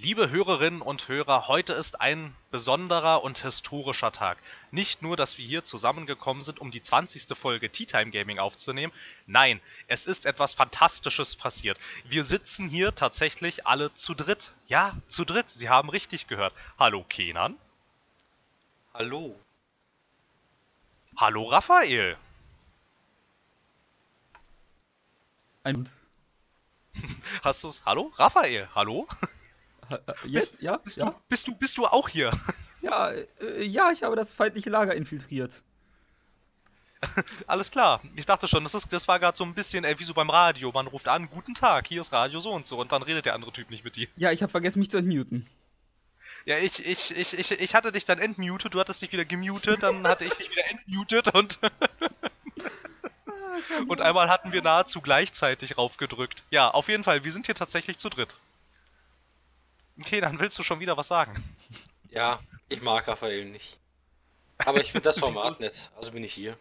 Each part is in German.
Liebe Hörerinnen und Hörer, heute ist ein besonderer und historischer Tag. Nicht nur, dass wir hier zusammengekommen sind, um die 20. Folge Tea Time Gaming aufzunehmen. Nein, es ist etwas Fantastisches passiert. Wir sitzen hier tatsächlich alle zu dritt. Ja, zu dritt. Sie haben richtig gehört. Hallo Kenan. Hallo. Hallo Raphael. Ein Hast du's? Hallo? Raphael, hallo? Äh, jetzt, ja, Bist, ja, du, bist, du, bist du auch hier? ja, äh, ja, ich habe das feindliche Lager infiltriert. Alles klar. Ich dachte schon, das, ist, das war gerade so ein bisschen äh, wie so beim Radio. Man ruft an, guten Tag, hier ist Radio so und so und dann redet der andere Typ nicht mit dir. Ja, ich habe vergessen, mich zu entmuten. Ja, ich, ich, ich, ich, ich hatte dich dann entmutet, du hattest dich wieder gemutet, dann hatte ich dich wieder entmutet und, und einmal hatten wir nahezu gleichzeitig raufgedrückt. Ja, auf jeden Fall, wir sind hier tatsächlich zu dritt. Okay, dann willst du schon wieder was sagen. Ja, ich mag Raphael nicht. Aber ich finde das Format nett, also bin ich hier.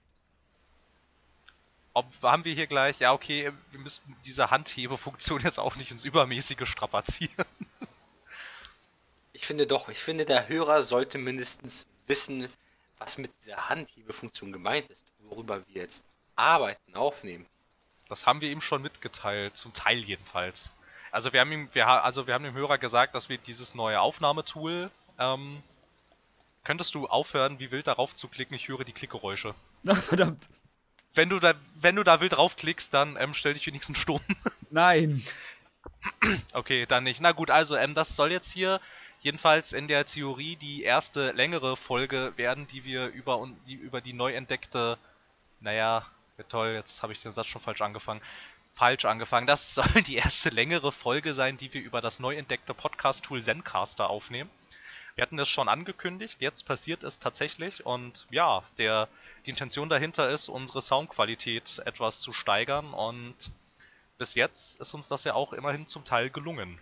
Ob, haben wir hier gleich, ja okay, wir müssten diese Handhebefunktion jetzt auch nicht ins Übermäßige strapazieren. Ich finde doch, ich finde, der Hörer sollte mindestens wissen, was mit dieser Handhebefunktion gemeint ist, worüber wir jetzt arbeiten, aufnehmen. Das haben wir ihm schon mitgeteilt, zum Teil jedenfalls. Also wir haben ihm, wir, also wir haben dem Hörer gesagt, dass wir dieses neue Aufnahmetool, ähm, könntest du aufhören, wie wild darauf zu klicken? Ich höre die Klickgeräusche. Ach, verdammt. Wenn du da, wenn du da wild draufklickst, dann ähm, stell dich wenigstens stumm. Nein. okay, dann nicht. Na gut, also ähm, das soll jetzt hier jedenfalls in der Theorie die erste längere Folge werden, die wir über die über die neu entdeckte, naja, ja toll, jetzt habe ich den Satz schon falsch angefangen. Falsch angefangen. Das soll die erste längere Folge sein, die wir über das neu entdeckte Podcast-Tool Zencaster aufnehmen. Wir hatten es schon angekündigt, jetzt passiert es tatsächlich und ja, der, die Intention dahinter ist, unsere Soundqualität etwas zu steigern und bis jetzt ist uns das ja auch immerhin zum Teil gelungen.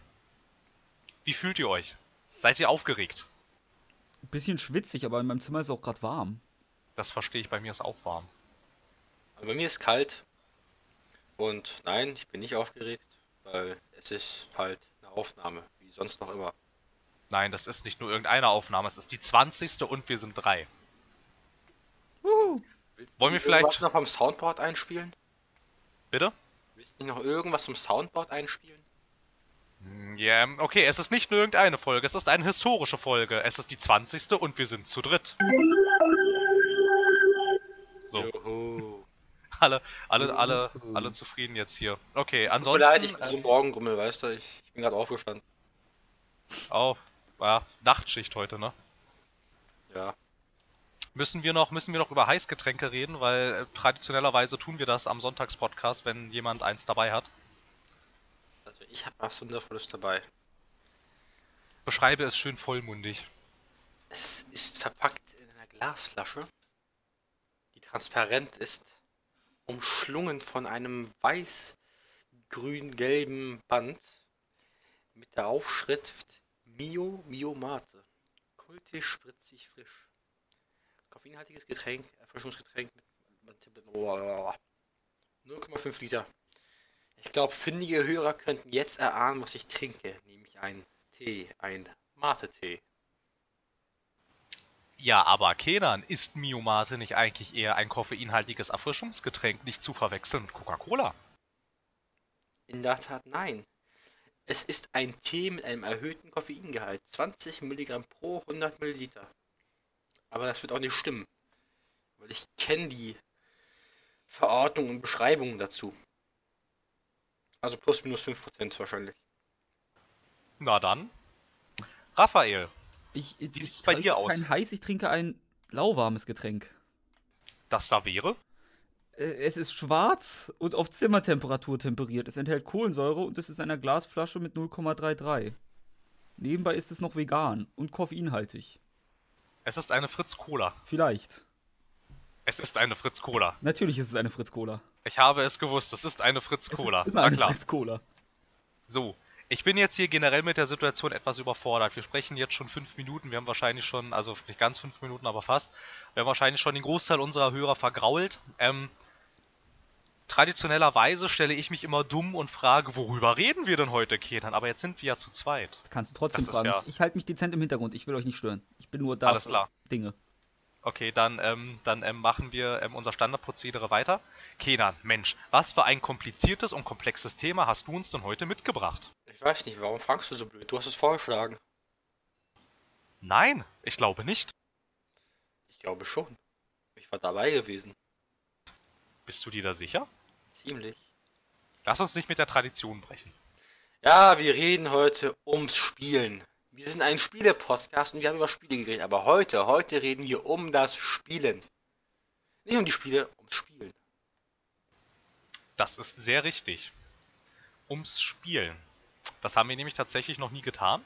Wie fühlt ihr euch? Seid ihr aufgeregt? Bisschen schwitzig, aber in meinem Zimmer ist es auch gerade warm. Das verstehe ich, bei mir ist auch warm. Aber bei mir ist kalt. Und nein, ich bin nicht aufgeregt, weil es ist halt eine Aufnahme, wie sonst noch immer. Nein, das ist nicht nur irgendeine Aufnahme, es ist die 20. und wir sind drei. Wuhu. Willst Wollen du wir vielleicht- irgendwas noch vom Soundboard einspielen? Bitte? Willst du nicht noch irgendwas vom Soundboard einspielen? Hm, Ja, okay, es ist nicht nur irgendeine Folge, es ist eine historische Folge. Es ist die 20. und wir sind zu dritt. So, Juhu. Alle, alle, alle, alle zufrieden jetzt hier. Okay, Tut mir ansonsten. leid, ich bin so äh, Morgengrummel, weißt du, ich, ich bin gerade aufgestanden. oh, ja, Nachtschicht heute, ne? Ja. Müssen wir noch, müssen wir noch über Heißgetränke reden, weil äh, traditionellerweise tun wir das am Sonntagspodcast, wenn jemand eins dabei hat. Also ich habe was Wundervolles dabei. Beschreibe es schön vollmundig. Es ist verpackt in einer Glasflasche, die transparent ist, umschlungen von einem weiß-grün-gelben Band mit der Aufschrift Mio Mio Mate. Kultisch, spritzig, frisch. Koffeinhaltiges Getränk, Erfrischungsgetränk mit 0,5 Liter. Ich glaube, findige Hörer könnten jetzt erahnen, was ich trinke, nämlich ein Tee, ein Mate-Tee. Ja, aber Kenan, ist Miomase nicht eigentlich eher ein koffeinhaltiges Erfrischungsgetränk, nicht zu verwechseln mit Coca-Cola? In der Tat nein. Es ist ein Tee mit einem erhöhten Koffeingehalt. 20 Milligramm pro 100 Milliliter. Aber das wird auch nicht stimmen. Weil ich kenne die Verordnung und Beschreibungen dazu. Also plus minus 5% wahrscheinlich. Na dann. Raphael, Ich, ich, Wie ich sieht's bei trinke dir aus? kein heiß, ich trinke ein lauwarmes Getränk. das da wäre? Äh, Es ist schwarz und auf Zimmertemperatur temperiert. Es enthält Kohlensäure und es ist in einer Glasflasche mit 0,33. Nebenbei ist es noch vegan und koffeinhaltig. Es ist eine Fritz Cola. Vielleicht. Es ist eine Fritz Cola. Natürlich ist es eine Fritz Cola. Ich habe es gewusst, es ist eine Fritz Cola. Es ist immer Na eine klar. Fritz Cola. So, ich bin jetzt hier generell mit der Situation etwas überfordert. Wir sprechen jetzt schon fünf Minuten. Wir haben wahrscheinlich schon, also nicht ganz fünf Minuten, aber fast. Wir haben wahrscheinlich schon den Großteil unserer Hörer vergrault. Ähm, traditionellerweise stelle ich mich immer dumm und frage, worüber reden wir denn heute, Kenan? Aber jetzt sind wir ja zu zweit. Das kannst du trotzdem Das fragen. ja- Ich, ich halte mich dezent im Hintergrund. Ich will euch nicht stören. Ich bin nur da Alles klar. Dinge. Okay, dann, ähm, dann ähm, machen wir ähm, unser Standardprozedere weiter. Kenan, Mensch, was für ein kompliziertes und komplexes Thema hast du uns denn heute mitgebracht? Ich weiß nicht, warum fragst du so blöd? Du hast es vorgeschlagen. Nein, ich glaube nicht. Ich glaube schon. Ich war dabei gewesen. Bist du dir da sicher? Ziemlich. Lass uns nicht mit der Tradition brechen. Ja, wir reden heute ums Spielen. Wir sind ein Spiele-Podcast und wir haben über Spiele geredet. Aber heute, heute reden wir um das Spielen. Nicht um die Spiele, ums Spielen. Das ist sehr richtig. Ums Spielen. Das haben wir nämlich tatsächlich noch nie getan.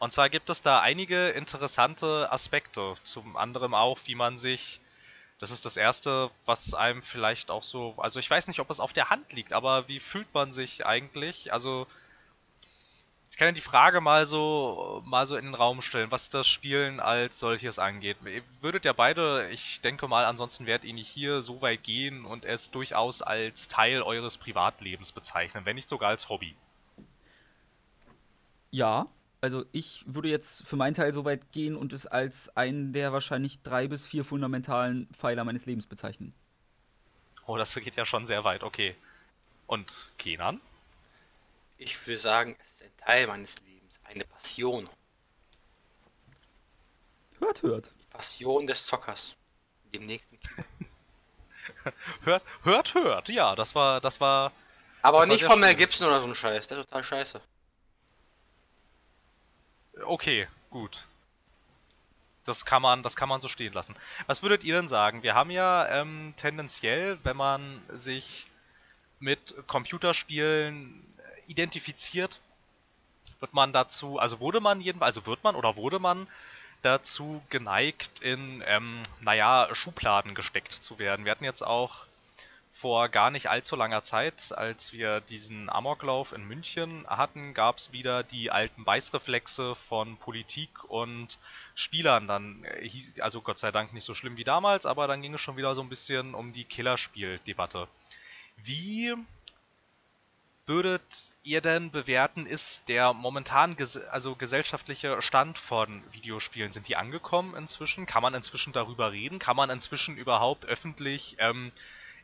Und zwar gibt es da einige interessante Aspekte. Zum anderen auch, wie man sich. Das ist das Erste, was einem vielleicht auch so. Also, ich weiß nicht, ob es auf der Hand liegt, aber wie fühlt man sich eigentlich? Also, ich kann ja die Frage mal so, mal so in den Raum stellen, was das Spielen als solches angeht. Ihr würdet ja beide, ich denke mal, ansonsten werdet ihr nicht hier so weit gehen und es durchaus als Teil eures Privatlebens bezeichnen, wenn nicht sogar als Hobby. Ja, also ich würde jetzt für meinen Teil so weit gehen und es als einen der wahrscheinlich drei bis vier fundamentalen Pfeiler meines Lebens bezeichnen. Oh, das geht ja schon sehr weit, okay. Und Kenan? Ich würde sagen, es ist ein Teil meines Lebens. Eine Passion. Hört, hört. Die Passion des Zockers. Demnächst im Kino. Hört, hört, hört. Ja, das war, das war. Aber Das war nicht sehr von Mel. Gibson oder so ein Scheiß. Der ist total scheiße. Okay, gut. Das kann man, das kann man so stehen lassen. Was würdet ihr denn sagen? Wir haben ja ähm, tendenziell, wenn man sich mit Computerspielen identifiziert, wird man dazu, also wurde man jedenfalls, also wird man oder wurde man dazu geneigt, in, ähm, naja, Schubladen gesteckt zu werden. Wir hatten jetzt auch vor gar nicht allzu langer Zeit, als wir diesen Amoklauf in München hatten, gab es wieder die alten Beißreflexe von Politik und Spielern. Dann, äh, also Gott sei Dank nicht so schlimm wie damals, aber dann ging es schon wieder so ein bisschen um die Killerspiel-Debatte. Wie würdet ihr denn bewerten, ist der momentan ges also gesellschaftliche Stand von Videospielen? Sind die angekommen inzwischen? Kann man inzwischen darüber reden? Kann man inzwischen überhaupt öffentlich ähm,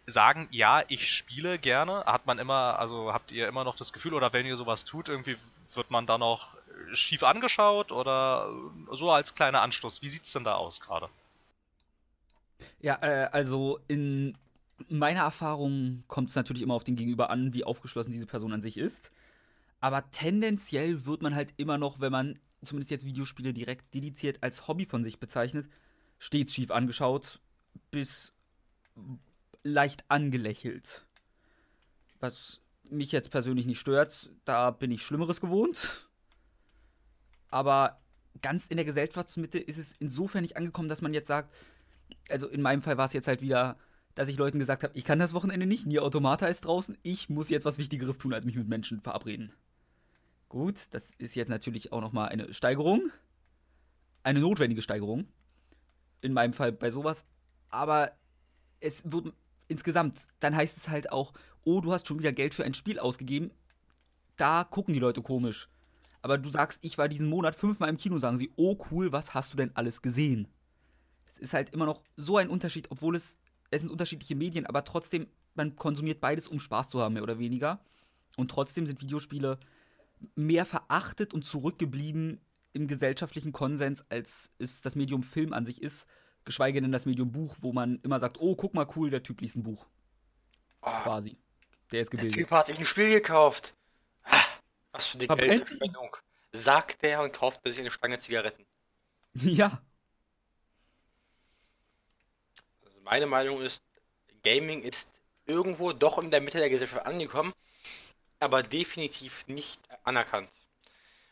sagen, ja, ich spiele gerne? Hat man immer, also habt ihr immer noch das Gefühl, oder wenn ihr sowas tut, irgendwie wird man da noch schief angeschaut oder so als kleiner Anstoß? Wie sieht's denn da aus gerade? Ja, äh, also in meiner Erfahrung kommt es natürlich immer auf den Gegenüber an, wie aufgeschlossen diese Person an sich ist. Aber tendenziell wird man halt immer noch, wenn man zumindest jetzt Videospiele direkt dediziert als Hobby von sich bezeichnet, stets schief angeschaut, bis leicht angelächelt. Was mich jetzt persönlich nicht stört, da bin ich Schlimmeres gewohnt. Aber ganz in der Gesellschaftsmitte ist es insofern nicht angekommen, dass man jetzt sagt, also in meinem Fall war es jetzt halt wieder, dass ich Leuten gesagt habe, ich kann das Wochenende nicht, Nier Automata ist draußen, ich muss jetzt was Wichtigeres tun, als mich mit Menschen verabreden. Gut, das ist jetzt natürlich auch nochmal eine Steigerung. Eine notwendige Steigerung. In meinem Fall bei sowas. Aber es wird insgesamt, dann heißt es halt auch, oh, du hast schon wieder Geld für ein Spiel ausgegeben. Da gucken die Leute komisch. Aber du sagst, ich war diesen Monat fünfmal im Kino, sagen sie, oh cool, was hast du denn alles gesehen? Es ist halt immer noch so ein Unterschied, obwohl es, es sind unterschiedliche Medien, aber trotzdem, man konsumiert beides, um Spaß zu haben, mehr oder weniger. Und trotzdem sind Videospiele mehr verachtet und zurückgeblieben im gesellschaftlichen Konsens, als es das Medium Film an sich ist, geschweige denn das Medium Buch, wo man immer sagt, oh, guck mal cool, der Typ liest ein Buch, Oh, quasi. Der ist der gebildet. Typ hat sich ein Spiel gekauft. Ah, Was für eine. Geldverschwendung. Sagt der und kauft sich eine Stange Zigaretten. ja, Also meine Meinung ist, Gaming ist irgendwo doch in der Mitte der Gesellschaft angekommen, aber definitiv nicht anerkannt.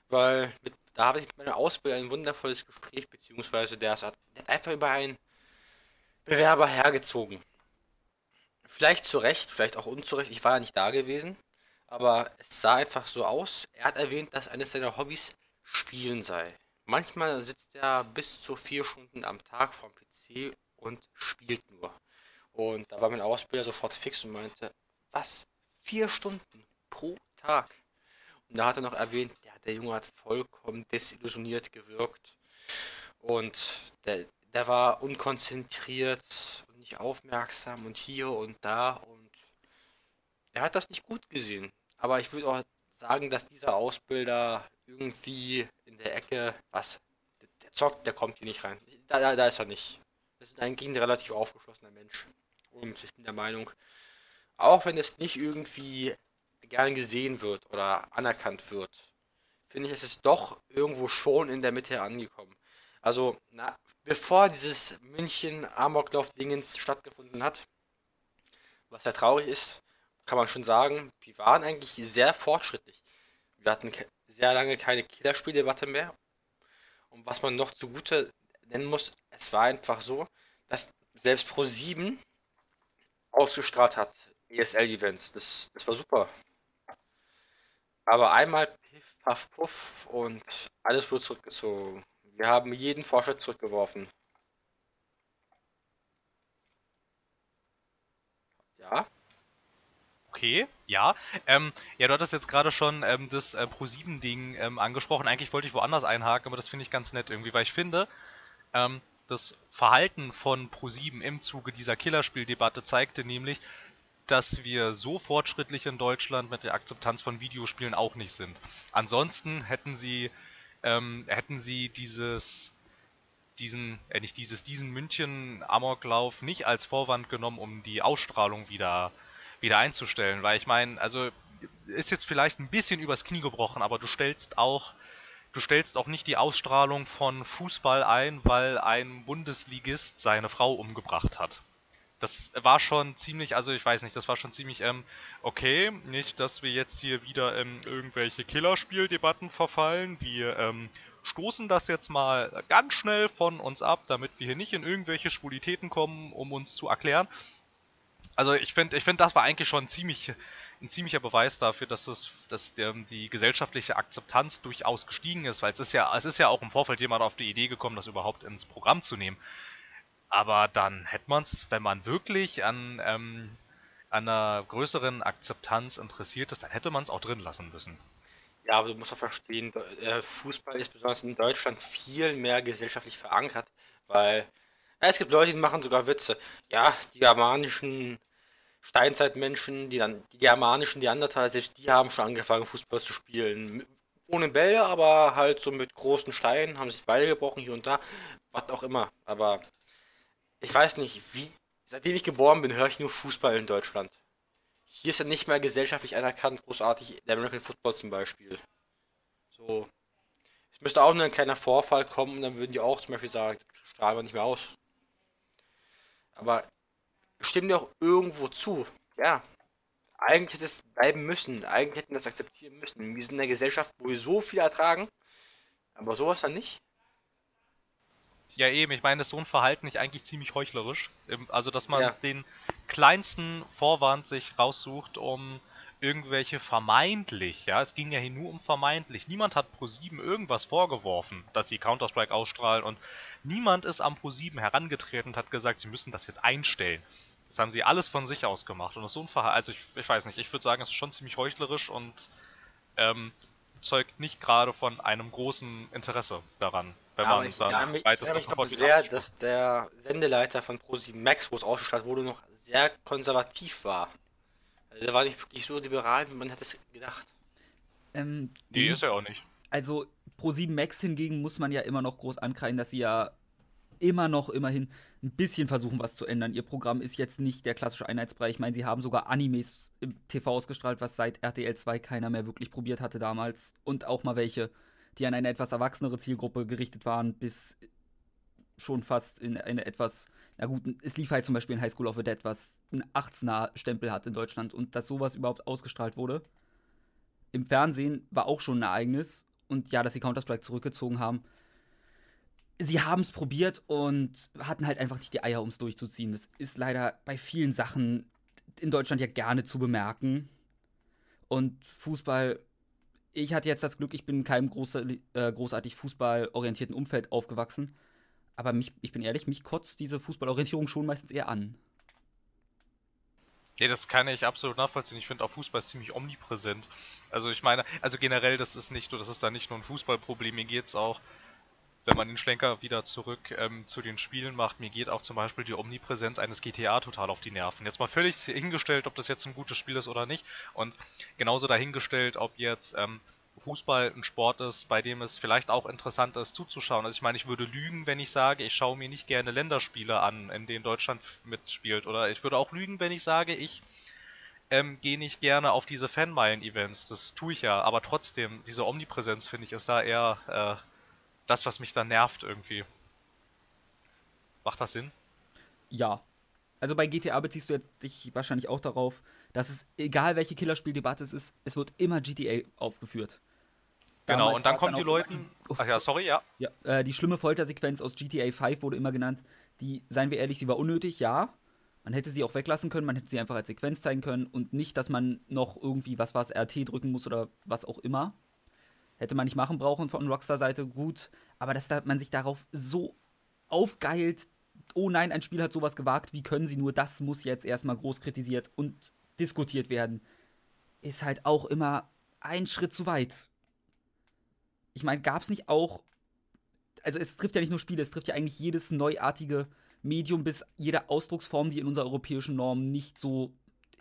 Weil mit, da habe ich mit meiner Ausbildung ein wundervolles Gespräch, beziehungsweise der, ist, hat einfach über einen Bewerber hergezogen. Vielleicht zu Recht, vielleicht auch unzurecht, ich war ja nicht da gewesen, aber es sah einfach so aus. Er hat erwähnt, dass eines seiner Hobbys Spielen sei. Manchmal sitzt er bis zu vier Stunden am Tag vorm PC und spielt nur. Und da war mein Ausbilder sofort fix und meinte, was? Vier Stunden pro Tag. Und da hat er noch erwähnt, ja, der Junge hat vollkommen desillusioniert gewirkt. Und der, der war unkonzentriert und nicht aufmerksam und hier und da. Und er hat das nicht gut gesehen. Aber ich würde auch sagen, dass dieser Ausbilder irgendwie in der Ecke, was, der zockt, der kommt hier nicht rein. Da, da, da ist er nicht. Das ist eigentlich ein relativ aufgeschlossener Mensch. Und ich bin der Meinung, auch wenn es nicht irgendwie gern gesehen wird oder anerkannt wird, finde ich, es ist doch irgendwo schon in der Mitte angekommen. Also, na, bevor dieses München Amoklauf-Dingens stattgefunden hat, was ja traurig ist, kann man schon sagen, wir waren eigentlich sehr fortschrittlich. Wir hatten sehr lange keine Killerspieldebatte mehr. Und was man noch zugute nennen muss, es war einfach so, dass selbst Pro7 ausgestrahlt hat, ESL-Events. Das, das war super. Aber einmal Piff, Puff, Puff und alles wurde zurückgezogen. Wir haben jeden Fortschritt zurückgeworfen. Ja? Okay, ja. Ähm, ja, du hattest jetzt gerade schon ähm, das äh, Pro7-Ding ähm, angesprochen. Eigentlich wollte ich woanders einhaken, aber das finde ich ganz nett irgendwie, weil ich finde, ähm, das Verhalten von Pro7 im Zuge dieser Killerspieldebatte zeigte nämlich, dass wir so fortschrittlich in Deutschland mit der Akzeptanz von Videospielen auch nicht sind. Ansonsten hätten sie, ähm, hätten sie dieses, diesen, äh, nicht dieses, diesen München-Amoklauf nicht als Vorwand genommen, um die Ausstrahlung wieder, wieder einzustellen. Weil ich meine, also ist jetzt vielleicht ein bisschen übers Knie gebrochen, aber du stellst auch du stellst auch nicht die Ausstrahlung von Fußball ein, weil ein Bundesligist seine Frau umgebracht hat das war schon ziemlich, also ich weiß nicht, das war schon ziemlich, ähm, okay, nicht, dass wir jetzt hier wieder in irgendwelche Killerspieldebatten verfallen. Wir ähm, stoßen das jetzt mal ganz schnell von uns ab, damit wir hier nicht in irgendwelche Schwulitäten kommen, um uns zu erklären. Also ich finde, ich finde, das war eigentlich schon ziemlich, ein ziemlicher Beweis dafür, dass, es, dass der, die gesellschaftliche Akzeptanz durchaus gestiegen ist, weil es ist ja, es ist ja auch im Vorfeld jemand auf die Idee gekommen, das überhaupt ins Programm zu nehmen. Aber dann hätte man es, wenn man wirklich an, ähm, einer größeren Akzeptanz interessiert ist, dann hätte man es auch drin lassen müssen. Ja, aber du musst doch verstehen, äh, Fußball ist besonders in Deutschland viel mehr gesellschaftlich verankert, weil es gibt Leute, die machen sogar Witze. Ja, die germanischen Steinzeitmenschen, die dann die germanischen Neandertaler, selbst die haben schon angefangen, Fußball zu spielen. Ohne Bälle, aber halt so mit großen Steinen, haben sich Beine gebrochen hier und da, was auch immer. Aber ich weiß nicht, wie. Seitdem ich geboren bin, höre ich nur Fußball in Deutschland. Hier ist ja nicht mehr gesellschaftlich anerkannt, großartig der American Football zum Beispiel. So. Es müsste auch nur ein kleiner Vorfall kommen und dann würden die auch zum Beispiel sagen, strahlen wir nicht mehr aus. Aber stimmen die auch irgendwo zu. Ja. Eigentlich hätte es bleiben müssen. Eigentlich hätten wir das akzeptieren müssen. Wir sind in einer Gesellschaft, wo wir so viel ertragen. Aber sowas dann nicht. Ja, eben, ich meine, ist so ein Verhalten nicht eigentlich ziemlich heuchlerisch? Also, dass man ja. den kleinsten Vorwand sich raussucht, um irgendwelche vermeintlich, ja, es ging ja hier nur um vermeintlich. Niemand hat Pro7 irgendwas vorgeworfen, dass sie Counter-Strike ausstrahlen und niemand ist am Pro7 herangetreten und hat gesagt, sie müssen das jetzt einstellen. Das haben sie alles von sich aus gemacht und das ist so ein Verhalten, also ich, ich weiß nicht, ich würde sagen, es ist schon ziemlich heuchlerisch und ähm, zeugt nicht gerade von einem großen Interesse daran, wenn ja, man ich, dann ja, weiter das sofort sehr, dass der Sendeleiter von Pro7 Max, wo es ausgestrahlt wurde, noch sehr konservativ war. Also der war nicht wirklich so liberal, wie man hätte es gedacht. Ähm, nee, ist er auch nicht. Also Pro7 Max hingegen muss man ja immer noch groß ankreiden, dass sie ja immer noch immerhin ein bisschen versuchen, was zu ändern. Ihr Programm ist jetzt nicht der klassische Einheitsbrei. Ich meine, sie haben sogar Animes im TV ausgestrahlt, was seit RTL 2 keiner mehr wirklich probiert hatte damals. Und auch mal welche, die an eine etwas erwachsenere Zielgruppe gerichtet waren, bis schon fast in eine etwas, na gut, es lief halt zum Beispiel in High School of the Dead, was einen 18er Stempel hat in Deutschland und dass sowas überhaupt ausgestrahlt wurde. Im Fernsehen war auch schon ein Ereignis und ja, dass sie Counter-Strike zurückgezogen haben, sie haben es probiert und hatten halt einfach nicht die Eier, um es durchzuziehen. Das ist leider bei vielen Sachen in Deutschland ja gerne zu bemerken. Und Fußball, ich hatte jetzt das Glück, ich bin in keinem groß, äh, großartig fußballorientierten Umfeld aufgewachsen. Aber mich, ich bin ehrlich, mich kotzt diese Fußballorientierung schon meistens eher an. Nee, das kann ich absolut nachvollziehen. Ich finde auch Fußball ist ziemlich omnipräsent. Also ich meine, also generell, das ist nicht, das ist da nicht nur ein Fußballproblem, mir geht es auch, wenn man den Schlenker wieder zurück ähm, zu den Spielen macht, mir geht auch zum Beispiel die Omnipräsenz eines GTA total auf die Nerven. Jetzt mal völlig hingestellt, ob das jetzt ein gutes Spiel ist oder nicht. Und genauso dahingestellt, ob jetzt ähm, Fußball ein Sport ist, bei dem es vielleicht auch interessant ist zuzuschauen. Also ich meine, ich würde lügen, wenn ich sage, ich schaue mir nicht gerne Länderspiele an, in denen Deutschland mitspielt. Oder ich würde auch lügen, wenn ich sage, ich ähm, gehe nicht gerne auf diese Fanmeilen-Events. Das tue ich ja. Aber trotzdem, diese Omnipräsenz, finde ich, ist da eher äh, das, was mich da nervt irgendwie. Macht das Sinn? Ja. Also bei GTA beziehst du jetzt dich wahrscheinlich auch darauf, dass es, egal welche Killerspieldebatte es ist, es wird immer GTA aufgeführt. Genau, Damals und dann kommen die Leute. Ach ja, sorry, ja. Ja, äh, die schlimme Foltersequenz aus GTA 5 wurde immer genannt. Die, seien wir ehrlich, sie war unnötig, ja. Man hätte sie auch weglassen können, man hätte sie einfach als Sequenz zeigen können und nicht, dass man noch irgendwie, was war es, RT drücken muss oder was auch immer. Hätte man nicht machen brauchen von Rockstar-Seite, gut. Aber dass da man sich darauf so aufgeilt, oh nein, ein Spiel hat sowas gewagt, wie können sie nur, das muss jetzt erstmal groß kritisiert und diskutiert werden, ist halt auch immer ein Schritt zu weit. Ich meine, gab es nicht auch, also es trifft ja nicht nur Spiele, es trifft ja eigentlich jedes neuartige Medium bis jede Ausdrucksform, die in unserer europäischen Norm nicht so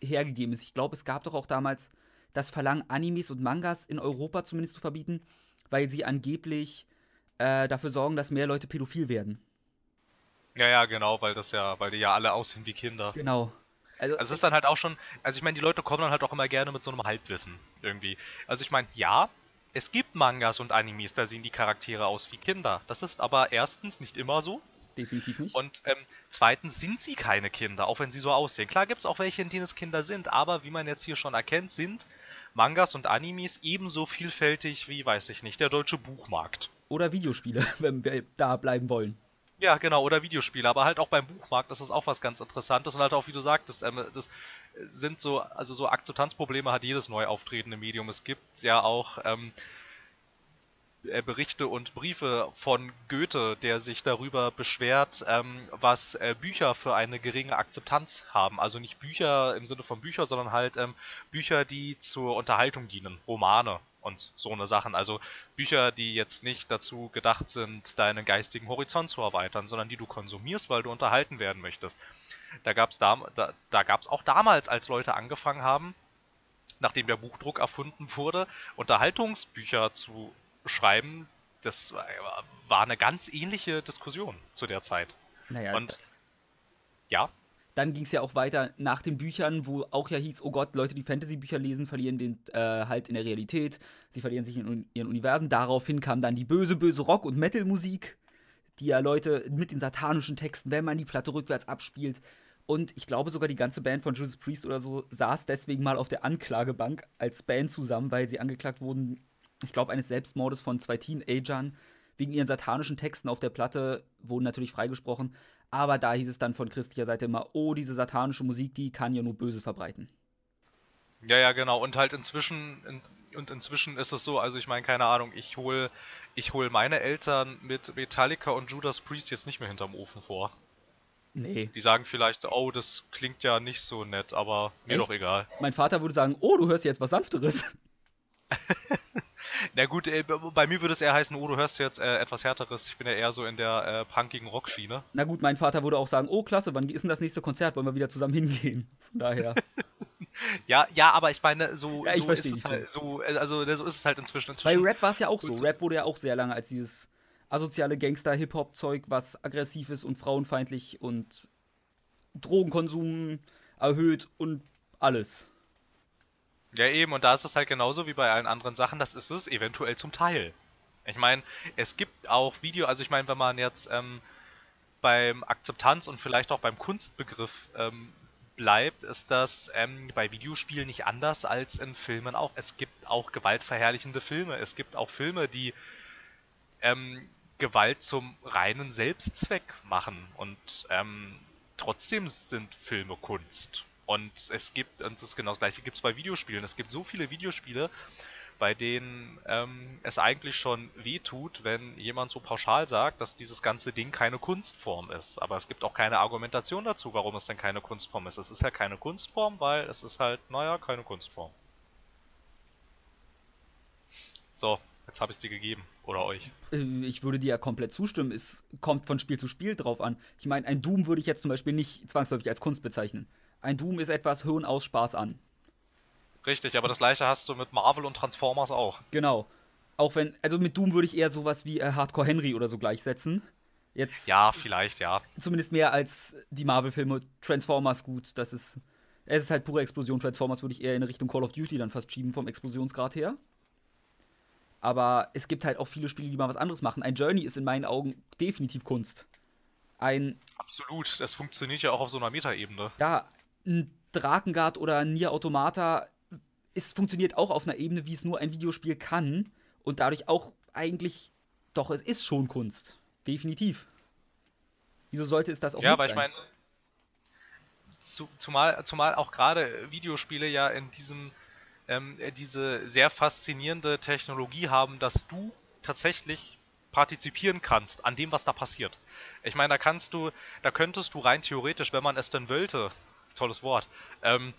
hergegeben ist. Ich glaube, es gab doch auch damals das Verlangen, Animes und Mangas in Europa zumindest zu verbieten, weil sie angeblich äh, dafür sorgen, dass mehr Leute pädophil werden. Ja, ja, genau, weil das ja, weil die ja alle aussehen wie Kinder. Genau. Also, also es ist dann halt auch schon, also ich meine, die Leute kommen dann halt auch immer gerne mit so einem Halbwissen irgendwie. Also ich meine, ja, es gibt Mangas und Animes, da sehen die Charaktere aus wie Kinder. Das ist aber erstens nicht immer so. Definitiv nicht. Und ähm, zweitens sind sie keine Kinder, auch wenn sie so aussehen. Klar gibt es auch welche, in denen es Kinder sind, aber wie man jetzt hier schon erkennt, sind Mangas und Animes ebenso vielfältig wie, weiß ich nicht, der deutsche Buchmarkt. Oder Videospiele, wenn wir da bleiben wollen. Ja, genau, oder Videospiele, aber halt auch beim Buchmarkt ist das auch was ganz Interessantes und halt auch, wie du sagtest, ähm, das sind so, also so Akzeptanzprobleme hat jedes neu auftretende Medium. Es gibt ja auch ähm, äh, Berichte und Briefe von Goethe, der sich darüber beschwert, ähm, was äh, Bücher für eine geringe Akzeptanz haben. Also nicht Bücher im Sinne von Bücher, sondern halt ähm, Bücher, die zur Unterhaltung dienen, Romane und so eine Sachen. Also Bücher, die jetzt nicht dazu gedacht sind, deinen geistigen Horizont zu erweitern, sondern die du konsumierst, weil du unterhalten werden möchtest. Da gab es da, da, da auch damals, als Leute angefangen haben, nachdem der Buchdruck erfunden wurde, Unterhaltungsbücher zu schreiben, das war eine ganz ähnliche Diskussion zu der Zeit. Naja, und ja. Dann ging es ja auch weiter nach den Büchern, wo auch ja hieß, oh Gott, Leute, die Fantasy-Bücher lesen, verlieren den äh, halt in der Realität. Sie verlieren sich in ihren Universen. Daraufhin kam dann die böse, böse Rock- und Metal-Musik, die ja Leute mit den satanischen Texten, wenn man die Platte rückwärts abspielt. Und ich glaube sogar die ganze Band von Judas Priest oder so saß deswegen mal auf der Anklagebank als Band zusammen, weil sie angeklagt wurden, ich glaube, eines Selbstmordes von zwei Teenagern wegen ihren satanischen Texten auf der Platte wurden natürlich freigesprochen. Aber da hieß es dann von christlicher Seite immer, oh, diese satanische Musik, die kann ja nur Böses verbreiten. Ja, ja, genau. Und halt inzwischen, in, und inzwischen ist es so, also ich meine, keine Ahnung, ich hole ich hol meine Eltern mit Metallica und Judas Priest jetzt nicht mehr hinterm Ofen vor. Nee. Die sagen vielleicht, oh, das klingt ja nicht so nett, aber mir Echt? doch egal. Mein Vater würde sagen, oh, du hörst jetzt was Sanfteres. Na gut, äh, bei mir würde es eher heißen, oh, du hörst jetzt äh, etwas härteres. Ich bin ja eher so in der äh, punkigen Rockschiene. Na gut, mein Vater würde auch sagen, oh klasse, wann ist denn das nächste Konzert? Wollen wir wieder zusammen hingehen? Von daher. ja, ja, aber ich meine, so, ja, ich so ist es halt, so, äh, also so ist es halt inzwischen. inzwischen Bei Rap war es ja auch so. Rap wurde ja auch sehr lange als dieses asoziale Gangster-Hip-Hop-Zeug, was aggressiv ist und frauenfeindlich und Drogenkonsum erhöht und alles. Ja, eben, und da ist es halt genauso wie bei allen anderen Sachen, das ist es eventuell zum Teil. Ich meine, es gibt auch Video, also ich meine, wenn man jetzt ähm, beim Akzeptanz und vielleicht auch beim Kunstbegriff ähm, bleibt, ist das ähm, bei Videospielen nicht anders als in Filmen auch. Es gibt auch gewaltverherrlichende Filme. Es gibt auch Filme, die ähm, Gewalt zum reinen Selbstzweck machen. Und ähm, trotzdem sind Filme Kunst. Und es gibt, und das ist genau das gleiche, gibt es bei Videospielen. Es gibt so viele Videospiele, bei denen ähm, es eigentlich schon wehtut, wenn jemand so pauschal sagt, dass dieses ganze Ding keine Kunstform ist. Aber es gibt auch keine Argumentation dazu, warum es denn keine Kunstform ist. Es ist halt keine Kunstform, weil es ist halt, naja, keine Kunstform. So, jetzt habe ich es dir gegeben. Oder euch. Äh, ich würde dir ja komplett zustimmen. Es kommt von Spiel zu Spiel drauf an. Ich meine, ein Doom würde ich jetzt zum Beispiel nicht zwangsläufig als Kunst bezeichnen. Ein Doom ist etwas Hirn aus Spaß an. Richtig, aber das gleiche hast du mit Marvel und Transformers auch. Genau. Auch wenn, also mit Doom würde ich eher sowas wie äh, Hardcore Henry oder so gleichsetzen. Jetzt. Ja, vielleicht, ja. Zumindest mehr als die Marvel-Filme. Transformers gut, das ist. Es ist halt pure Explosion. Transformers würde ich eher in Richtung Call of Duty dann fast schieben vom Explosionsgrad her. Aber es gibt halt auch viele Spiele, die mal was anderes machen. Ein Journey ist in meinen Augen definitiv Kunst. Ein. Absolut, das funktioniert ja auch auf so einer Metaebene. Ja, ein Drakengard oder ein Nier Automata es funktioniert auch auf einer Ebene, wie es nur ein Videospiel kann. Und dadurch auch eigentlich, doch, es ist schon Kunst. Definitiv. Wieso sollte es das auch ja, nicht sein? Ja, weil ich meine, zu, zumal, zumal auch gerade Videospiele ja in diesem, ähm, diese sehr faszinierende Technologie haben, dass du tatsächlich partizipieren kannst an dem, was da passiert. Ich meine, da kannst du, da könntest du rein theoretisch, wenn man es denn wollte, tolles Wort, ähm,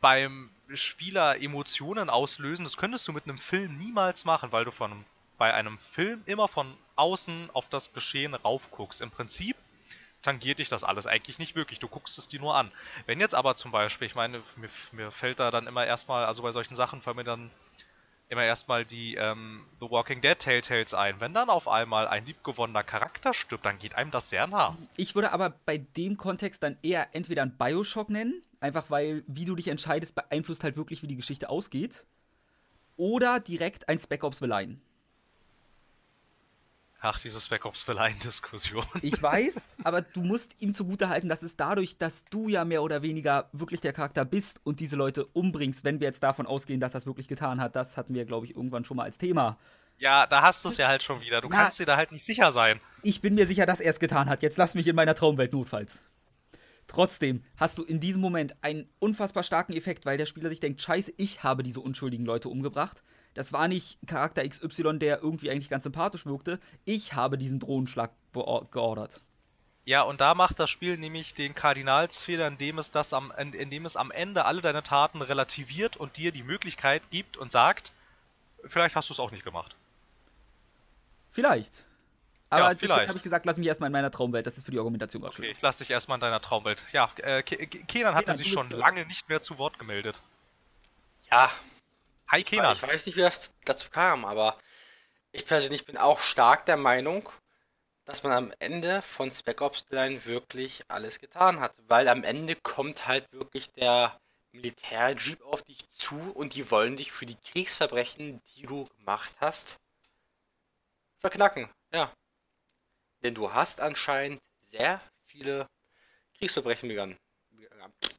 beim Spieler Emotionen auslösen, das könntest du mit einem Film niemals machen, weil du von bei einem Film immer von außen auf das Geschehen raufguckst. Im Prinzip tangiert dich das alles eigentlich nicht wirklich. Du guckst es dir nur an. Wenn jetzt aber zum Beispiel, ich meine, mir, mir fällt da dann immer erstmal, also bei solchen Sachen fallen mir dann immer erstmal die ähm, The Walking Dead Telltales ein. Wenn dann auf einmal ein liebgewonnener Charakter stirbt, dann geht einem das sehr nah. Ich würde aber bei dem Kontext dann eher entweder einen Bioshock nennen, einfach weil, wie du dich entscheidest, beeinflusst halt wirklich, wie die Geschichte ausgeht. Oder direkt ein Spec Ops The Line. Ach, diese Spec Ops The Line-Diskussion. Ich weiß, aber du musst ihm zugutehalten, dass es dadurch, dass du ja mehr oder weniger wirklich der Charakter bist und diese Leute umbringst, wenn wir jetzt davon ausgehen, dass er es wirklich getan hat, das hatten wir, glaube ich, irgendwann schon mal als Thema. Ja, da hast du es ja halt schon wieder. Du Na, kannst dir da halt nicht sicher sein. Ich bin mir sicher, dass er es getan hat. Jetzt lass mich in meiner Traumwelt notfalls. Trotzdem hast du in diesem Moment einen unfassbar starken Effekt, weil der Spieler sich denkt, scheiße, ich habe diese unschuldigen Leute umgebracht. Das war nicht Charakter XY, der irgendwie eigentlich ganz sympathisch wirkte. Ich habe diesen Drohenschlag geordert. Ja, und da macht das Spiel nämlich den Kardinalsfehler, indem es, das am, indem es am Ende alle deine Taten relativiert und dir die Möglichkeit gibt und sagt, vielleicht hast du es auch nicht gemacht. Vielleicht. Aber ja, deswegen habe ich gesagt, lass mich erstmal in meiner Traumwelt. Das ist für die Argumentation gerade Okay, ich lass dich erstmal in deiner Traumwelt. Ja, äh, Kenan hatte sich schon lange nicht mehr zu Wort gemeldet. Ja, Hi Kenan. Ich weiß nicht, wie das dazu kam, aber ich persönlich bin auch stark der Meinung, dass man am Ende von Spec Ops The Line wirklich alles getan hat. Weil am Ende kommt halt wirklich der Militärjeep auf dich zu und die wollen dich für die Kriegsverbrechen, die du gemacht hast, verknacken. Ja. Denn du hast anscheinend sehr viele Kriegsverbrechen begangen.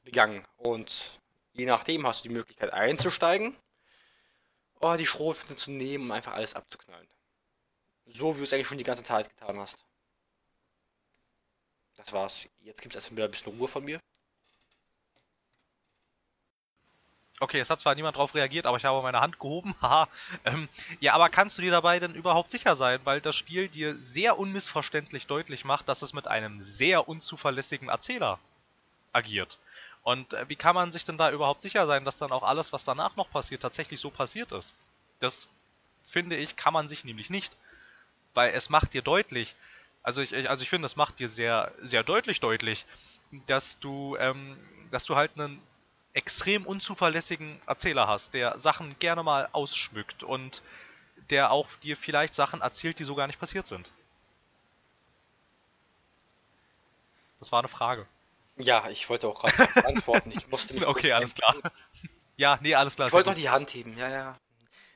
begangen. Und je nachdem hast du die Möglichkeit einzusteigen oh, die Schrotflinte zu nehmen und einfach alles abzuknallen. So wie du es eigentlich schon die ganze Zeit getan hast. Das war's. Jetzt gibt es erstmal wieder ein bisschen Ruhe von mir. Okay, es hat zwar niemand drauf reagiert, aber ich habe meine Hand gehoben. Haha. ähm, ja, aber kannst du dir dabei denn überhaupt sicher sein, weil das Spiel dir sehr unmissverständlich deutlich macht, dass es mit einem sehr unzuverlässigen Erzähler agiert. Und äh, wie kann man sich denn da überhaupt sicher sein, dass dann auch alles, was danach noch passiert, tatsächlich so passiert ist? Das finde ich, kann man sich nämlich nicht. Weil es macht dir deutlich, also ich, also ich finde, es macht dir sehr, sehr deutlich deutlich, dass du, ähm, dass du halt einen extrem unzuverlässigen Erzähler hast, der Sachen gerne mal ausschmückt und der auch dir vielleicht Sachen erzählt, die so gar nicht passiert sind. Das war eine Frage. Ja, ich wollte auch gerade antworten. Ich musste mich okay, alles klar. Ja, nee, alles klar. Ich wollte doch die Hand heben, ja, ja.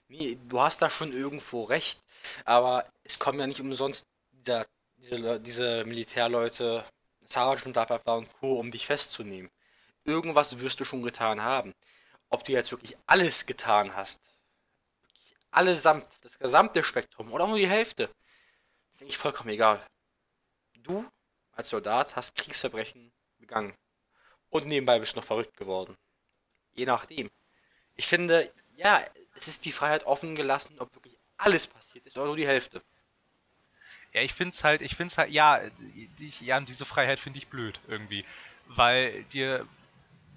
Nee, du hast da schon irgendwo recht, aber es kommen ja nicht umsonst dieser, diese, diese Militärleute, bla bla bla und Co., um dich festzunehmen. Irgendwas wirst du schon getan haben. Ob du jetzt wirklich alles getan hast, allesamt, das gesamte Spektrum oder nur die Hälfte, ist eigentlich vollkommen egal. Du als Soldat hast Kriegsverbrechen begangen. Und nebenbei bist du noch verrückt geworden. Je nachdem. Ich finde, ja, es ist die Freiheit offen gelassen, ob wirklich alles passiert ist oder nur die Hälfte. Ja, ich find's halt, ich find's halt, ja, die, ja, diese Freiheit finde ich blöd irgendwie. Weil dir,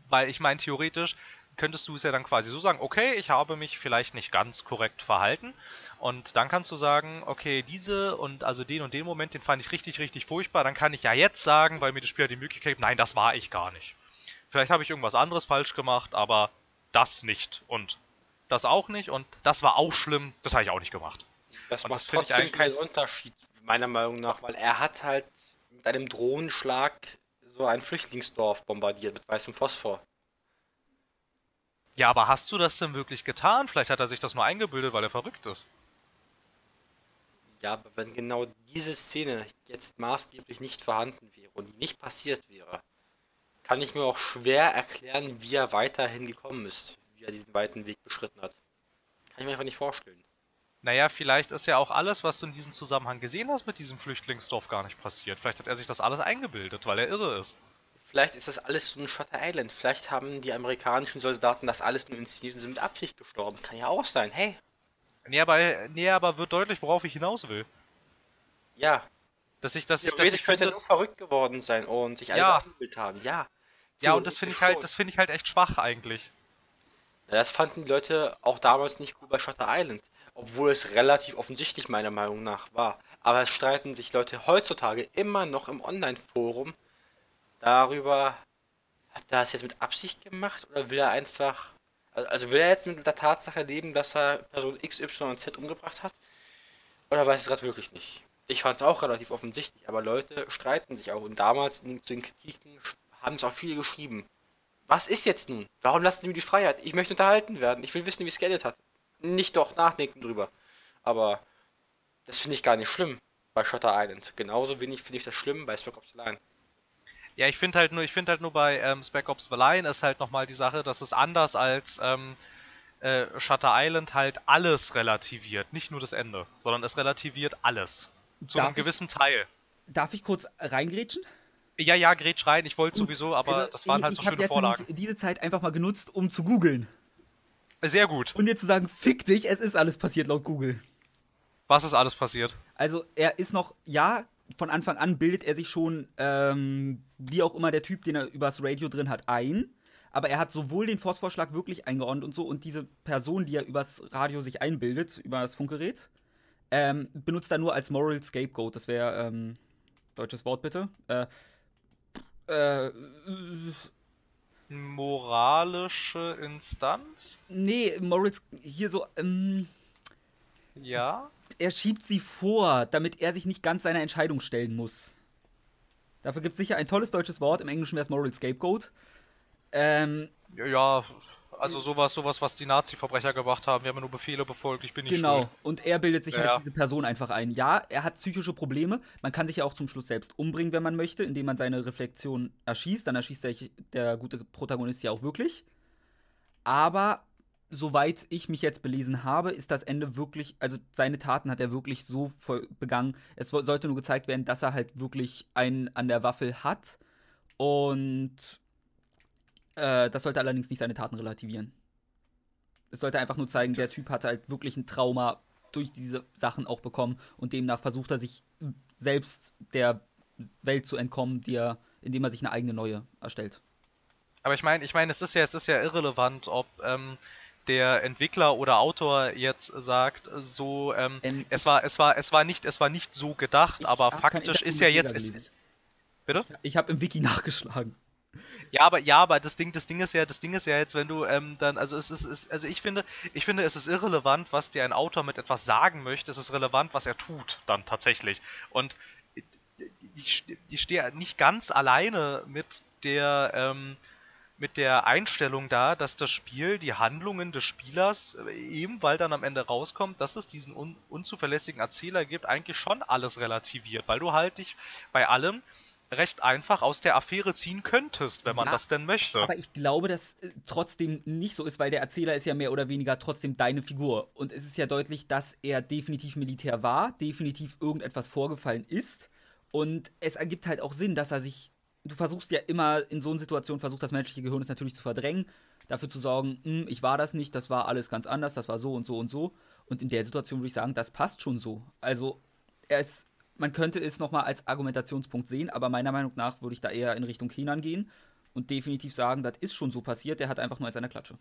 weil ich meine, theoretisch könntest du es ja dann quasi so sagen, okay, ich habe mich vielleicht nicht ganz korrekt verhalten. Und dann kannst du sagen, okay, diese und also den und den Moment, den fand ich richtig, richtig furchtbar. Dann kann ich ja jetzt sagen, weil mir das Spiel die Möglichkeit gibt, nein, das war ich gar nicht. Vielleicht habe ich irgendwas anderes falsch gemacht, aber das nicht. Und das auch nicht. Und das war auch schlimm, das habe ich auch nicht gemacht. Das Und macht das trotzdem keinen Unterschied, meiner Meinung nach, weil er hat halt mit einem Drohnenschlag so ein Flüchtlingsdorf bombardiert mit weißem Phosphor. Ja, aber hast du das denn wirklich getan? Vielleicht hat er sich das nur eingebildet, weil er verrückt ist. Ja, aber wenn genau diese Szene jetzt maßgeblich nicht vorhanden wäre und nicht passiert wäre, kann ich mir auch schwer erklären, wie er weiterhin gekommen ist, wie er diesen weiten Weg beschritten hat. Kann ich mir einfach nicht vorstellen. Naja, vielleicht ist ja auch alles, was du in diesem Zusammenhang gesehen hast, mit diesem Flüchtlingsdorf gar nicht passiert. Vielleicht hat er sich das alles eingebildet, weil er irre ist. Vielleicht ist das alles so ein Shutter Island. Vielleicht haben die amerikanischen Soldaten das alles nur inszeniert und sind mit Absicht gestorben. Kann ja auch sein. Hey, Nee, aber, nee, aber wird deutlich, worauf ich hinaus will. ja, Dass ich, dass ich, dass ich könnte finde, nur verrückt geworden sein und sich alles Ja. eingebildet haben. Ja. ja, und das finde ich halt, das finde ich halt echt schwach eigentlich. Ja, das fanden die Leute auch damals nicht gut bei Shutter Island, obwohl es relativ offensichtlich meiner Meinung nach war. Aber es streiten sich Leute heutzutage immer noch im Online-Forum darüber, hat er das jetzt mit Absicht gemacht oder will er einfach, also- will er jetzt mit der Tatsache leben, dass er Person X, Y und Z umgebracht hat? Oder weiß es gerade wirklich nicht? Ich fand es auch relativ offensichtlich, aber Leute streiten sich auch und damals zu den Kritiken haben es auch viele geschrieben. Was ist jetzt nun? Warum lassen Sie mir die Freiheit? Ich möchte unterhalten werden. Ich will wissen, wie es geendet hat. Nicht doch nachdenken drüber. Aber das finde ich gar nicht schlimm bei Shutter Island. Genauso wenig finde ich das schlimm bei Spec Ops The Line. Ja, ich finde halt nur, ich finde halt nur bei ähm, Spec Ops The Line ist halt nochmal die Sache, dass es anders als ähm, äh, Shutter Island halt alles relativiert. Nicht nur das Ende, sondern es relativiert alles. Zu Darf einem ich- gewissen Teil. Darf ich kurz reingrätschen? Ja, ja, Gretsch rein, ich wollte sowieso, aber Also, das waren halt ich so schöne jetzt Vorlagen. nämlich diese Zeit einfach mal genutzt, um zu googeln. Sehr gut. Und dir zu sagen, fick dich, es ist alles passiert laut Google. Was ist alles passiert? Also er ist noch, ja, von Anfang an bildet er sich schon, ähm, wie auch immer der Typ, den er übers Radio drin hat, ein. Aber er hat sowohl den Phosphorschlag wirklich eingeordnet und so und diese Person, die er übers Radio sich einbildet, über das Funkgerät, ähm, benutzt er nur als Moral Scapegoat. Das wäre, ähm, deutsches Wort bitte. Äh, äh, Moralische Instanz? nee, Moral, hier so, ähm, Ja. Er schiebt sie vor, damit er sich nicht ganz seiner Entscheidung stellen muss. Dafür gibt es sicher ein tolles deutsches Wort, im Englischen wäre es Moral Scapegoat. Ähm, Ja, also sowas, sowas, was die Nazi-Verbrecher gemacht haben. Wir haben ja nur Befehle befolgt, ich bin nicht genau. schuld. Und er bildet sich Ja. halt diese Person einfach ein. Ja, er hat psychische Probleme. Man kann sich ja auch zum Schluss selbst umbringen, wenn man möchte, indem man seine Reflexion erschießt. Dann erschießt der, der gute Protagonist ja auch wirklich. Aber soweit ich mich jetzt belesen habe, ist das Ende wirklich, also seine Taten hat er wirklich so begangen. Es sollte nur gezeigt werden, dass er halt wirklich einen an der Waffel hat. Und äh, das sollte allerdings nicht seine Taten relativieren. Es sollte einfach nur zeigen, der Typ hatte halt wirklich ein Trauma durch diese Sachen auch bekommen und demnach versucht er sich selbst der Welt zu entkommen, die er, indem er sich eine eigene neue erstellt. Aber ich meine, ich meine, es ist ja, es ist ja irrelevant, ob ähm, der Entwickler oder Autor jetzt sagt, so, ähm, Ähm, es war, es war, es war nicht, es war nicht so gedacht, Ich aber faktisch ist ja jetzt, es, bitte? Ich habe im Wiki nachgeschlagen. Ja, aber ja, aber das Ding, das Ding ist ja, das Ding ist ja jetzt, wenn du ähm, dann, also es ist, es, also ich finde, ich finde, es ist irrelevant, was dir ein Autor mit etwas sagen möchte. Es ist relevant, was er tut, dann tatsächlich. Und ich, ich stehe nicht ganz alleine mit der, ähm, mit der Einstellung da, dass das Spiel die Handlungen des Spielers, äh, eben weil dann am Ende rauskommt, dass es diesen un unzuverlässigen Erzähler gibt, eigentlich schon alles relativiert, weil du halt dich bei allem recht einfach aus der Affäre ziehen könntest, wenn man Ja, das denn möchte. Aber ich glaube, dass äh, trotzdem nicht so ist, weil der Erzähler ist ja mehr oder weniger trotzdem deine Figur. Und es ist ja deutlich, dass er definitiv Militär war, definitiv irgendetwas vorgefallen ist. Und es ergibt halt auch Sinn, dass er sich du versuchst ja immer in so einer Situation, versucht das menschliche Gehirn es natürlich zu verdrängen, dafür zu sorgen, hm, ich war das nicht, das war alles ganz anders, das war so und so und so. Und in der Situation würde ich sagen, das passt schon so. Also, er ist, man könnte es nochmal als Argumentationspunkt sehen, aber meiner Meinung nach würde ich da eher in Richtung Kenan gehen und definitiv sagen, das ist schon so passiert, der hat einfach nur als seine Klatsche.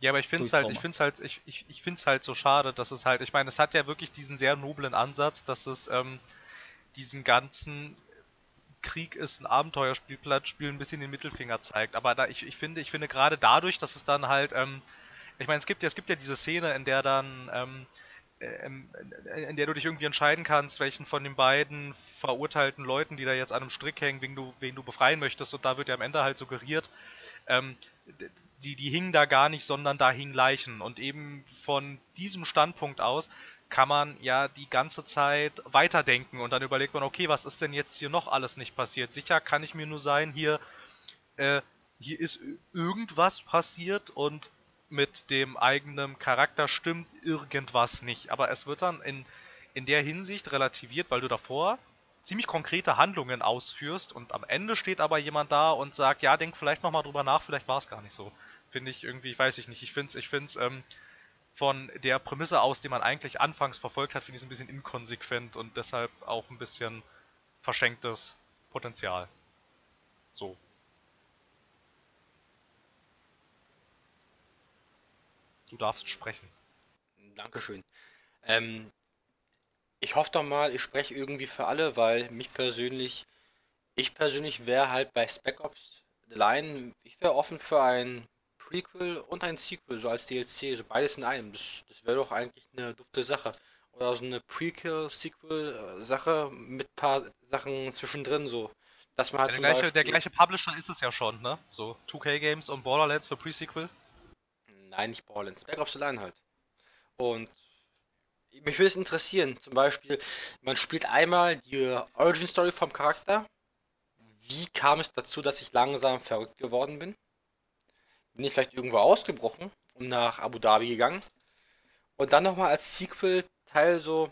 Ja, aber ich finde es halt, ich finde halt, ich, ich, ich finde es halt so schade, dass es halt, ich meine, es hat ja wirklich diesen sehr noblen Ansatz, dass es ähm, diesen ganzen Krieg ist ein Abenteuerspielplatz, Spiel ein bisschen den Mittelfinger zeigt. Aber da, ich, ich finde, ich finde gerade dadurch, dass es dann halt, ähm, ich meine, es gibt ja, es gibt ja diese Szene, in der dann, ähm, ähm, in der du dich irgendwie entscheiden kannst, welchen von den beiden verurteilten Leuten, die da jetzt an einem Strick hängen, wen du, wen du befreien möchtest. Und da wird ja am Ende halt suggeriert, ähm, die, die hingen da gar nicht, sondern da hingen Leichen. Und eben von diesem Standpunkt aus kann man ja die ganze Zeit weiterdenken und dann überlegt man, okay, was ist denn jetzt hier noch alles nicht passiert? Sicher kann ich mir nur sein, hier, äh, hier ist irgendwas passiert und mit dem eigenen Charakter stimmt irgendwas nicht. Aber es wird dann in, in der Hinsicht relativiert, weil du davor ziemlich konkrete Handlungen ausführst und am Ende steht aber jemand da und sagt, ja, denk vielleicht nochmal drüber nach, vielleicht war es gar nicht so. Finde ich irgendwie, weiß ich nicht. Ich finde es, ich finde es, ähm, von der Prämisse aus, die man eigentlich anfangs verfolgt hat, finde ich es ein bisschen inkonsequent und deshalb auch ein bisschen verschenktes Potenzial. So. Du darfst sprechen. Dankeschön. Ähm, ich hoffe doch mal, ich spreche irgendwie für alle, weil mich persönlich, ich persönlich wäre halt bei Spec Ops The Line, ich wäre offen für ein Prequel und ein Sequel, so als DLC, so beides in einem. Das, das wäre doch eigentlich eine dufte Sache. Oder so eine Prequel-Sequel-Sache mit ein paar Sachen zwischendrin, so. Dass man halt der, gleiche, der gleiche Publisher ist es ja schon, ne? So 2K Games und Borderlands für Pre-Sequel. Nein, nicht Borderlands. Back Ops the Line halt. Und mich würde es interessieren, zum Beispiel, man spielt einmal die Origin Story vom Charakter. Wie kam es dazu, dass ich langsam verrückt geworden bin? Bin ich vielleicht irgendwo ausgebrochen und nach Abu Dhabi gegangen. Und dann nochmal als Sequel-Teil so,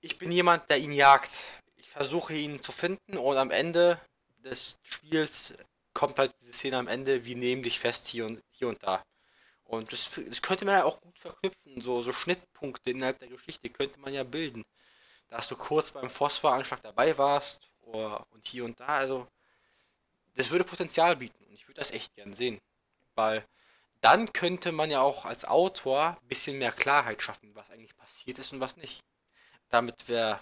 ich bin jemand, der ihn jagt. Ich versuche ihn zu finden und am Ende des Spiels kommt halt diese Szene am Ende, wir nehmen dich fest hier und, hier und da. Und das, das könnte man ja auch gut verknüpfen, so, so Schnittpunkte innerhalb der Geschichte könnte man ja bilden. Dass du kurz beim Phosphoranschlag dabei warst oder, und hier und da, also das würde Potenzial bieten und ich würde das echt gern sehen. Weil dann könnte man ja auch als Autor ein bisschen mehr Klarheit schaffen, was eigentlich passiert ist und was nicht. Damit wäre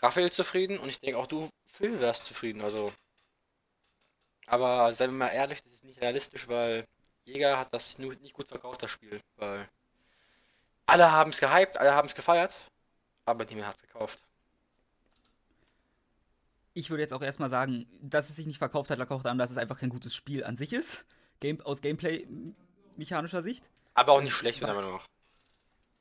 Raphael zufrieden und ich denke auch du, Phil, wärst zufrieden. Also. Aber seien wir mal ehrlich, das ist nicht realistisch, weil Jäger hat das nicht gut verkauft, das Spiel. Weil alle haben es gehypt, alle haben es gefeiert, aber niemand hat es gekauft ich würde jetzt auch erstmal sagen, dass es sich nicht verkauft hat, lag auch daran, dass es einfach kein gutes Spiel an sich ist. Game, aus Gameplay-mechanischer Sicht. Aber auch nicht schlecht, meiner Meinung nach.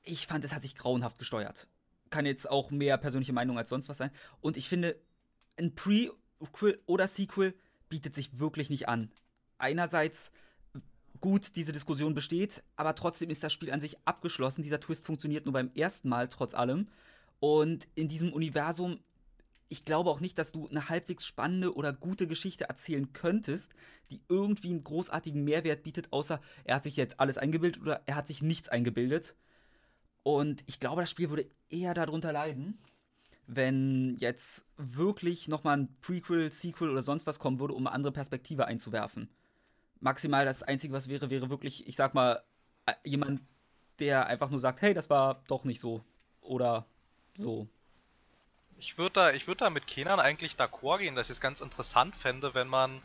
Ich fand, es hat sich grauenhaft gesteuert. Kann jetzt auch mehr persönliche Meinung als sonst was sein. Und ich finde, ein Prequel oder Sequel bietet sich wirklich nicht an. Einerseits gut, diese Diskussion besteht, aber trotzdem ist das Spiel an sich abgeschlossen. Dieser Twist funktioniert nur beim ersten Mal, trotz allem. Und in diesem Universum ich glaube auch nicht, dass du eine halbwegs spannende oder gute Geschichte erzählen könntest, die irgendwie einen großartigen Mehrwert bietet, außer er hat sich jetzt alles eingebildet oder er hat sich nichts eingebildet. Und ich glaube, das Spiel würde eher darunter leiden, wenn jetzt wirklich nochmal ein Prequel, Sequel oder sonst was kommen würde, um eine andere Perspektive einzuwerfen. Maximal das Einzige, was wäre, wäre wirklich, ich sag mal, äh, jemand, der einfach nur sagt, hey, das war doch nicht so. Oder so. Ich würde da, ich da mit Kenan eigentlich d'accord gehen, dass ich es ganz interessant fände, wenn man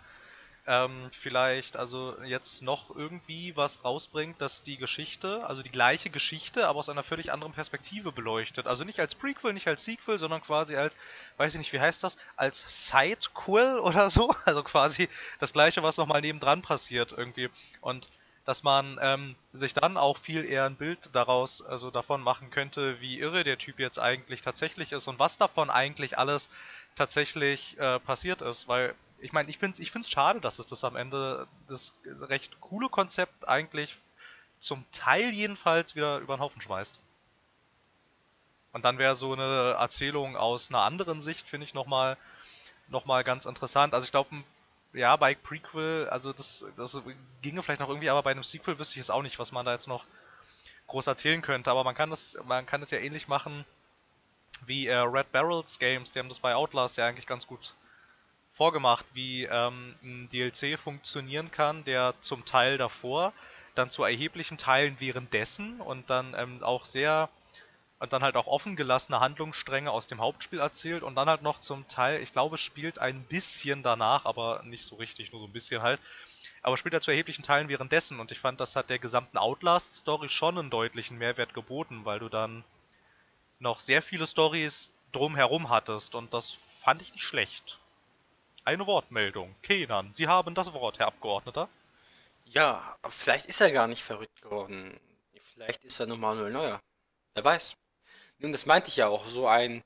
ähm, vielleicht also jetzt noch irgendwie was rausbringt, dass die Geschichte, also die gleiche Geschichte, aber aus einer völlig anderen Perspektive beleuchtet. Also nicht als Prequel, nicht als Sequel, sondern quasi als, weiß ich nicht, wie heißt das, als Sidequel oder so. Also quasi das gleiche, was nochmal nebendran passiert irgendwie. Und dass man ähm, sich dann auch viel eher ein Bild daraus, also davon machen könnte, wie irre der Typ jetzt eigentlich tatsächlich ist und was davon eigentlich alles tatsächlich äh, passiert ist, weil ich meine, ich finde es ich find's schade, dass es das am Ende das recht coole Konzept eigentlich zum Teil jedenfalls wieder über den Haufen schmeißt. Und dann wäre so eine Erzählung aus einer anderen Sicht, finde ich, nochmal noch mal ganz interessant. Also ich glaube, ja, bei Prequel, also das, das ginge vielleicht noch irgendwie, aber bei einem Sequel wüsste ich jetzt auch nicht, was man da jetzt noch groß erzählen könnte. Aber man kann das, man kann es ja ähnlich machen wie äh, Red Barrels Games, die haben das bei Outlast ja eigentlich ganz gut vorgemacht, wie ähm, ein DLC funktionieren kann, der zum Teil davor, dann zu erheblichen Teilen währenddessen und dann ähm, auch sehr und dann halt auch offen gelassene Handlungsstränge aus dem Hauptspiel erzählt und dann halt noch zum Teil, ich glaube, spielt ein bisschen danach, aber nicht so richtig, nur so ein bisschen halt, aber spielt er zu erheblichen Teilen währenddessen und ich fand, das hat der gesamten Outlast-Story schon einen deutlichen Mehrwert geboten, weil du dann noch sehr viele Stories drumherum hattest und das fand ich nicht schlecht. Eine Wortmeldung. Kenan, Sie haben das Wort, Herr Abgeordneter. Ja, vielleicht ist er gar nicht verrückt geworden. Vielleicht ist er nur Manuel Neuer. Wer weiß. Nun, das meinte ich ja auch. So ein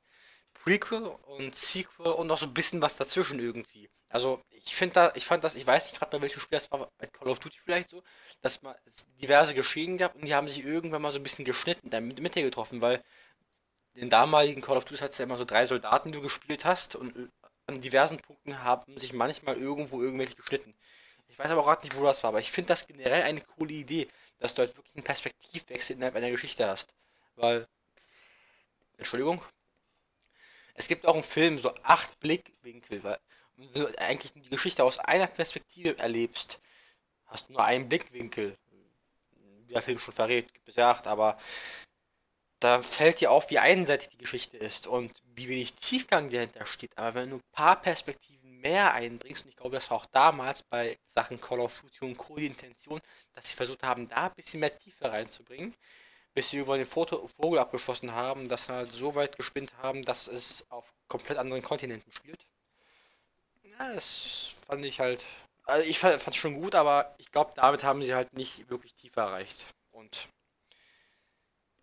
Prequel und Sequel und noch so ein bisschen was dazwischen irgendwie. Also ich finde da, ich fand das, ich weiß nicht gerade bei welchem Spiel das war, bei Call of Duty vielleicht so, dass man diverse Geschehen gab und die haben sich irgendwann mal so ein bisschen geschnitten, in der Mitte getroffen, weil den damaligen Call of Duty hat es ja immer so drei Soldaten, die du gespielt hast und äh, an diversen Punkten haben sich manchmal irgendwo irgendwelche geschnitten. Ich weiß aber auch gerade nicht, wo das war, aber ich finde das generell eine coole Idee, dass du halt wirklich einen Perspektivwechsel innerhalb einer Geschichte hast. Weil, Entschuldigung, es gibt auch einen Film, so acht Blickwinkel, weil du eigentlich die Geschichte aus einer Perspektive erlebst, hast du nur einen Blickwinkel. Wie der Film schon verrät, gibt es ja acht, aber da fällt dir auf, wie einseitig die Geschichte ist und wie wenig Tiefgang dahinter steht. Aber wenn du ein paar Perspektiven mehr einbringst, und ich glaube, das war auch damals bei Sachen Call of Duty und Co. die Intention, dass sie versucht haben, da ein bisschen mehr Tiefe reinzubringen, bis sie über den Foto Vogel abgeschlossen haben, dass sie halt so weit gespinnt haben, dass es auf komplett anderen Kontinenten spielt. Ja, das fand ich halt. Also ich fand es schon gut, aber ich glaube, damit haben sie halt nicht wirklich tiefer erreicht. Und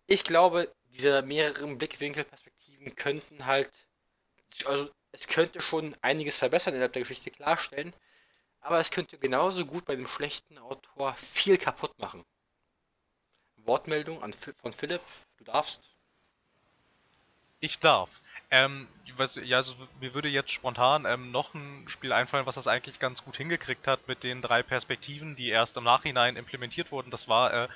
ich glaube, diese mehreren Blickwinkelperspektiven könnten halt, also es könnte schon einiges verbessern innerhalb der Geschichte klarstellen, aber es könnte genauso gut bei dem schlechten Autor viel kaputt machen. Wortmeldung an, von Philipp, du darfst. Ich darf. Ähm, was, ja, also mir würde jetzt spontan ähm, noch ein Spiel einfallen, was das eigentlich ganz gut hingekriegt hat mit den drei Perspektiven, die erst im Nachhinein implementiert wurden. Das war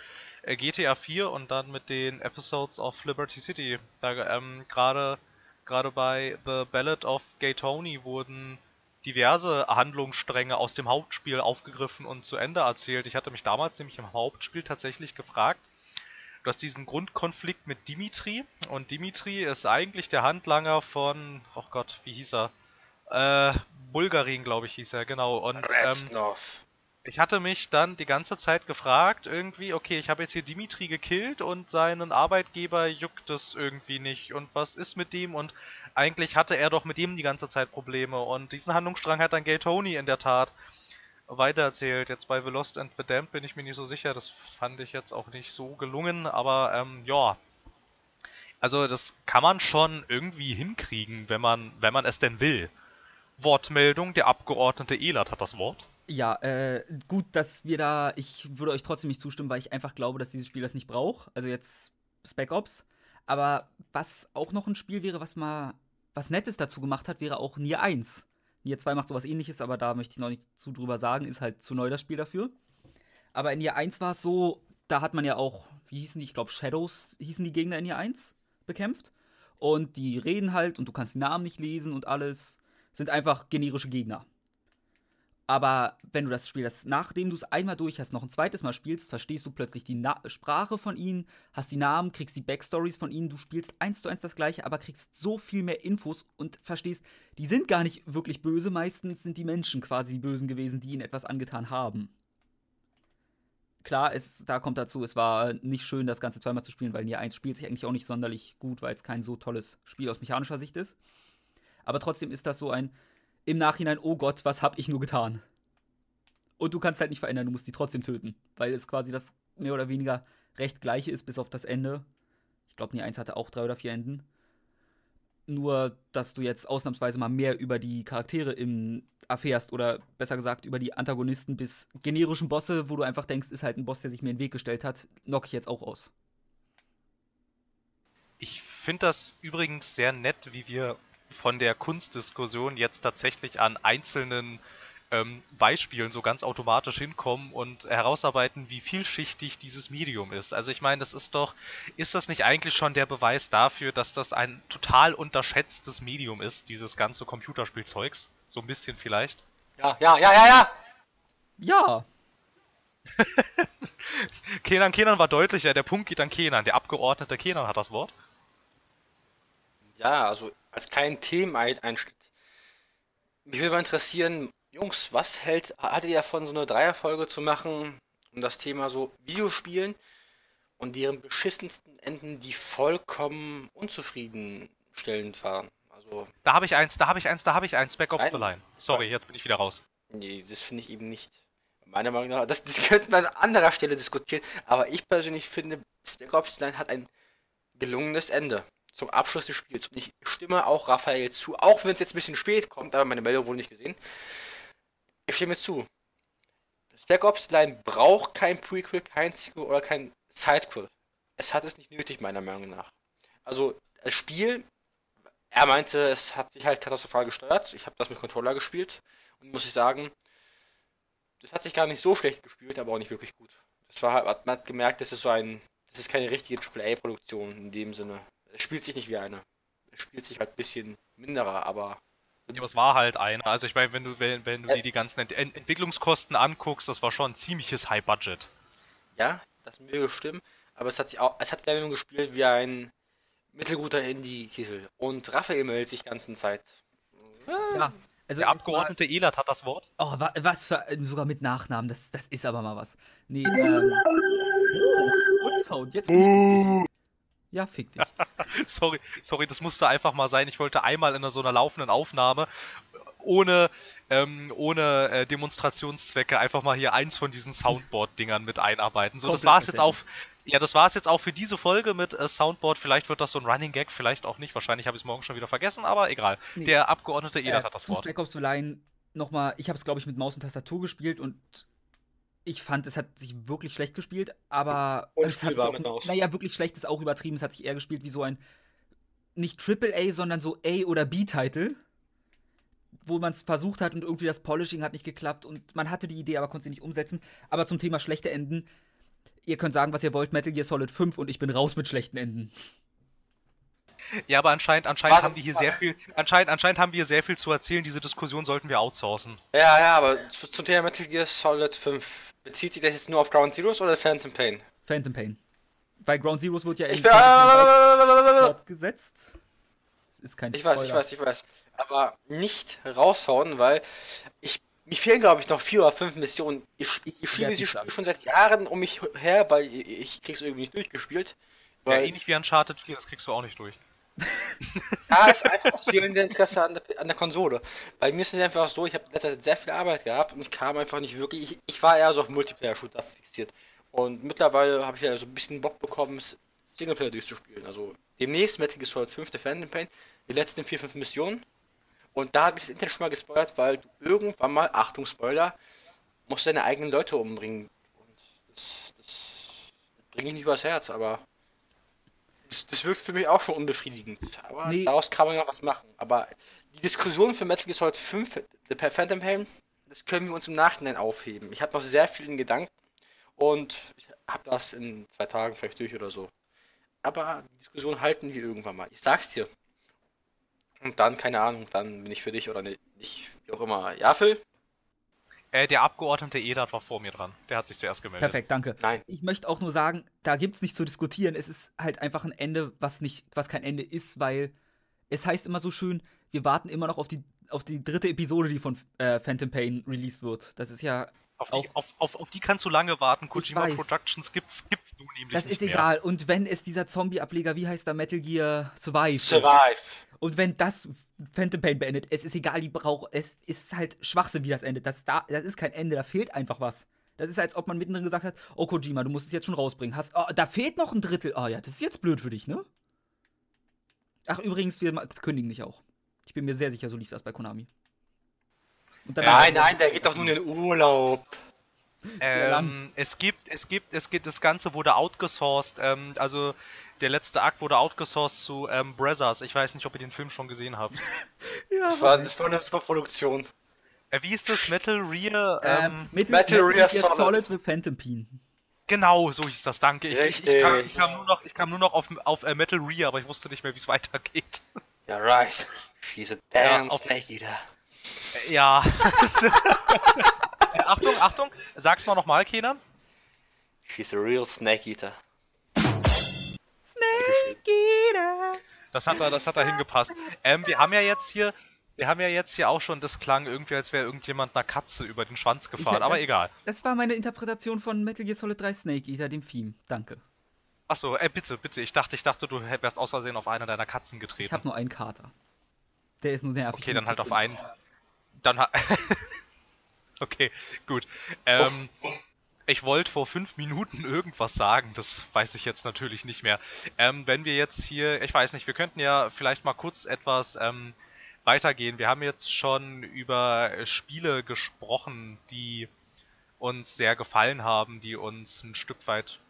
äh, GTA 4 und dann mit den Episodes of Liberty City. Da ähm, gerade gerade bei The Ballad of Gay Tony wurden diverse Handlungsstränge aus dem Hauptspiel aufgegriffen und zu Ende erzählt. Ich hatte mich damals nämlich im Hauptspiel tatsächlich gefragt, du hast diesen Grundkonflikt mit Dimitri und Dimitri ist eigentlich der Handlanger von, oh Gott, wie hieß er? Äh, Bulgarin, glaube ich, hieß er, genau. Und ähm, ich hatte mich dann die ganze Zeit gefragt, irgendwie, okay, ich habe jetzt hier Dimitri gekillt und seinen Arbeitgeber juckt es irgendwie nicht. Und was ist mit dem? Und eigentlich hatte er doch mit ihm die ganze Zeit Probleme. Und diesen Handlungsstrang hat dann Gay Tony in der Tat weitererzählt. Jetzt bei The Lost and the Damned bin ich mir nicht so sicher. Das fand ich jetzt auch nicht so gelungen. Aber ähm, ja, also das kann man schon irgendwie hinkriegen, wenn man, wenn man es denn will. Wortmeldung, der Abgeordnete Elert hat das Wort. Ja, äh, gut, dass wir da, ich würde euch trotzdem nicht zustimmen, weil ich einfach glaube, dass dieses Spiel das nicht braucht. Also jetzt Spec Ops. Aber was auch noch ein Spiel wäre, was mal was Nettes dazu gemacht hat, wäre auch Nier 1. Nier 2 macht sowas ähnliches, aber da möchte ich noch nicht zu drüber sagen, ist halt zu neu das Spiel dafür. Aber in Nier 1 war es so, da hat man ja auch, wie hießen die, ich glaube Shadows hießen die Gegner in Nier 1 bekämpft. Und die reden halt und du kannst die Namen nicht lesen und alles. Sind einfach generische Gegner. Aber wenn du das Spiel, das, nachdem du es einmal durch hast, noch ein zweites Mal spielst, verstehst du plötzlich die Na Sprache von ihnen, hast die Namen, kriegst die Backstories von ihnen, du spielst eins zu eins das gleiche, aber kriegst so viel mehr Infos und verstehst, die sind gar nicht wirklich böse, meistens sind die Menschen quasi die Bösen gewesen, die ihnen etwas angetan haben. Klar, es, da kommt dazu, es war nicht schön, das Ganze zweimal zu spielen, weil Nier 1 spielt sich eigentlich auch nicht sonderlich gut, weil es kein so tolles Spiel aus mechanischer Sicht ist. Aber trotzdem ist das so ein, im Nachhinein, oh Gott, was hab ich nur getan? Und du kannst halt nicht verändern, du musst die trotzdem töten, weil es quasi das mehr oder weniger recht gleiche ist, bis auf das Ende. Ich glaube, Nie 1 hatte auch drei oder vier Enden. Nur, dass du jetzt ausnahmsweise mal mehr über die Charaktere im erfährst oder besser gesagt über die Antagonisten bis generischen Bosse, wo du einfach denkst, ist halt ein Boss, der sich mir in den Weg gestellt hat, knock ich jetzt auch aus. Ich finde das übrigens sehr nett, wie wir von der Kunstdiskussion jetzt tatsächlich an einzelnen ähm, Beispielen so ganz automatisch hinkommen und herausarbeiten, wie vielschichtig dieses Medium ist. Also ich meine, das ist doch, ist das nicht eigentlich schon der Beweis dafür, dass das ein total unterschätztes Medium ist, dieses ganze Computerspielzeugs? So ein bisschen vielleicht. Ja, ja, ja, ja, ja. Ja. Kenan, Kenan war deutlicher, der Punkt geht an Kenan. Der Abgeordnete Kenan hat das Wort. Ja, also als kleinen Themeneinschnitt. Mich würde mal interessieren, Jungs, was hält, hattet ihr davon, so eine Dreierfolge zu machen, um das Thema so Videospielen und deren beschissensten Enden, die vollkommen unzufriedenstellend waren? Also, Da habe ich eins, da habe ich eins, da habe ich eins. Back Ops Nein. the Line. Sorry, jetzt bin ich wieder raus. nee, das finde ich eben nicht. Meiner Meinung nach, das, das könnte man an anderer Stelle diskutieren, aber ich persönlich finde, Spec Ops The Line hat ein gelungenes Ende zum Abschluss des Spiels. Und ich stimme auch Raphael zu, auch wenn es jetzt ein bisschen spät kommt, aber meine Meldung wohl nicht gesehen. Ich stimme zu. Spec Ops The Line braucht kein Prequel, kein Sequel oder kein Sidequel. Es hat es nicht nötig, meiner Meinung nach. Also, das Spiel, er meinte, es hat sich halt katastrophal gesteuert. Ich habe das mit Controller gespielt und muss ich sagen, das hat sich gar nicht so schlecht gespielt, aber auch nicht wirklich gut. Das war halt, man hat gemerkt, das ist so ein, das ist keine richtige AAA-Produktion in dem Sinne. Es spielt sich nicht wie eine. Es spielt sich halt ein bisschen minderer, aber Ja, aber es war halt eine. Also ich meine, wenn du, wenn, wenn du dir die ganzen Ent Ent Entwicklungskosten anguckst, das war schon ein ziemliches High-Budget. ja, das möge stimmen. Aber es hat sich auch, es hat leider nur gespielt wie ein mittelguter Indie-Titel. Und Raphael meldet sich die ganze Zeit. Ja. Also, Der Abgeordnete Elat hat das Wort. Oh, wa was für. sogar mit Nachnamen, das, das ist aber mal was. Nee, ähm. Oh, und Sound, jetzt bin ich. Ja, fick dich. Sorry, sorry, das musste einfach mal sein. Ich wollte einmal in so einer laufenden Aufnahme ohne, ähm, ohne äh, Demonstrationszwecke einfach mal hier eins von diesen Soundboard-Dingern mit einarbeiten. So, das Komplett war's jetzt auch. Ja, das war's jetzt auch für diese Folge mit äh, Soundboard. Vielleicht wird das so ein Running Gag, vielleicht auch nicht. Wahrscheinlich habe ich es morgen schon wieder vergessen, aber egal. Nee. Der Abgeordnete Elat Äh, hat das zu Wort. Spec Ops Line nochmal, ich habe es glaube ich mit Maus und Tastatur gespielt und ich fand, es hat sich wirklich schlecht gespielt, aber es hat sich Unspielbar auch, naja, wirklich schlecht ist auch übertrieben, es hat sich eher gespielt wie so ein nicht Triple A, sondern so A oder B-Titel, wo man es versucht hat und irgendwie das Polishing hat nicht geklappt und man hatte die Idee, aber konnte sie nicht umsetzen. Aber zum Thema schlechte Enden, ihr könnt sagen, was ihr wollt, Metal Gear Solid 5 und ich bin raus mit schlechten Enden. Ja, aber anscheinend, anscheinend Warte, haben wir hier warte. sehr viel, anscheinend, anscheinend haben wir hier sehr viel zu erzählen. Diese Diskussion sollten wir outsourcen. Ja, ja, aber zu, zum Thema Metal Gear Solid 5. Bezieht sich das jetzt nur auf Ground Zeroes oder Phantom Pain? Phantom Pain. Weil Ground Zeroes wird ja Ich, in bin, fortgesetzt. Es ist kein ich weiß, ich Spoiler. weiß, ich weiß. Aber nicht raushauen, weil ich, mir fehlen, glaube ich, noch vier oder fünf Missionen. Ich, ich, Ich schiebe sie sagen. schon seit Jahren um mich her, weil ich, ich krieg's irgendwie nicht durchgespielt. Ja, Weil, ähnlich wie Uncharted 4, das kriegst du auch nicht durch. Ja, ist einfach das fehlende Interesse an der, an der Konsole. Bei mir ist es einfach so, ich habe letzter Zeit sehr viel Arbeit gehabt und ich kam einfach nicht wirklich. Ich, ich war eher so auf Multiplayer-Shooter fixiert. Und mittlerweile habe ich ja so ein bisschen Bock bekommen, Singleplayer durchzuspielen. Also demnächst Metal Gear Solid 5, der Phantom Pain, die letzten 4, 5 Missionen. Und da hat mich das Internet schon mal gespoilert, weil du irgendwann mal, Achtung, Spoiler, musst deine eigenen Leute umbringen. Und das, das, das bringe ich nicht übers Herz, aber das, das wirkt für mich auch schon unbefriedigend. Aber Nee. daraus kann man ja was machen. Aber die Diskussion für Metal Gear Solid 5, der Phantom Pain, das können wir uns im Nachhinein aufheben. Ich habe noch sehr viel in Gedanken und ich habe das in zwei Tagen vielleicht durch oder so. Aber die Diskussion halten wir irgendwann mal. Ich sag's dir. Und dann, keine Ahnung, dann bin ich für dich oder nicht, nicht wie auch immer. Ja, Phil? Äh, der Abgeordnete Edat war vor mir dran. Der hat sich zuerst gemeldet. Perfekt, danke. Nein. Ich möchte auch nur sagen, da gibt es nichts zu diskutieren. Es ist halt einfach ein Ende, was nicht, was kein Ende ist, weil es heißt immer so schön, wir warten immer noch auf die, auf die dritte Episode, die von äh, Phantom Pain released wird. Das ist ja, Auf die, Auch- auf, auf, auf die kannst du lange warten. Kojima. Productions gibt's, gibt's nun nämlich das nicht ist mehr. egal. Und wenn es dieser Zombie-Ableger, wie heißt der Metal Gear Survive? ist, Survive. Und wenn das Phantom Pain beendet, es ist egal, die braucht, es ist halt Schwachsinn, wie das endet. Das, da, das ist kein Ende, da fehlt einfach was. Das ist, als ob man mittendrin gesagt hat, oh Kojima, du musst es jetzt schon rausbringen. Hast, oh, da fehlt noch ein Drittel. Oh ja, das ist jetzt blöd für dich, ne? Ach, übrigens, wir kündigen nicht auch. Ich bin mir sehr sicher, so lief das bei Konami. Und dann Nein, nein, der geht doch nur in den Urlaub. Ähm, es gibt, es gibt, es gibt, das Ganze wurde outgesourced. Ähm, also der letzte Akt wurde outgesourced zu ähm, Brothers. Ich weiß nicht, ob ihr den Film schon gesehen habt. ja, das war, das war eine super Produktion. Äh, wie ist das? Metal Rear? Ähm, ähm, Metal, Metal, Rear Solid. Solid with Phantom Peen. Genau, so hieß das, danke. Ich, ich, ich, kam, ich, kam, nur noch, ich kam nur noch auf, auf uh, Metal Rear, aber ich wusste nicht mehr, wie es weitergeht. Ja, right. She's a damn ja, snake eater. Ja. Achtung, Achtung, sag's mal nochmal, Kenan. She's a real snake eater. Snake eater. Das hat da, das hat da hingepasst. Ähm, wir haben ja jetzt hier, wir haben ja jetzt hier auch schon, das klang irgendwie, als wäre irgendjemand einer Katze über den Schwanz gefahren, ich, aber das, egal. Das war meine Interpretation von Metal Gear Solid 3 Snake Eater, dem Theme. Danke. Achso, äh, bitte, bitte. Ich dachte, ich dachte, du wärst aus Versehen auf einer deiner Katzen getreten. Ich habe nur einen Kater. Der ist nur nervig. Okay, dann halt auf einen. Dann halt. okay, gut. Ähm, ich wollte vor fünf Minuten irgendwas sagen, das weiß ich jetzt natürlich nicht mehr. Ähm, wenn wir jetzt hier, ich weiß nicht, wir könnten ja vielleicht mal kurz etwas ähm, weitergehen. Wir haben jetzt schon über Spiele gesprochen, die uns sehr gefallen haben, die uns ein Stück weit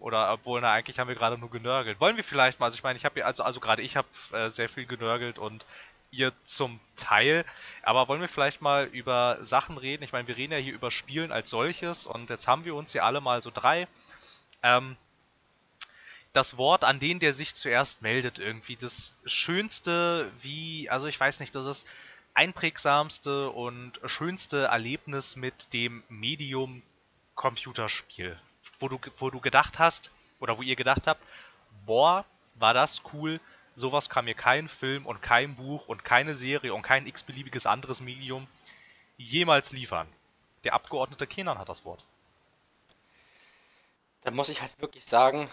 oder obwohl, na, eigentlich haben wir gerade nur genörgelt. Wollen wir vielleicht mal, also ich meine, ich habe also, also gerade ich habe äh, sehr viel genörgelt und ihr zum Teil. Aber wollen wir vielleicht mal über Sachen reden? Ich meine, wir reden ja hier über Spielen als solches und jetzt haben wir uns hier alle mal so drei. Ähm, das Wort an den, der sich zuerst meldet, irgendwie das Schönste, wie, also ich weiß nicht, das ist einprägsamste und schönste Erlebnis mit dem Medium Computerspiel, wo du, wo du gedacht hast, oder wo ihr gedacht habt, boah, war das cool, sowas kann mir kein Film und kein Buch und keine Serie und kein x-beliebiges anderes Medium jemals liefern. Der Abgeordnete Kenan hat das Wort. Da muss ich halt wirklich sagen,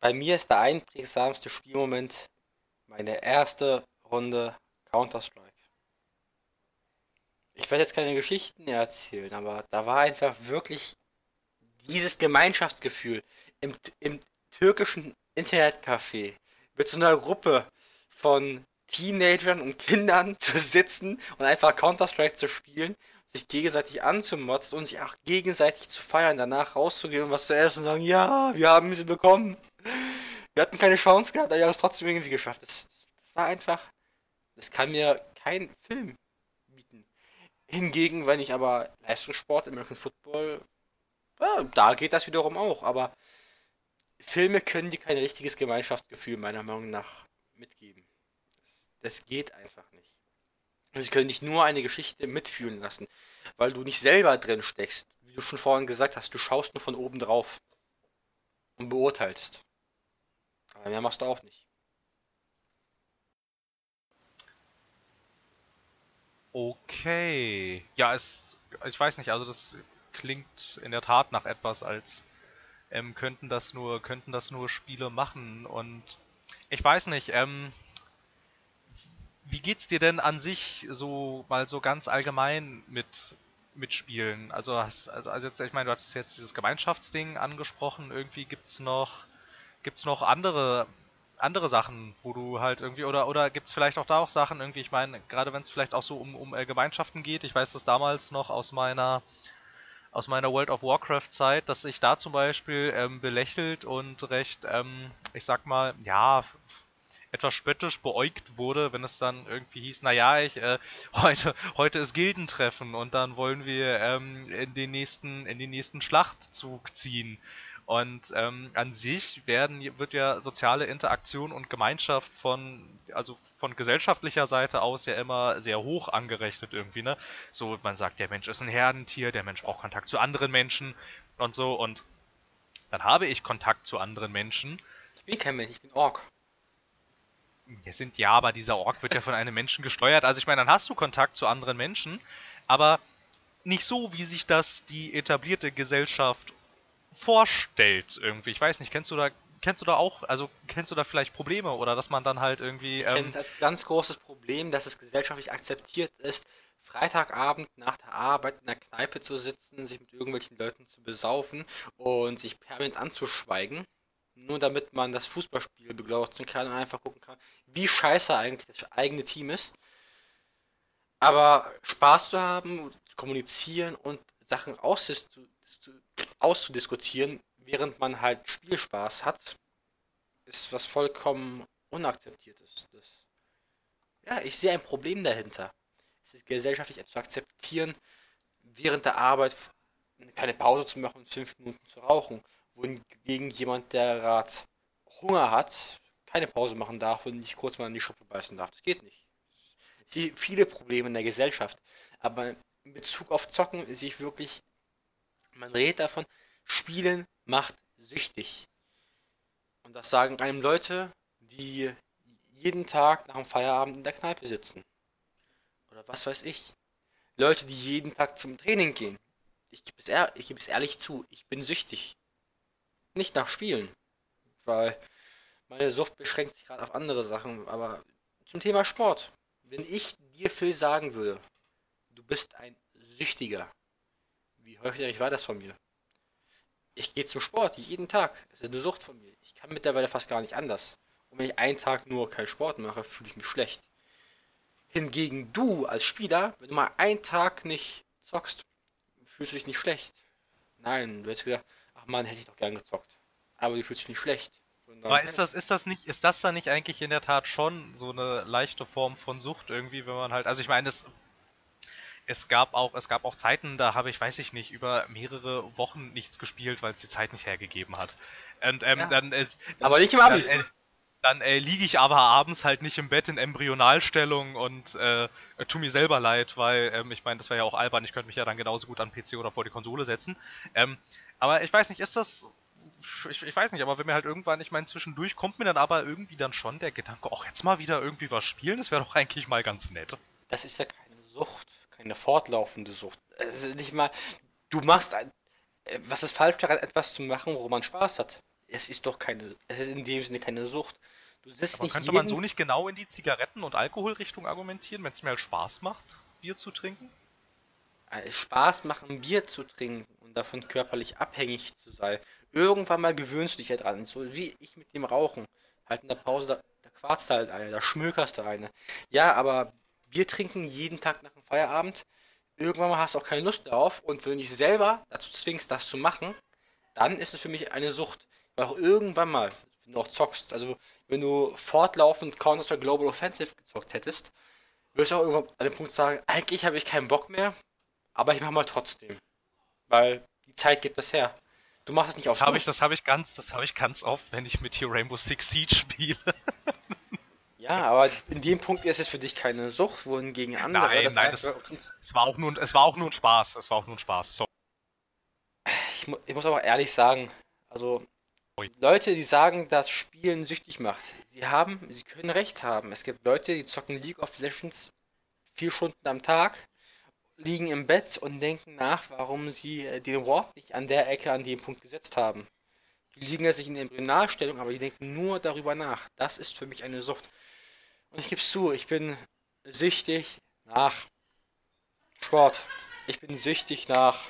bei mir ist der einprägsamste Spielmoment meine erste Runde Counter-Strike. Ich werde jetzt keine Geschichten erzählen, aber da war einfach wirklich dieses Gemeinschaftsgefühl im, im türkischen Internetcafé mit so einer Gruppe von Teenagern und Kindern zu sitzen und einfach Counter-Strike zu spielen, sich gegenseitig anzumotzen und sich auch gegenseitig zu feiern, danach rauszugehen und was zu essen und sagen, ja, wir haben sie bekommen. Wir hatten keine Chance gehabt, aber wir haben es trotzdem irgendwie geschafft. Das, das war einfach, das kann mir kein Film bieten. Hingegen, wenn ich aber Leistungssport, American Football, ja, da geht das wiederum auch, aber Filme können dir kein richtiges Gemeinschaftsgefühl meiner Meinung nach mitgeben. Das, geht einfach nicht. Sie können dich nur eine Geschichte mitfühlen lassen, weil du nicht selber drin steckst. Wie du schon vorhin gesagt hast, du schaust nur von oben drauf und beurteilst. Aber mehr machst du auch nicht. Okay. Ja, es. Ich weiß nicht, also das klingt in der Tat nach etwas, als ähm, könnten das nur, könnten das nur Spiele machen. Und ich weiß nicht, ähm, wie geht's dir denn an sich so mal so ganz allgemein mit mit Spielen? Also, hast, also, also jetzt, ich meine, du hattest jetzt dieses Gemeinschaftsding angesprochen. Irgendwie gibt's noch gibt's noch andere andere Sachen, wo du halt irgendwie oder oder gibt's vielleicht auch da auch Sachen irgendwie? Ich meine, gerade wenn es vielleicht auch so um um äh, Gemeinschaften geht. Ich weiß das damals noch aus meiner aus meiner World of Warcraft Zeit, dass ich da zum Beispiel ähm, belächelt und recht, ähm, ich sag mal, ja, etwas spöttisch beäugt wurde, wenn es dann irgendwie hieß, naja, ich, äh, heute, heute ist Gildentreffen und dann wollen wir ähm, in den nächsten, in den nächsten Schlachtzug ziehen. Und ähm, an sich werden, wird ja soziale Interaktion und Gemeinschaft von, also von gesellschaftlicher Seite aus ja immer sehr hoch angerechnet irgendwie, ne? So, man sagt, der Mensch ist ein Herdentier, der Mensch braucht Kontakt zu anderen Menschen und so. Und dann habe ich Kontakt zu anderen Menschen. Ich bin kein Mensch, ich bin Ork. Wir sind ja, aber dieser Ork wird ja von einem Menschen gesteuert. Also ich meine, dann hast du Kontakt zu anderen Menschen, aber nicht so, wie sich das die etablierte Gesellschaft vorstellt irgendwie. Ich weiß nicht, kennst du da kennst du da auch, also kennst du da vielleicht Probleme oder dass man dann halt irgendwie. Ich ähm, kenne das ganz großes Problem, dass es gesellschaftlich akzeptiert ist, Freitagabend nach der Arbeit in der Kneipe zu sitzen, sich mit irgendwelchen Leuten zu besaufen und sich permanent anzuschweigen. Nur damit man das Fußballspiel begleiten kann und einfach gucken kann, wie scheiße eigentlich das eigene Team ist. Aber Spaß zu haben, zu kommunizieren und Sachen auszudiskutieren, während man halt Spielspaß hat, ist was vollkommen unakzeptiertes. Das, ja, ich sehe ein Problem dahinter. Es ist gesellschaftlich zu akzeptieren, während der Arbeit eine kleine Pause zu machen und fünf Minuten zu rauchen. Wohingegen jemand, der gerade Hunger hat, keine Pause machen darf und nicht kurz mal in die Schuppe beißen darf. Das geht nicht. Ich sehe viele Probleme in der Gesellschaft. Aber in Bezug auf Zocken sehe ich wirklich, man redet davon, Spielen macht süchtig. Und das sagen einem Leute, die jeden Tag nach dem Feierabend in der Kneipe sitzen. Oder was weiß ich. Leute, die jeden Tag zum Training gehen. Ich gebe es, ehr gebe es ehrlich zu, ich bin süchtig. Nicht nach Spielen. Weil meine Sucht beschränkt sich gerade auf andere Sachen. Aber zum Thema Sport. Wenn ich dir Phil sagen würde, du bist ein Süchtiger. Wie häufig war das von mir? Ich gehe zum Sport jeden Tag. Es ist eine Sucht von mir. Ich kann mittlerweile fast gar nicht anders. Und wenn ich einen Tag nur keinen Sport mache, fühle ich mich schlecht. Hingegen du als Spieler, wenn du mal einen Tag nicht zockst, fühlst du dich nicht schlecht. Nein, du hättest gedacht, ach man, hätte ich doch gern gezockt. Aber du fühlst dich nicht schlecht. Aber ist das, ist das nicht, ist das dann nicht eigentlich in der Tat schon so eine leichte Form von Sucht irgendwie, wenn man halt, also ich meine, es, es gab auch, es gab auch Zeiten, da habe ich, weiß ich nicht, über mehrere Wochen nichts gespielt, weil es die Zeit nicht hergegeben hat. Und ähm, ja. dann ist. Aber nicht im Abi. Dann, äh, dann äh, liege ich aber abends halt nicht im Bett in Embryonalstellung und äh, tu mir selber leid, weil ähm, ich meine, das wäre ja auch albern, ich könnte mich ja dann genauso gut an PC oder vor die Konsole setzen. Ähm, aber ich weiß nicht, ist das. Ich, ich, weiß nicht, aber wenn mir halt irgendwann, ich meine, zwischendurch kommt mir dann aber irgendwie dann schon der Gedanke, auch jetzt mal wieder irgendwie was spielen, das wäre doch eigentlich mal ganz nett. Das ist ja keine Sucht, keine fortlaufende Sucht. Es ist nicht mal, du machst ein, äh, was ist falsch daran, etwas zu machen, wo man Spaß hat? Es ist doch keine, es ist in dem Sinne keine Sucht. Du sitzt Aber nicht könnte man so nicht genau in die Zigaretten- und Alkoholrichtung argumentieren, wenn es mir halt Spaß macht, Bier zu trinken? Äh, Spaß machen, Bier zu trinken und davon körperlich abhängig zu sein. Irgendwann mal gewöhnst du dich ja dran. So wie ich mit dem Rauchen. Halt in der Pause, da, da quarzt halt eine, da schmökerst du eine. Ja, aber Bier trinken jeden Tag nach dem Feierabend, irgendwann mal hast du auch keine Lust darauf und wenn du dich selber dazu zwingst, das zu machen, dann ist es für mich eine Sucht. Weil auch irgendwann mal, wenn du auch zockst, also wenn du fortlaufend Counter-Strike Global Offensive gezockt hättest, würdest du auch irgendwann an dem Punkt sagen, eigentlich habe ich keinen Bock mehr, aber ich mache mal trotzdem. Weil die Zeit gibt es her. Du machst es nicht das auf. ich, das habe ich ganz, das habe ich ganz oft, wenn ich mit hier Rainbow Six Siege spiele. ja, aber in dem Punkt ist es für dich keine Sucht, wohingegen andere. Nein, das nein, das, es war auch nur, es war auch nur ein Spaß. Es war auch nur ein Spaß. So. Ich, ich muss aber ehrlich sagen, also Leute, die sagen, dass Spielen süchtig macht, sie haben, sie können recht haben. Es gibt Leute, die zocken League of Legends vier Stunden am Tag, liegen im Bett und denken nach, warum sie äh, den Wort nicht an der Ecke, an dem Punkt gesetzt haben. Die liegen ja sich in Embryonalstellung, aber die denken nur darüber nach. Das ist für mich eine Sucht. Und ich gebe es zu, ich bin süchtig nach Sport. Ich bin süchtig nach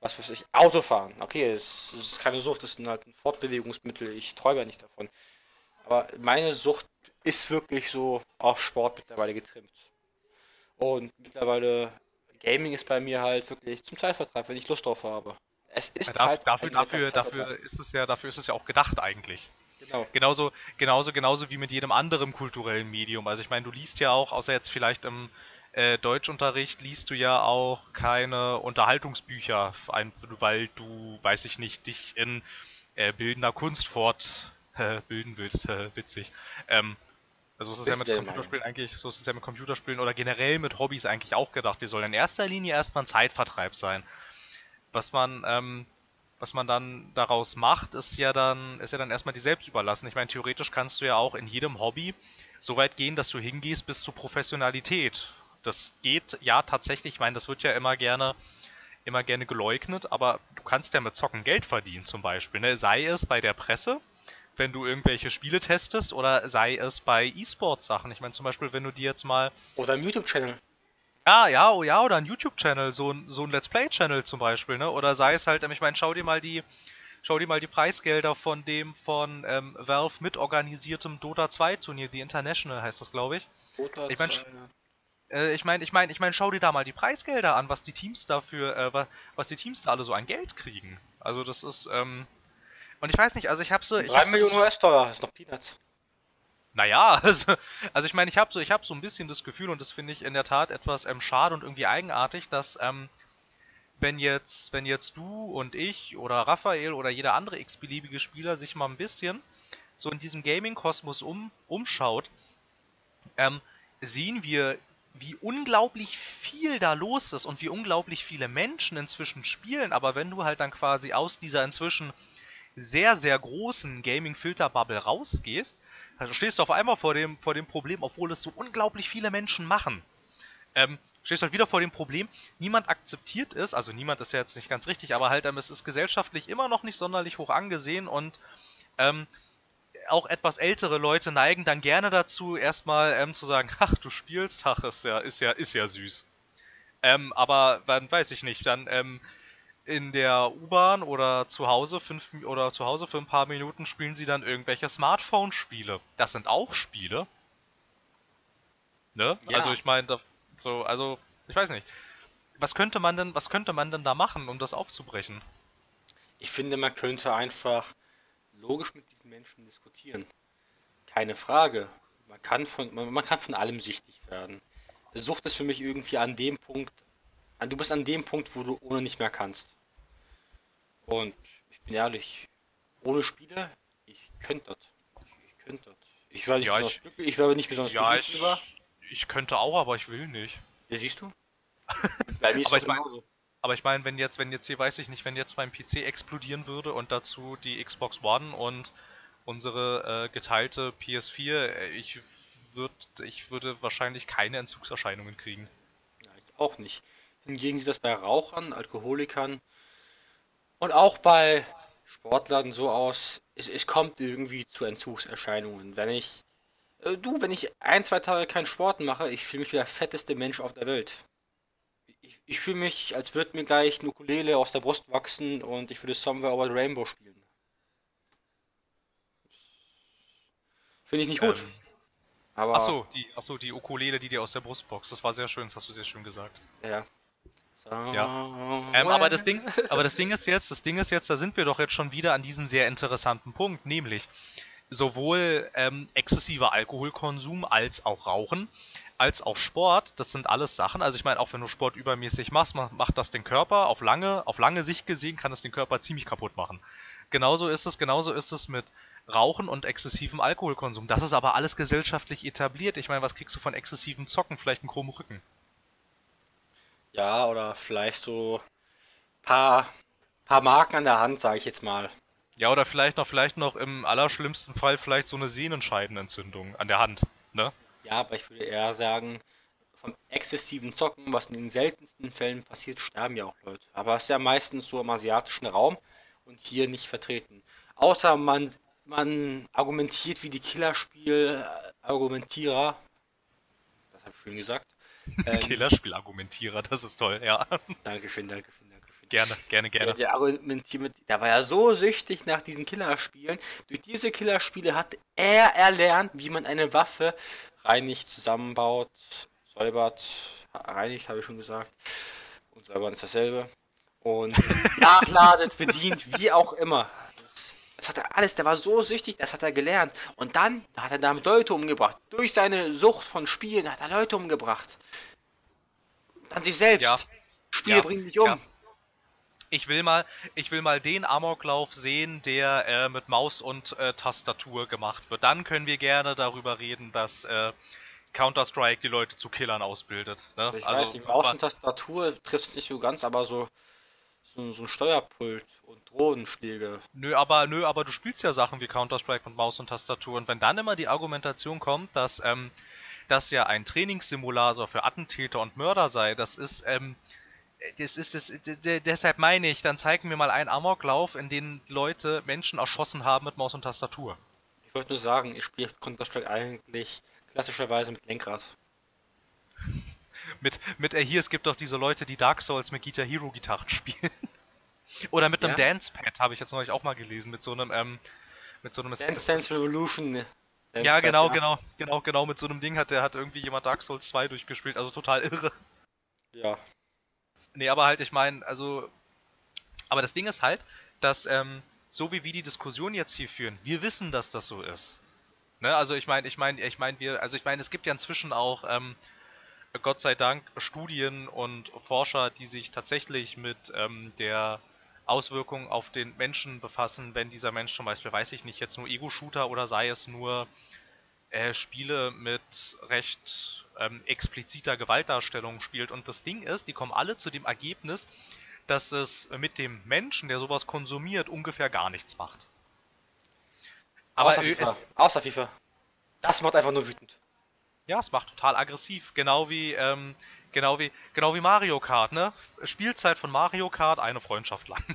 was weiß ich, Autofahren. Okay, es, es ist keine Sucht, es ist halt ein Fortbewegungsmittel. Ich träume ja nicht davon. Aber meine Sucht ist wirklich so auf Sport mittlerweile getrimmt. Und mittlerweile Gaming ist bei mir halt wirklich zum Zeitvertreib, wenn ich Lust drauf habe. Es ist ja, halt dafür, dafür, dafür ist es ja, dafür ist es ja auch gedacht eigentlich. Genau. Genauso, genauso, genauso wie mit jedem anderen kulturellen Medium. Also ich meine, du liest ja auch, außer jetzt vielleicht im äh, Deutschunterricht liest du ja auch keine Unterhaltungsbücher, weil du, weiß ich nicht, dich in äh, bildender Kunst fortbilden äh, willst. witzig. Ähm, also so ist es ja mit Computerspielen eigentlich, so ist es ja mit Computerspielen oder generell mit Hobbys eigentlich auch gedacht. Die sollen in erster Linie erstmal ein Zeitvertreib sein. Was man, ähm, was man dann daraus macht, ist ja dann, ist ja dann erstmal die selbst überlassen. Ich meine, theoretisch kannst du ja auch in jedem Hobby so weit gehen, dass du hingehst bis zur Professionalität das geht ja tatsächlich, ich meine, das wird ja immer gerne immer gerne geleugnet, aber du kannst ja mit Zocken Geld verdienen zum Beispiel. Ne? Sei es bei der Presse, wenn du irgendwelche Spiele testest, oder sei es bei E-Sport-Sachen. Ich meine zum Beispiel, wenn du dir jetzt mal... Oder ein YouTube-Channel. Ja, ja, oh ja, oder ein YouTube-Channel, so ein, so ein Let's Play-Channel zum Beispiel, ne? Oder sei es halt, ich meine, schau dir mal die, schau dir mal die Preisgelder von dem von ähm, Valve mitorganisiertem Dota 2 Turnier, die International heißt das, glaube ich. Dota ich meine, äh, ich meine, ich meine, ich meine, schau dir da mal die Preisgelder an, was die Teams dafür, äh, was, was die Teams da alle so an Geld kriegen. Also das ist, ähm, Und ich weiß nicht, also ich habe so. Ich 3 hab so Millionen US-Dollar, ist noch Peanuts. Naja, also, also ich meine, ich habe so, hab so ein bisschen das Gefühl, und das finde ich in der Tat etwas ähm, schade und irgendwie eigenartig, dass ähm, wenn jetzt, wenn jetzt du und ich oder Raphael oder jeder andere x-beliebige Spieler sich mal ein bisschen so in diesem Gaming-Kosmos um, umschaut, ähm, sehen wir, wie unglaublich viel da los ist und wie unglaublich viele Menschen inzwischen spielen. Aber wenn du halt dann quasi aus dieser inzwischen sehr, sehr großen Gaming-Filter-Bubble rausgehst, also stehst du auf einmal vor dem, vor dem Problem, obwohl es so unglaublich viele Menschen machen. Ähm, stehst du halt wieder vor dem Problem, niemand akzeptiert es, also niemand ist ja jetzt nicht ganz richtig, aber halt, ähm, es ist gesellschaftlich immer noch nicht sonderlich hoch angesehen und ähm, auch etwas ältere Leute neigen dann gerne dazu, erstmal ähm, zu sagen, ach, du spielst, ach, ist ja, ist ja, ist ja süß. Ähm, aber dann weiß ich nicht, dann ähm, in der U-Bahn oder zu Hause fünf oder zu Hause für ein paar Minuten spielen sie dann irgendwelche Smartphone-Spiele. Das sind auch Spiele. Ne? Ja. Also ich meine, so, also ich weiß nicht. Was könnte man denn, was könnte man denn da machen, um das aufzubrechen? Ich finde, man könnte einfach logisch mit diesen Menschen diskutieren. Keine Frage. Man kann von, man, man kann von allem süchtig werden. Sucht ist für mich irgendwie an dem Punkt, du bist an dem Punkt, wo du ohne nicht mehr kannst. Und ich bin ehrlich, ohne Spiele, ich könnte das. Ich, ich könnte das. Ich wäre nicht, Ja, besonders ich- glücklich, ich wäre nicht besonders Ja, glücklich ich, drüber. ich könnte auch, aber ich will nicht. Ja, siehst du? Bei mir ist Aber ich mein-. Aber ich meine, wenn jetzt, wenn jetzt hier, weiß ich nicht, wenn jetzt mein PC explodieren würde und dazu die Xbox One und unsere äh, geteilte PS4, äh, ich würd, ich würde wahrscheinlich keine Entzugserscheinungen kriegen. Ja, ich auch nicht. Hingegen sieht das bei Rauchern, Alkoholikern und auch bei Sportlern so aus, es, es kommt irgendwie zu Entzugserscheinungen. Wenn ich, äh, du, wenn ich ein, zwei Tage keinen Sport mache, ich fühle mich wie der fetteste Mensch auf der Welt. Ich, ich fühle mich, als würde mir gleich eine Ukulele aus der Brust wachsen und ich würde Somewhere Over the Rainbow spielen. Finde ich nicht gut. Ähm, aber ach so, die, ach so, die Ukulele, die dir aus der Brust boxt, das war sehr schön, das hast du sehr schön gesagt. ja. Ähm, aber das Ding, aber das Ding ist jetzt, das Ding ist jetzt, da sind wir doch jetzt schon wieder an diesem sehr interessanten Punkt, nämlich sowohl ähm, exzessiver Alkoholkonsum als auch Rauchen, als auch Sport, das sind alles Sachen. Also ich meine, auch wenn du Sport übermäßig machst, ma- macht das den Körper auf lange, auf lange Sicht gesehen, kann es den Körper ziemlich kaputt machen. Genauso ist es, genauso ist es mit Rauchen und exzessivem Alkoholkonsum. Das ist aber alles gesellschaftlich etabliert. Ich meine, was kriegst du von exzessivem Zocken? Vielleicht einen krummen Rücken. Ja, oder vielleicht so paar, paar Marken an der Hand, sage ich jetzt mal. Ja, oder vielleicht noch, vielleicht noch im allerschlimmsten Fall vielleicht so eine Sehnenscheidenentzündung an der Hand, ne? Ja, aber ich würde eher sagen, vom exzessiven Zocken, was in den seltensten Fällen passiert, sterben ja auch Leute. Aber es ist ja meistens so im asiatischen Raum und hier nicht vertreten. Außer man, man argumentiert wie die Killerspiel-Argumentierer. Das habe ich schön gesagt. Ähm, Killerspiel-Argumentierer, das ist toll, ja. Dankeschön, Dankeschön, Dankeschön. Gerne, gerne, Der, gerne. der argumentiert mit, der war ja so süchtig nach diesen Killerspielen. Durch diese Killerspiele hat er erlernt, wie man eine Waffe reinigt, zusammenbaut, säubert, reinigt, habe ich schon gesagt. Und säubern ist dasselbe. Und nachladet, bedient, wie auch immer. Das, hat er alles, der war so süchtig, das hat er gelernt. Und dann hat er damit Leute umgebracht. Durch seine Sucht von Spielen hat er Leute umgebracht. Dann sich selbst. Ja. Spiele Ja. bringen dich um. Ja. Ich will mal, ich will mal den Amoklauf sehen, der äh, mit Maus und äh, Tastatur gemacht wird. Dann können wir gerne darüber reden, dass äh, Counter-Strike die Leute zu Killern ausbildet. Ne? Also ich weiß nicht, Maus und Tastatur trifft es nicht so ganz, aber so, so, so ein Steuerpult und Drohnenschläge. Nö, aber nö, aber du spielst ja Sachen wie Counter-Strike mit Maus und Tastatur und wenn dann immer die Argumentation kommt, dass ähm, das ja ein Trainingssimulator für Attentäter und Mörder sei, das ist ähm, das ist das, deshalb meine ich, dann zeigen wir mal einen Amoklauf, in dem Leute Menschen erschossen haben mit Maus und Tastatur. Ich wollte nur sagen, ich spiele Counter-Strike eigentlich klassischerweise mit Lenkrad. Mit mit äh, hier es gibt doch diese Leute, die Dark Souls mit Guitar Hero Gitarren spielen. Oder mit einem Ja. Dance-Pad habe ich jetzt neulich auch mal gelesen mit so einem ähm, mit so einem Dance Dance Revolution. ne? Dance Ja, genau, genau, genau, genau. Mit so einem Ding hat der hat irgendwie jemand Dark Souls 2 durchgespielt, also total irre. Ja, Nee, aber halt, ich meine, also. Aber das Ding ist halt, dass ähm, so wie wir die Diskussion jetzt hier führen, wir wissen, dass das so ist. Ne? Also ich meine, ich meine, ich meine, wir, also ich meine, es gibt ja inzwischen auch, ähm, Gott sei Dank, Studien und Forscher, die sich tatsächlich mit ähm, der Auswirkungen auf den Menschen befassen, wenn dieser Mensch zum Beispiel, weiß ich nicht, jetzt nur Ego-Shooter oder sei es nur äh, Spiele mit recht ähm, expliziter Gewaltdarstellung spielt. Und das Ding ist, die kommen alle zu dem Ergebnis, dass es mit dem Menschen, der sowas konsumiert, ungefähr gar nichts macht. Aber Außer FIFA. Außer FIFA. Das macht einfach nur wütend. Ja, es macht total aggressiv. Genau wie, ähm, genau wie, genau wie Mario Kart, ne? Spielzeit von Mario Kart, eine Freundschaft lang.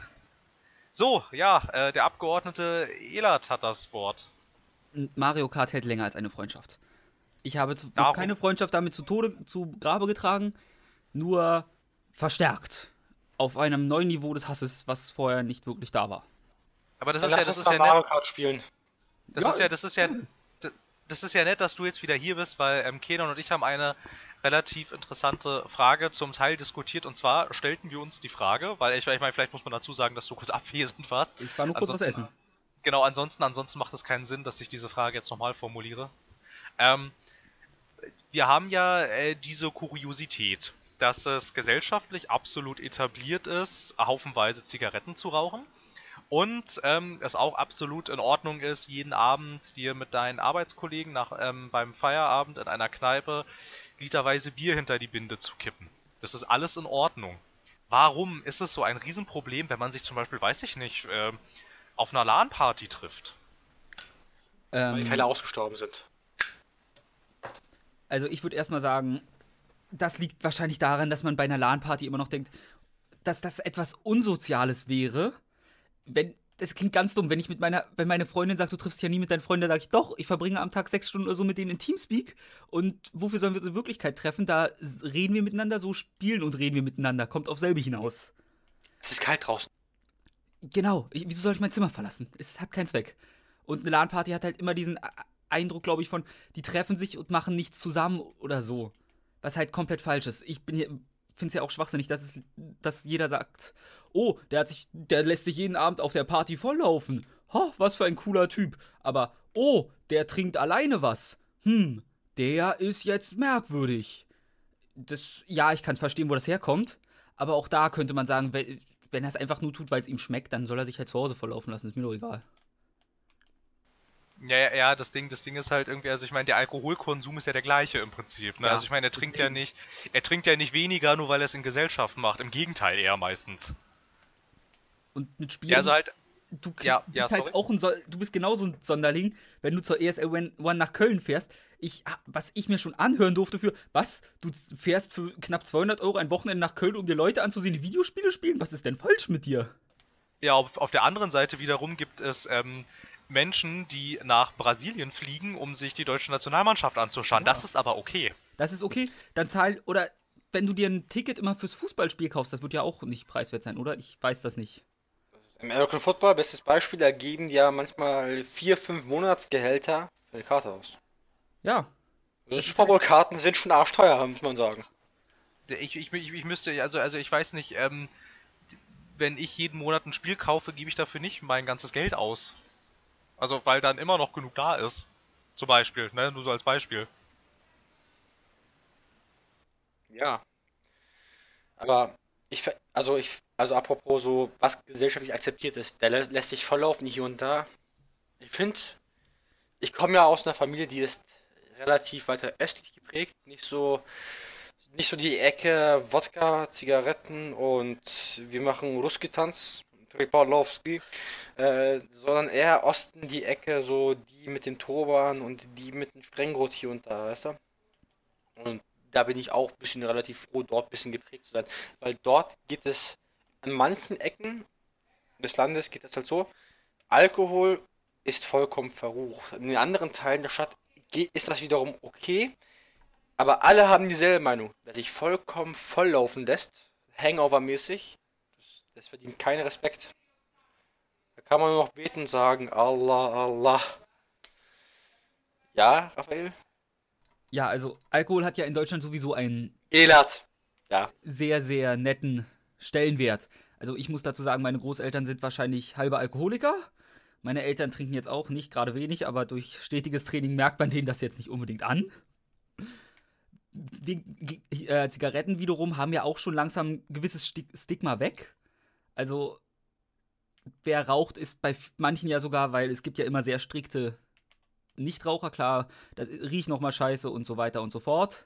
So, ja, äh, der Abgeordnete Elat hat das Wort. Mario Kart hält länger als eine Freundschaft. Ich habe zu, keine Freundschaft damit zu Tode, zu Grabe getragen, nur verstärkt. Auf einem neuen Niveau des Hasses, was vorher nicht wirklich da war. Aber das Dann ist ja, das ist ja Mario Kart spielen. Das ja. ist ja, das ist ja, das ist ja nett, dass du jetzt wieder hier bist, weil ähm, Kenan und ich haben eine relativ interessante Frage zum Teil diskutiert. Und zwar stellten wir uns die Frage, weil ich, ich meine, vielleicht muss man dazu sagen, dass du kurz abwesend warst. Ich war nur kurz ansonsten, was essen. Genau, ansonsten, ansonsten macht es keinen Sinn, dass ich diese Frage jetzt nochmal formuliere. Ähm, wir haben ja äh, diese Kuriosität, dass es gesellschaftlich absolut etabliert ist, haufenweise Zigaretten zu rauchen. Und ähm, es auch absolut in Ordnung ist, jeden Abend dir mit deinen Arbeitskollegen nach, ähm, beim Feierabend in einer Kneipe literweise Bier hinter die Binde zu kippen. Das ist alles in Ordnung. Warum ist es so ein Riesenproblem, wenn man sich zum Beispiel, weiß ich nicht, äh, auf einer LAN-Party trifft? Ähm, Weil die Teile ausgestorben sind. Also ich würde erstmal sagen, das liegt wahrscheinlich daran, dass man bei einer LAN-Party immer noch denkt, dass das etwas Unsoziales wäre wenn, das klingt ganz dumm, wenn ich mit meiner, wenn meine Freundin sagt, du triffst ja nie mit deinen Freunden, dann sage ich doch, ich verbringe am Tag sechs Stunden oder so mit denen in Teamspeak. Und wofür sollen wir uns in Wirklichkeit treffen? Da reden wir miteinander, so spielen und reden wir miteinander. Kommt auf selbe hinaus. Es ist kalt draußen. Genau. Ich, wieso soll ich mein Zimmer verlassen? Es hat keinen Zweck. Und eine LAN-Party hat halt immer diesen Eindruck, glaube ich, von, die treffen sich und machen nichts zusammen oder so. Was halt komplett falsch ist. Ich bin hier, finde es ja auch schwachsinnig, dass, es, dass jeder sagt, oh, der, hat sich, der lässt sich jeden Abend auf der Party volllaufen. Ha, was für ein cooler Typ. Aber, oh, der trinkt alleine was. Hm, der ist jetzt merkwürdig. Das, ja, ich kann verstehen, wo das herkommt. Aber auch da könnte man sagen, wenn, wenn er es einfach nur tut, weil es ihm schmeckt, dann soll er sich halt zu Hause volllaufen lassen. Ist mir doch egal. Ja, ja, ja, das Ding, das Ding ist halt irgendwie, also ich meine, der Alkoholkonsum ist ja der gleiche im Prinzip. Ne? Ja. Also ich meine, er trinkt ja nicht, er trinkt ja nicht weniger, nur weil er es in Gesellschaft macht. Im Gegenteil eher meistens. Und mit Spielen. Ja, also halt. Du, ja, bist ja, halt auch ein du bist genauso ein Sonderling, wenn du zur ESL One nach Köln fährst. Ich, was ich mir schon anhören durfte für, was? Du fährst für knapp 200 Euro ein Wochenende nach Köln, um dir Leute anzusehen, die Videospiele spielen? Was ist denn falsch mit dir? Ja, auf, auf der anderen Seite wiederum gibt es ähm, Menschen, die nach Brasilien fliegen, um sich die deutsche Nationalmannschaft anzuschauen. Ja. Das ist aber okay. Das ist okay. Dann zahl, oder wenn du dir ein Ticket immer fürs Fußballspiel kaufst, das wird ja auch nicht preiswert sein, oder? Ich weiß das nicht. Im American Football, bestes Beispiel, da geben die ja manchmal vier, fünf Monatsgehälter für die Karte aus. Ja. Also Super Bowl-Karten sind schon arschteuer, muss man sagen. Ich, ich, ich, ich müsste, also, also ich weiß nicht, ähm, wenn ich jeden Monat ein Spiel kaufe, gebe ich dafür nicht mein ganzes Geld aus. Also, weil dann immer noch genug da ist. Zum Beispiel, ne? Nur so als Beispiel. Ja. Aber ich, also ich, also apropos so, was gesellschaftlich akzeptiert ist, der lä lässt sich volllaufen hier und da. Ich finde, ich komme ja aus einer Familie, die ist relativ weiter östlich geprägt, nicht so, nicht so die Ecke Wodka, Zigaretten und wir machen Ruski-Tanz Tripolowski, äh, sondern eher Osten die Ecke, so die mit dem Turban und die mit dem Sprengrot hier und da, weißt du? Und da bin ich auch ein bisschen relativ froh, dort ein bisschen geprägt zu sein, weil dort geht es an manchen Ecken des Landes geht es halt so, Alkohol ist vollkommen verrucht. In den anderen Teilen der Stadt ist das wiederum okay, aber alle haben dieselbe Meinung, dass sich vollkommen volllaufen lässt, Hangover-mäßig, das verdient keinen Respekt. Da kann man nur noch beten sagen, Allah, Allah. Ja, Raphael? Ja, also Alkohol hat ja in Deutschland sowieso einen Elat. Ja. sehr, sehr netten Stellenwert. Also ich muss dazu sagen, meine Großeltern sind wahrscheinlich halbe Alkoholiker. Meine Eltern trinken jetzt auch nicht gerade wenig, aber durch stetiges Training merkt man denen das jetzt nicht unbedingt an. Die, äh, Zigaretten wiederum haben ja auch schon langsam ein gewisses Stigma weg. Also wer raucht, ist bei manchen ja sogar, weil es gibt ja immer sehr strikte Nichtraucher, klar, das riecht nochmal scheiße und so weiter und so fort.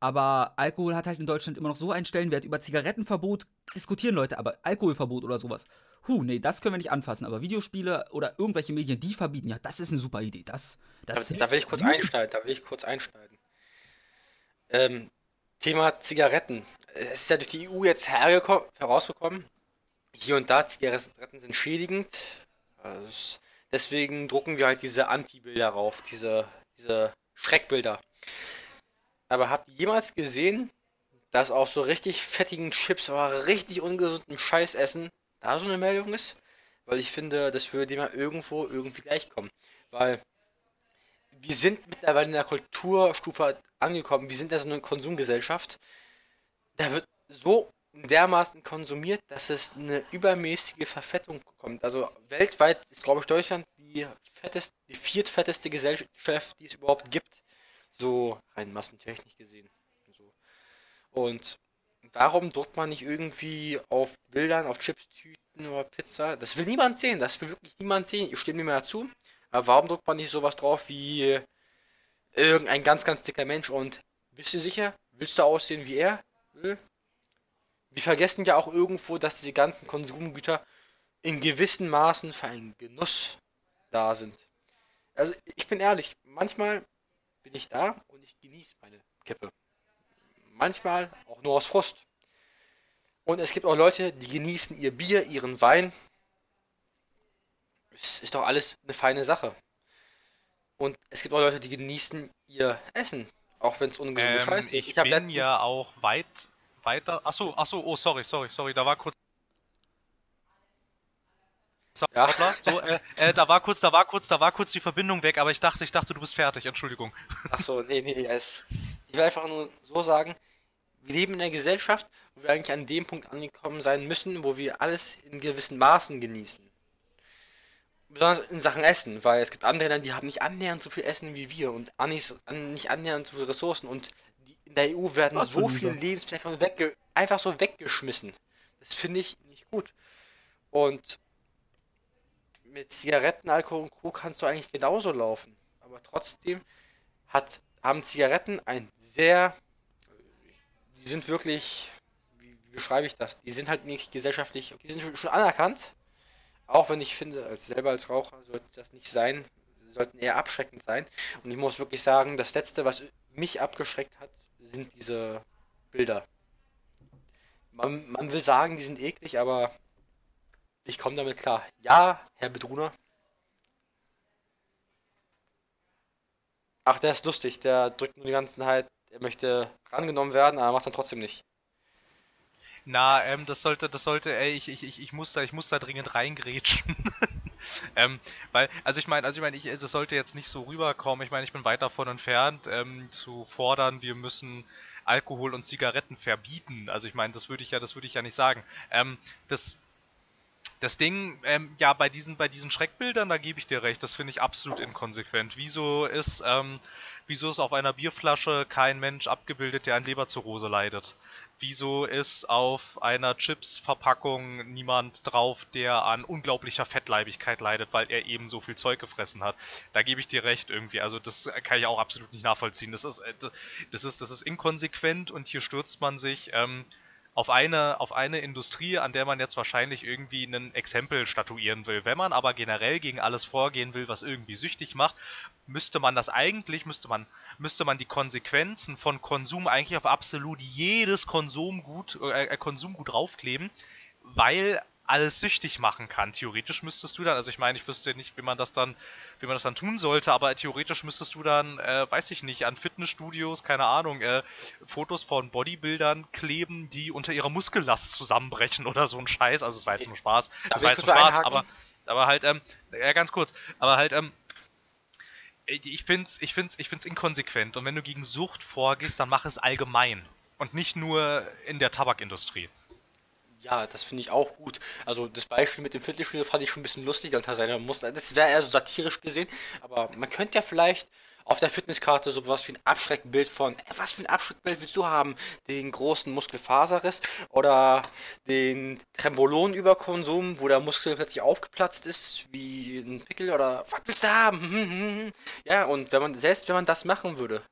Aber Alkohol hat halt in Deutschland immer noch so einen Stellenwert. Über Zigarettenverbot diskutieren Leute, aber Alkoholverbot oder sowas. Huh, nee, das können wir nicht anfassen. Aber Videospiele oder irgendwelche Medien, die verbieten, ja, das ist eine super Idee. Das, das da, da will ich kurz einsteigen, da will ich kurz einsteigen. Ähm, Thema Zigaretten. Es ist ja durch die EU jetzt herausgekommen, hier und da Zigaretten sind schädigend. Also deswegen drucken wir halt diese Anti-Bilder rauf, diese, diese Schreckbilder. Aber habt ihr jemals gesehen, dass auf so richtig fettigen Chips oder richtig ungesunden Scheißessen da so eine Meldung ist? Weil ich finde, das würde immer irgendwo irgendwie gleichkommen. Weil wir sind mittlerweile in der Kulturstufe angekommen, wir sind ja so eine Konsumgesellschaft. Da wird so dermaßen konsumiert, dass es eine übermäßige Verfettung kommt. Also weltweit ist, glaube ich, Deutschland die fetteste, die viertfetteste Gesellschaft, die es überhaupt gibt. So rein massentechnisch gesehen. So. Und warum druckt man nicht irgendwie auf Bildern, auf Chips-Tüten oder Pizza? Das will niemand sehen, das will wirklich niemand sehen. Ich stimme mir mal zu. Aber warum druckt man nicht sowas drauf wie irgendein ganz, ganz dicker Mensch und bist du sicher? Willst du aussehen wie er? Wir vergessen ja auch irgendwo, dass diese ganzen Konsumgüter in gewissen Maßen für einen Genuss da sind. Also ich bin ehrlich, manchmal bin ich da und ich genieße meine Kippe. Manchmal auch nur aus Frust. Und es gibt auch Leute, die genießen ihr Bier, ihren Wein. Es ist doch alles eine feine Sache. Und es gibt auch Leute, die genießen ihr Essen, auch wenn es ungesunde ähm, Scheiße ist. Ich, ich bin letztens... ja auch weit weiter. Achso, achso, oh sorry, sorry, sorry, da war kurz ja. So, äh, äh, da war kurz, da war kurz, da war kurz die Verbindung weg, aber ich dachte, ich dachte, du bist fertig. Entschuldigung. Achso, nee, nee, es, ich will einfach nur so sagen, wir leben in einer Gesellschaft, wo wir eigentlich an dem Punkt angekommen sein müssen, wo wir alles in gewissen Maßen genießen. Besonders in Sachen Essen, weil es gibt andere Länder, die haben nicht annähernd so viel Essen wie wir und nicht annähernd so viele Ressourcen und in der EU werden Was so viele Lebensmittel wegge einfach so weggeschmissen. Das finde ich nicht gut. Und mit Zigaretten, Alkohol und Co. kannst du eigentlich genauso laufen. Aber trotzdem hat, haben Zigaretten ein sehr. Die sind wirklich. Wie, wie beschreibe ich das? Die sind halt nicht gesellschaftlich. Die sind schon, schon anerkannt. Auch wenn ich finde, als selber als Raucher sollte das nicht sein. Sie sollten eher abschreckend sein. Und ich muss wirklich sagen, das letzte, was mich abgeschreckt hat, sind diese Bilder. Man, man will sagen, die sind eklig, aber ich komme damit klar. Ja, Herr Bedruner. Ach, der ist lustig. Der drückt nur die ganze Zeit, er möchte rangenommen werden, aber macht dann trotzdem nicht. Na, ähm, das sollte, das sollte, ey, ich, ich, ich, ich muss da, ich muss da dringend reingrätschen. ähm, weil, also ich meine, also ich meine, ich, es sollte jetzt nicht so rüberkommen. Ich meine, ich bin weit davon entfernt, ähm, zu fordern, wir müssen Alkohol und Zigaretten verbieten. Also ich meine, das würde ich ja, das würde ich ja nicht sagen. Ähm, das das Ding, ähm, ja, bei diesen, bei diesen Schreckbildern, da gebe ich dir recht, das finde ich absolut inkonsequent. Wieso ist, ähm, wieso ist auf einer Bierflasche kein Mensch abgebildet, der an Leberzirrhose leidet? Wieso ist auf einer Chips-Verpackung niemand drauf, der an unglaublicher Fettleibigkeit leidet, weil er eben so viel Zeug gefressen hat? Da gebe ich dir recht irgendwie. Also das kann ich auch absolut nicht nachvollziehen. Das ist, äh, das ist, das ist inkonsequent und hier stürzt man sich ähm, auf eine, auf eine Industrie, an der man jetzt wahrscheinlich irgendwie ein Exempel statuieren will. Wenn man aber generell gegen alles vorgehen will, was irgendwie süchtig macht, müsste man das eigentlich, müsste man, müsste man die Konsequenzen von Konsum eigentlich auf absolut jedes Konsumgut, äh, Konsumgut draufkleben, weil alles süchtig machen kann. Theoretisch müsstest du dann, also ich meine, ich wüsste nicht, wie man das dann, wie man das dann tun sollte, aber theoretisch müsstest du dann, äh, weiß ich nicht, an Fitnessstudios, keine Ahnung, äh, Fotos von Bodybuildern kleben, die unter ihrer Muskellast zusammenbrechen oder so ein Scheiß. Also es war jetzt nur Spaß. Das war jetzt nur Spaß, aber, aber halt, ähm, ja, ganz kurz, aber halt, ähm, ich find's, ich find's, ich find's inkonsequent. Und wenn du gegen Sucht vorgehst, dann mach es allgemein. Und nicht nur in der Tabakindustrie. Ja, das finde ich auch gut. Also das Beispiel mit dem Fitnessstudio fand ich schon ein bisschen lustig unter seiner Muster. Das wäre eher so satirisch gesehen, aber man könnte ja vielleicht auf der Fitnesskarte sowas wie ein Abschreckbild von, ey, was für ein Abschreckbild willst du haben? Den großen Muskelfaserriss oder den Trembolonüberkonsum, wo der Muskel plötzlich aufgeplatzt ist, wie ein Pickel oder was willst du haben? ja, und wenn man, selbst wenn man das machen würde,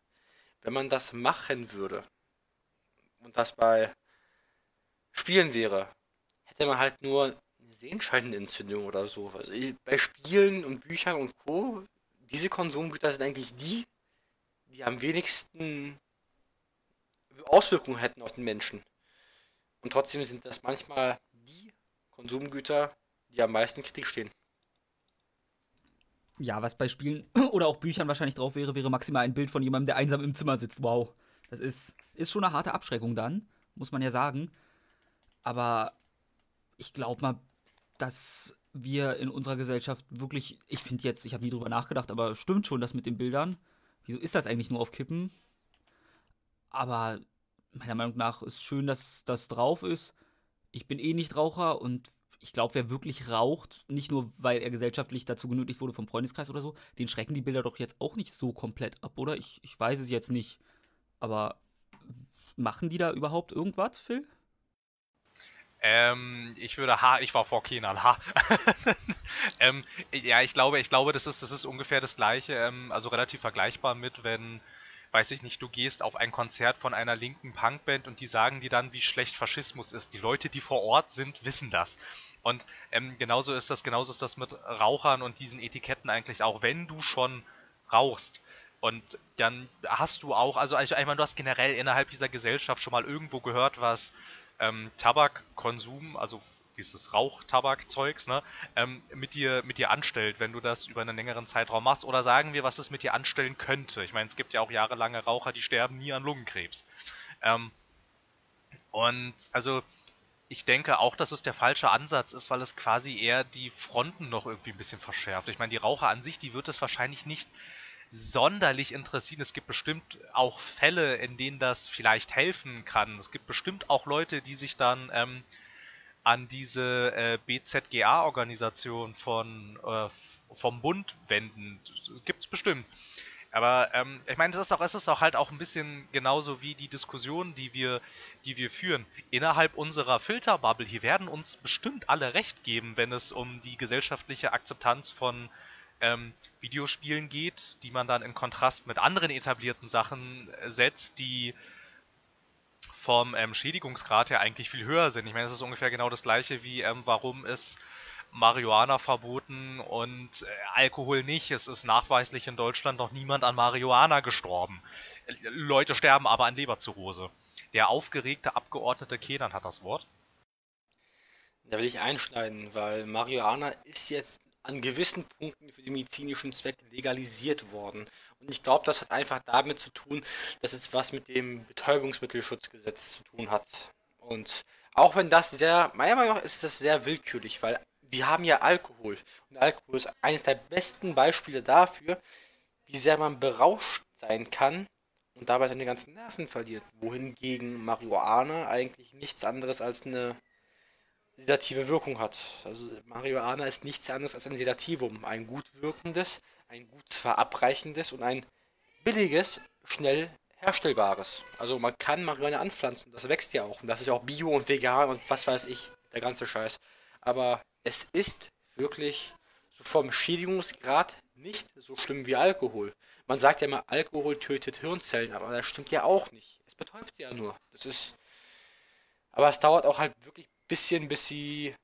wenn man das machen würde und das bei Spielen wäre, hätte man halt nur eine Sehenscheidenentzündung oder so. Also bei Spielen und Büchern und Co diese Konsumgüter sind eigentlich die, die am wenigsten Auswirkungen hätten auf den Menschen. Und trotzdem sind das manchmal die Konsumgüter, die am meisten Kritik stehen. Ja, was bei Spielen oder auch Büchern wahrscheinlich drauf wäre, wäre maximal ein Bild von jemandem, der einsam im Zimmer sitzt. Wow. Das ist, ist schon eine harte Abschreckung dann, muss man ja sagen. Aber ich glaube mal, dass wir in unserer Gesellschaft wirklich, ich finde jetzt, ich habe nie drüber nachgedacht, aber stimmt schon das mit den Bildern. Wieso ist das eigentlich nur auf Kippen? Aber meiner Meinung nach ist schön, dass das drauf ist. Ich bin eh nicht Raucher und ich glaube, wer wirklich raucht, nicht nur weil er gesellschaftlich dazu genötigt wurde vom Freundeskreis oder so, den schrecken die Bilder doch jetzt auch nicht so komplett ab, oder? Ich, ich weiß es jetzt nicht. Aber machen die da überhaupt irgendwas, Phil? Ähm, ich würde ha, ich war vor Kenan, ha. ähm, ja, ich glaube, ich glaube, das ist, das ist ungefähr das gleiche, ähm, also relativ vergleichbar mit, wenn, weiß ich nicht, du gehst auf ein Konzert von einer linken Punkband und die sagen dir dann, wie schlecht Faschismus ist. Die Leute, die vor Ort sind, wissen das. Und ähm, genauso ist das, genauso ist das mit Rauchern und diesen Etiketten eigentlich auch, wenn du schon rauchst. Und dann hast du auch, also, also ich meine, du hast generell innerhalb dieser Gesellschaft schon mal irgendwo gehört, was ähm, Tabakkonsum, also dieses Rauchtabakzeugs, ne, ähm, mit dir mit dir anstellt, wenn du das über einen längeren Zeitraum machst. Oder sagen wir, was es mit dir anstellen könnte. Ich meine, es gibt ja auch jahrelange Raucher, die sterben nie an Lungenkrebs. Ähm, und also ich denke auch, dass es der falsche Ansatz ist, weil es quasi eher die Fronten noch irgendwie ein bisschen verschärft. Ich meine, die Raucher an sich, die wird es wahrscheinlich nicht sonderlich interessieren. Es gibt bestimmt auch Fälle, in denen das vielleicht helfen kann. Es gibt bestimmt auch Leute, die sich dann ähm, an diese äh, BZGA-Organisation von äh, vom Bund wenden. Gibt's bestimmt. Aber ähm, ich meine, es ist auch, es ist auch halt auch ein bisschen genauso wie die Diskussion, die wir, die wir führen. Innerhalb unserer Filterbubble hier werden uns bestimmt alle recht geben, wenn es um die gesellschaftliche Akzeptanz von ähm, Videospielen geht, die man dann in Kontrast mit anderen etablierten Sachen äh, setzt, die vom ähm, Schädigungsgrad her eigentlich viel höher sind. Ich meine, es ist ungefähr genau das gleiche wie, ähm, warum ist Marihuana verboten und äh, Alkohol nicht. Es ist nachweislich in Deutschland noch niemand an Marihuana gestorben. Äh, Leute sterben aber an Leberzirrhose. Der aufgeregte Abgeordnete Kenan hat das Wort. Da will ich einschneiden, weil Marihuana ist jetzt an gewissen Punkten für die medizinischen Zwecke legalisiert worden. Und ich glaube, das hat einfach damit zu tun, dass es was mit dem Betäubungsmittelschutzgesetz zu tun hat. Und auch wenn das sehr, meiner Meinung nach ist das sehr willkürlich, weil wir haben ja Alkohol. Und Alkohol ist eines der besten Beispiele dafür, wie sehr man berauscht sein kann und dabei seine ganzen Nerven verliert. Wohingegen Marihuana eigentlich nichts anderes als eine sedative Wirkung hat. Also Marihuana ist nichts anderes als ein Sedativum, ein gut wirkendes, ein gut verabreichendes und ein billiges, schnell herstellbares. Also man kann Marihuana anpflanzen, das wächst ja auch und das ist auch bio und vegan und was weiß ich, der ganze Scheiß. Aber es ist wirklich so vom Schädigungsgrad nicht so schlimm wie Alkohol. Man sagt ja immer, Alkohol tötet Hirnzellen, aber das stimmt ja auch nicht. Es betäubt sie ja nur. Das ist. Aber es dauert auch halt wirklich bisschen, bis sie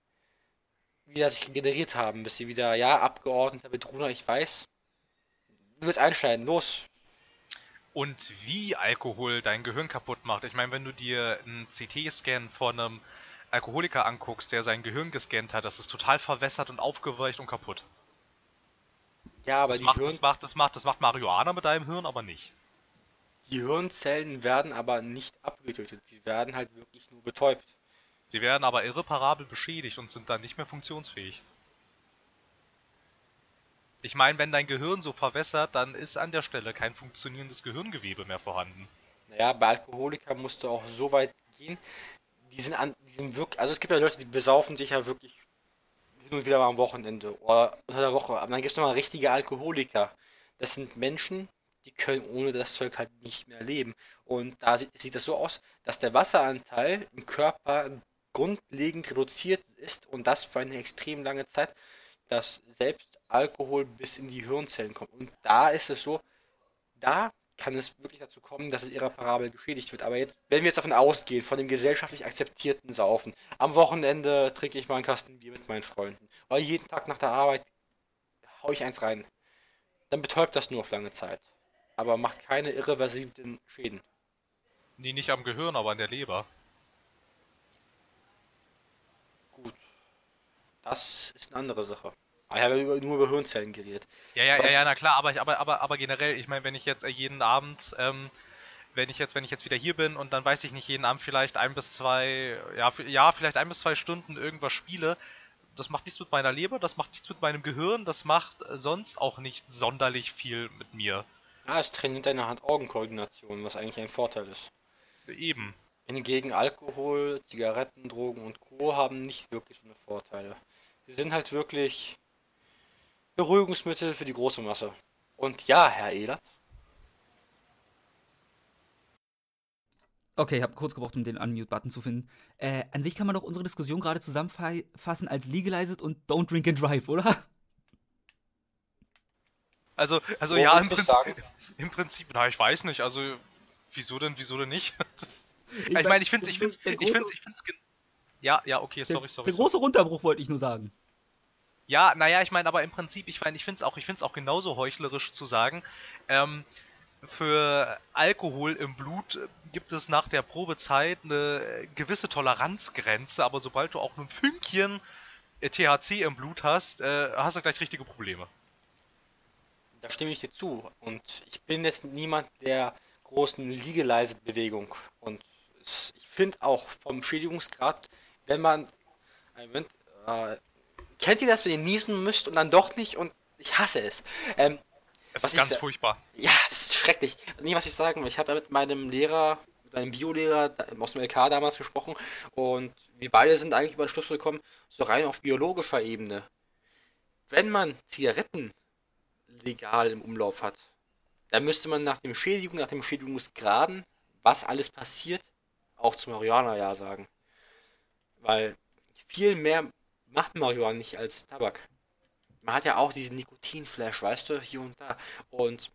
wieder sich generiert haben, bis sie wieder, ja, Abgeordneter Betrunner, ich weiß. Du willst einschneiden, los. Und wie Alkohol dein Gehirn kaputt macht. Ich meine, wenn du dir einen CT-Scan von einem Alkoholiker anguckst, der sein Gehirn gescannt hat, das ist total verwässert und aufgeweicht und kaputt. Ja, aber das die macht, Hirn... das macht, das macht, das macht Marihuana mit deinem Hirn aber nicht. Die Hirnzellen werden aber nicht abgetötet, sie werden halt wirklich nur betäubt. Sie werden aber irreparabel beschädigt und sind dann nicht mehr funktionsfähig. Ich meine, wenn dein Gehirn so verwässert, dann ist an der Stelle kein funktionierendes Gehirngewebe mehr vorhanden. Naja, bei Alkoholikern musst du auch so weit gehen, die sind an, die wirklich, also es gibt ja Leute, die besaufen sich ja wirklich hin und wieder mal am Wochenende oder unter der Woche. Aber dann gibt es nochmal richtige Alkoholiker. Das sind Menschen, die können ohne das Zeug halt nicht mehr leben. Und da sieht, sieht das so aus, dass der Wasseranteil im Körper grundlegend reduziert ist und das für eine extrem lange Zeit, dass selbst Alkohol bis in die Hirnzellen kommt. Und da ist es so, da kann es wirklich dazu kommen, dass es irreparabel geschädigt wird. Aber jetzt, wenn wir jetzt davon ausgehen, von dem gesellschaftlich akzeptierten Saufen, am Wochenende trinke ich mal einen Kasten Bier mit meinen Freunden. Oder jeden Tag nach der Arbeit haue ich eins rein. Dann betäubt das nur auf lange Zeit. Aber macht keine irreversiblen Schäden. Nee, nicht am Gehirn, aber an der Leber. Das ist eine andere Sache. Ich habe nur über Hirnzellen geredet. Ja, ja, ja, ja, na klar, aber, aber, aber, aber generell, ich meine, wenn ich jetzt jeden Abend, ähm, wenn ich jetzt, wenn ich jetzt wieder hier bin und dann weiß ich nicht jeden Abend vielleicht ein bis zwei, ja, ja, vielleicht ein bis zwei Stunden irgendwas spiele, das macht nichts mit meiner Leber, das macht nichts mit meinem Gehirn, das macht sonst auch nicht sonderlich viel mit mir. Ja, es trainiert deine Hand-Augen-Koordination, was eigentlich ein Vorteil ist. Eben. Hingegen Alkohol, Zigaretten, Drogen und Co. haben nicht wirklich so eine Vorteile. Sie sind halt wirklich Beruhigungsmittel für die große Masse. Und ja, Herr Ehlert. Okay, ich habe kurz gebraucht, um den Unmute-Button zu finden. Äh, an sich kann man doch unsere Diskussion gerade zusammenfassen als legalized und don't drink and drive, oder? Also, also Wo ja, im Prinzip, im Prinzip, na, ich weiß nicht, also, wieso denn, wieso denn nicht? ich meine, ich, finde ich finde ich finde ich finde ja, ja, okay, sorry, sorry. Der, der große Runterbruch wollte ich nur sagen. Ja, naja, ich meine, aber im Prinzip, ich meine, ich finde es auch, ich finde es auch genauso heuchlerisch zu sagen, ähm, für Alkohol im Blut gibt es nach der Probezeit eine gewisse Toleranzgrenze, aber sobald du auch nur ein Fünkchen THC im Blut hast, äh, hast du gleich richtige Probleme. Da stimme ich dir zu. Und ich bin jetzt niemand der großen Legalized-Bewegung. Und ich finde auch vom Schädigungsgrad, wenn man. Moment, äh, Kennt ihr das, wenn ihr niesen müsst und dann doch nicht? Und ich hasse es. Ähm, es ist ganz ich, furchtbar. Ja, das ist schrecklich. Nee, was ich sagen will, ich habe ja mit meinem Lehrer, mit meinem Biolehrer aus dem LK damals gesprochen und wir beide sind eigentlich über den Schluss gekommen, so rein auf biologischer Ebene. Wenn man Zigaretten legal im Umlauf hat, dann müsste man nach dem Schädigung, nach dem Schädigungsgraden, was alles passiert, auch zu Marihuana ja sagen. Weil viel mehr macht Marihuana nicht als Tabak. Man hat ja auch diesen Nikotinflash, weißt du, hier und da. Und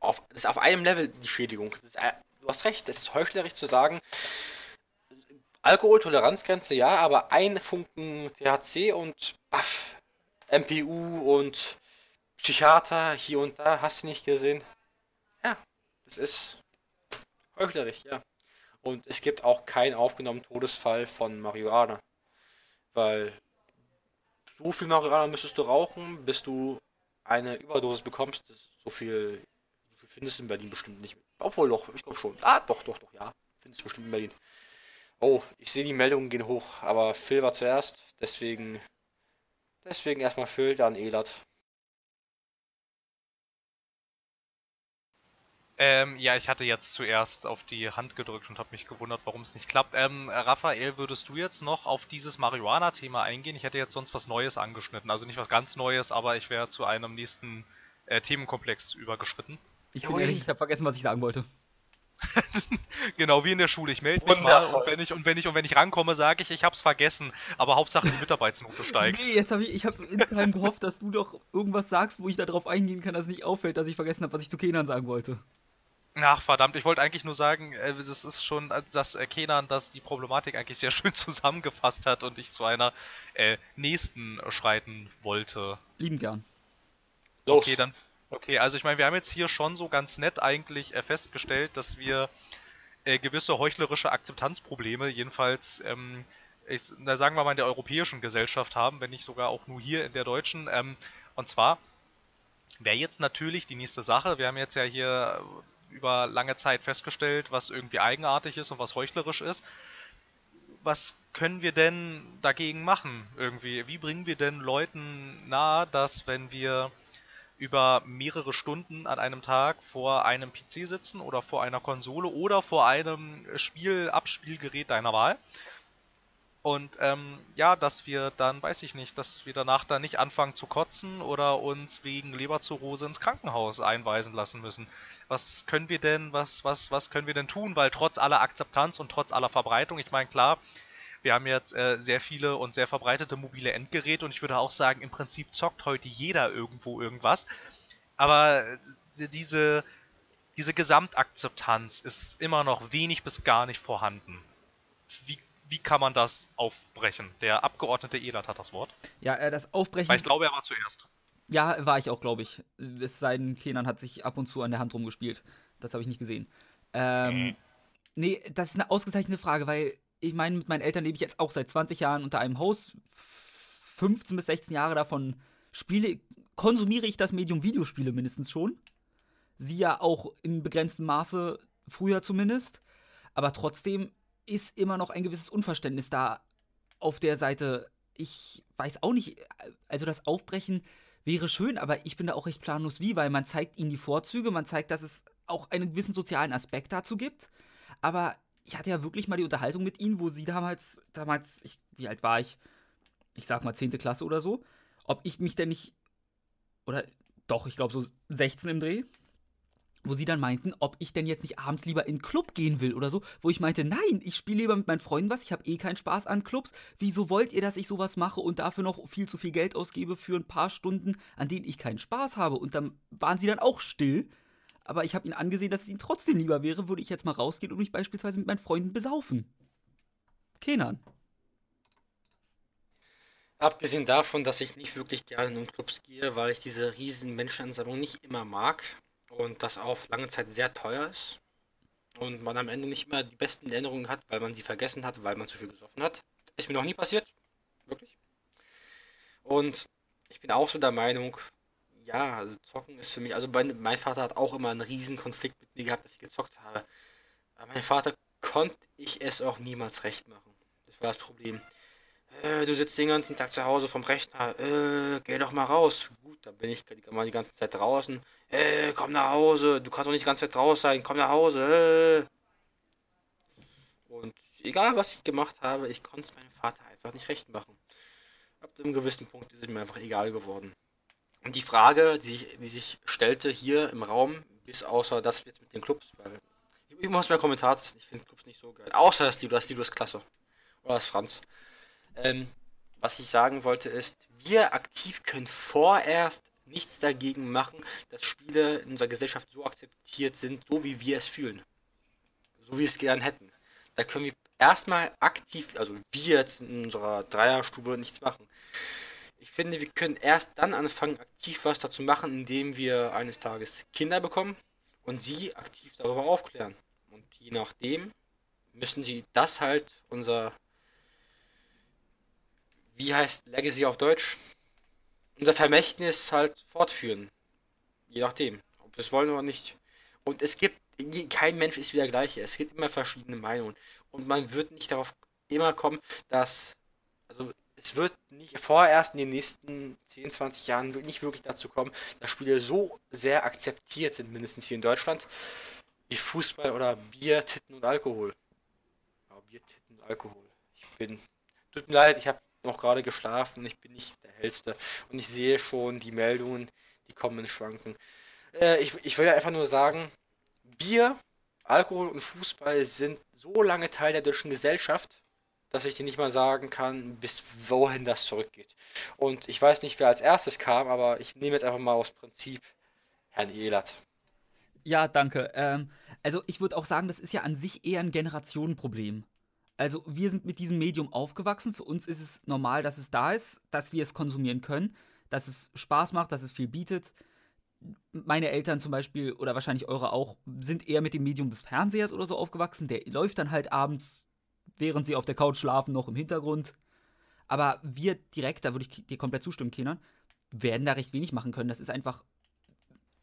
auf, das ist auf einem Level die Schädigung. Ist, äh, du hast recht, es ist heuchlerisch zu sagen, Alkoholtoleranzgrenze ja, aber ein Funken THC und baff, MPU und Psychiater hier und da, hast du nicht gesehen? Ja, das ist heuchlerisch, ja. Und es gibt auch keinen aufgenommenen Todesfall von Marihuana. Weil so viel Marihuana müsstest du rauchen, bis du eine Überdosis bekommst. So viel, viel findest du in Berlin bestimmt nicht. Obwohl doch, ich glaube schon. Ah, doch, doch, doch, ja. Findest du bestimmt in Berlin. Oh, ich sehe die Meldungen gehen hoch, aber Phil war zuerst, deswegen deswegen erstmal Phil, dann Elert. Ähm, ja, ich hatte jetzt zuerst auf die Hand gedrückt und habe mich gewundert, warum es nicht klappt. Ähm, Raphael, würdest du jetzt noch auf dieses Marihuana-Thema eingehen? Ich hätte jetzt sonst was Neues angeschnitten. Also nicht was ganz Neues, aber ich wäre zu einem nächsten äh, Themenkomplex übergeschritten. Ich bin ehrlich, ich habe vergessen, was ich sagen wollte. genau, wie in der Schule. Ich melde mich mal und wenn ich, und wenn ich, und wenn ich rankomme, sage ich, ich hab's vergessen. Aber Hauptsache die Mitarbeitsnote steigt. Nee, jetzt habe ich, ich habe insgeheim gehofft, dass du doch irgendwas sagst, wo ich darauf eingehen kann, dass es nicht auffällt, dass ich vergessen habe, was ich zu Kenan sagen wollte. Ach, verdammt, ich wollte eigentlich nur sagen, äh, das ist schon, dass äh, Kenan das die Problematik eigentlich sehr schön zusammengefasst hat und ich zu einer äh, nächsten schreiten wollte. Lieben gern. Los. Okay, dann. Okay, also ich meine, wir haben jetzt hier schon so ganz nett eigentlich äh, festgestellt, dass wir äh, gewisse heuchlerische Akzeptanzprobleme, jedenfalls, ähm, ich, na, sagen wir mal, in der europäischen Gesellschaft haben, wenn nicht sogar auch nur hier in der deutschen. Ähm, und zwar wäre jetzt natürlich die nächste Sache, wir haben jetzt ja hier über lange Zeit festgestellt, was irgendwie eigenartig ist und was heuchlerisch ist. Was können wir denn dagegen machen irgendwie? Wie bringen wir denn Leuten nahe, dass wenn wir über mehrere Stunden an einem Tag vor einem PC sitzen oder vor einer Konsole oder vor einem Spiel, Abspielgerät deiner Wahl. Und ähm, ja, dass wir dann, weiß ich nicht, dass wir danach dann nicht anfangen zu kotzen oder uns wegen Leberzirrhose ins Krankenhaus einweisen lassen müssen. Was können wir denn, was, was, was können wir denn tun? Weil trotz aller Akzeptanz und trotz aller Verbreitung, ich meine, klar, wir haben jetzt äh, sehr viele und sehr verbreitete mobile Endgeräte und ich würde auch sagen, im Prinzip zockt heute jeder irgendwo irgendwas. Aber äh, diese, diese Gesamtakzeptanz ist immer noch wenig bis gar nicht vorhanden. Wie wie kann man das aufbrechen? Der Abgeordnete Ehlert hat das Wort. Ja, äh, das Aufbrechen. Weil ich glaube, er war zuerst. Ja, war ich auch, glaube ich. Es sei denn, Kenan hat sich ab und zu an der Hand rumgespielt. Das habe ich nicht gesehen. Ähm, mhm. Nee, das ist eine ausgezeichnete Frage, weil ich meine, mit meinen Eltern lebe ich jetzt auch seit 20 Jahren unter einem Haus. 15 bis 16 Jahre davon spiele, konsumiere ich das Medium Videospiele mindestens schon. Sie ja auch in begrenztem Maße, früher zumindest. Aber trotzdem ist immer noch ein gewisses Unverständnis da auf der Seite. Ich weiß auch nicht, also das Aufbrechen wäre schön, aber ich bin da auch recht planlos wie, weil man zeigt ihnen die Vorzüge, man zeigt, dass es auch einen gewissen sozialen Aspekt dazu gibt. Aber ich hatte ja wirklich mal die Unterhaltung mit ihnen, wo sie damals, damals, ich, wie alt war ich? Ich sag mal 10. Klasse oder so, ob ich mich denn nicht, oder doch, ich glaube so 16 im Dreh, wo sie dann meinten, ob ich denn jetzt nicht abends lieber in Club gehen will oder so, wo ich meinte, nein, ich spiele lieber mit meinen Freunden was, ich habe eh keinen Spaß an Clubs. Wieso wollt ihr, dass ich sowas mache und dafür noch viel zu viel Geld ausgebe für ein paar Stunden, an denen ich keinen Spaß habe? Und dann waren sie dann auch still. Aber ich habe ihnen angesehen, dass es ihnen trotzdem lieber wäre, würde ich jetzt mal rausgehen und mich beispielsweise mit meinen Freunden besaufen. Kenan. Abgesehen davon, dass ich nicht wirklich gerne in Clubs gehe, weil ich diese riesen Menschenansammlung nicht immer mag, und das auf lange Zeit sehr teuer ist und man am Ende nicht mehr die besten Erinnerungen hat, weil man sie vergessen hat, weil man zu viel gesoffen hat. Ist mir noch nie passiert. Wirklich. Und ich bin auch so der Meinung, ja, also zocken ist für mich, also mein, mein Vater hat auch immer einen riesen Konflikt mit mir gehabt, dass ich gezockt habe. Aber mein Vater konnte ich es auch niemals recht machen. Das war das Problem äh, du sitzt den ganzen Tag zu Hause vom Rechner, äh, geh doch mal raus. Dann bin ich mal die ganze Zeit draußen. Äh, komm nach Hause, du kannst doch nicht die ganze Zeit draußen sein, komm nach Hause. Und egal was ich gemacht habe, ich konnte es meinem Vater einfach nicht recht machen. Ab einem gewissen Punkt ist es mir einfach egal geworden. Und die Frage, die, die sich stellte hier im Raum, bis außer das jetzt mit den Clubs, weil ich muss mir Kommentar, ich finde Clubs nicht so geil. Außer das Lido, das Lido ist klasse. Oder das Franz. Ähm, was ich sagen wollte ist, wir aktiv können vorerst nichts dagegen machen, dass Spiele in unserer Gesellschaft so akzeptiert sind, so wie wir es fühlen. So wie wir es gern hätten. Da können wir erstmal aktiv, also wir jetzt in unserer Dreierstube nichts machen. Ich finde, wir können erst dann anfangen, aktiv was dazu machen, indem wir eines Tages Kinder bekommen und sie aktiv darüber aufklären. Und je nachdem müssen sie das halt unser wie heißt Legacy auf Deutsch? Unser Vermächtnis halt fortführen. Je nachdem, ob es wollen oder nicht. Und es gibt, kein Mensch ist wie der gleiche. Es gibt immer verschiedene Meinungen. Und man wird nicht darauf immer kommen, dass, also es wird nicht vorerst in den nächsten 10, 20 Jahren nicht wirklich dazu kommen, dass Spiele so sehr akzeptiert sind, mindestens hier in Deutschland, wie Fußball oder Bier, Titten und Alkohol. Ja, Bier, Titten und Alkohol. Ich bin, tut mir leid, ich habe noch gerade geschlafen, ich bin nicht der Hellste und ich sehe schon die Meldungen, die kommen in Schwanken. Äh, ich, ich will ja einfach nur sagen, Bier, Alkohol und Fußball sind so lange Teil der deutschen Gesellschaft, dass ich dir nicht mal sagen kann, bis wohin das zurückgeht. Und ich weiß nicht, wer als erstes kam, aber ich nehme jetzt einfach mal aus Prinzip Herrn Ehlert. Ja, danke. Ähm, also ich würde auch sagen, das ist ja an sich eher ein Generationenproblem. Also wir sind mit diesem Medium aufgewachsen. Für uns ist es normal, dass es da ist, dass wir es konsumieren können, dass es Spaß macht, dass es viel bietet. Meine Eltern zum Beispiel oder wahrscheinlich eure auch sind eher mit dem Medium des Fernsehers oder so aufgewachsen. Der läuft dann halt abends, während sie auf der Couch schlafen, noch im Hintergrund. Aber wir direkt, da würde ich dir komplett zustimmen, Kindern, werden da recht wenig machen können. Das ist einfach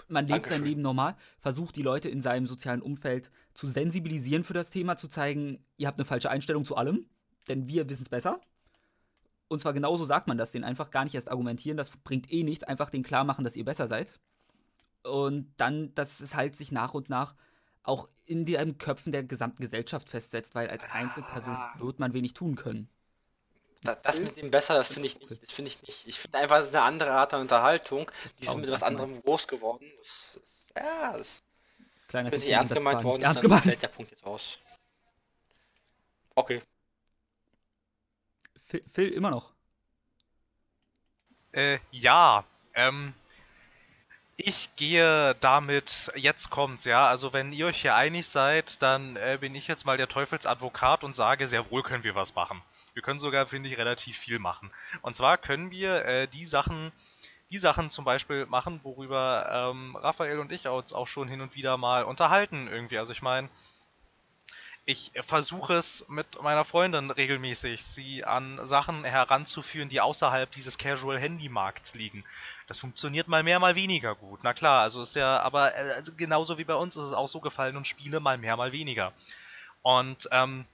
man lebt Dankeschön. sein Leben normal, versucht die Leute in seinem sozialen Umfeld zu sensibilisieren für das Thema, zu zeigen, ihr habt eine falsche Einstellung zu allem, denn wir wissen es besser. Und zwar genauso sagt man das, den einfach gar nicht erst argumentieren, das bringt eh nichts, einfach den klar machen, dass ihr besser seid. Und dann, dass es halt sich nach und nach auch in den Köpfen der gesamten Gesellschaft festsetzt, weil als Einzelperson Ah. wird man wenig tun können. Da- Das mit dem besser, das finde ich nicht. Das finde ich nicht. Ich finde einfach, das ist eine andere Art der Unterhaltung. Die sind mit was anderem groß geworden. Das, ist- ja, das Kleiner wenn sie Tipp, ernst das gemeint worden nicht ist, ernst dann gemeint. fällt der Punkt jetzt aus. Okay. Phil, Phil, immer noch. Äh, ja, ähm, ich gehe damit, jetzt kommt's, ja, also wenn ihr euch hier einig seid, dann äh, bin ich jetzt mal der Teufelsadvokat und sage, sehr wohl können wir was machen. Wir können sogar, finde ich, relativ viel machen. Und zwar können wir äh, die Sachen, die Sachen zum Beispiel machen, worüber ähm, Raphael und ich uns auch schon hin und wieder mal unterhalten irgendwie. Also ich meine, ich versuche es mit meiner Freundin regelmäßig, sie an Sachen heranzuführen, die außerhalb dieses Casual-Handy-Markts liegen. Das funktioniert mal mehr, mal weniger gut. Na klar, also ist ja, aber äh, also genauso wie bei uns ist es auch so gefallen und Spiele mal mehr, mal weniger. Und ähm,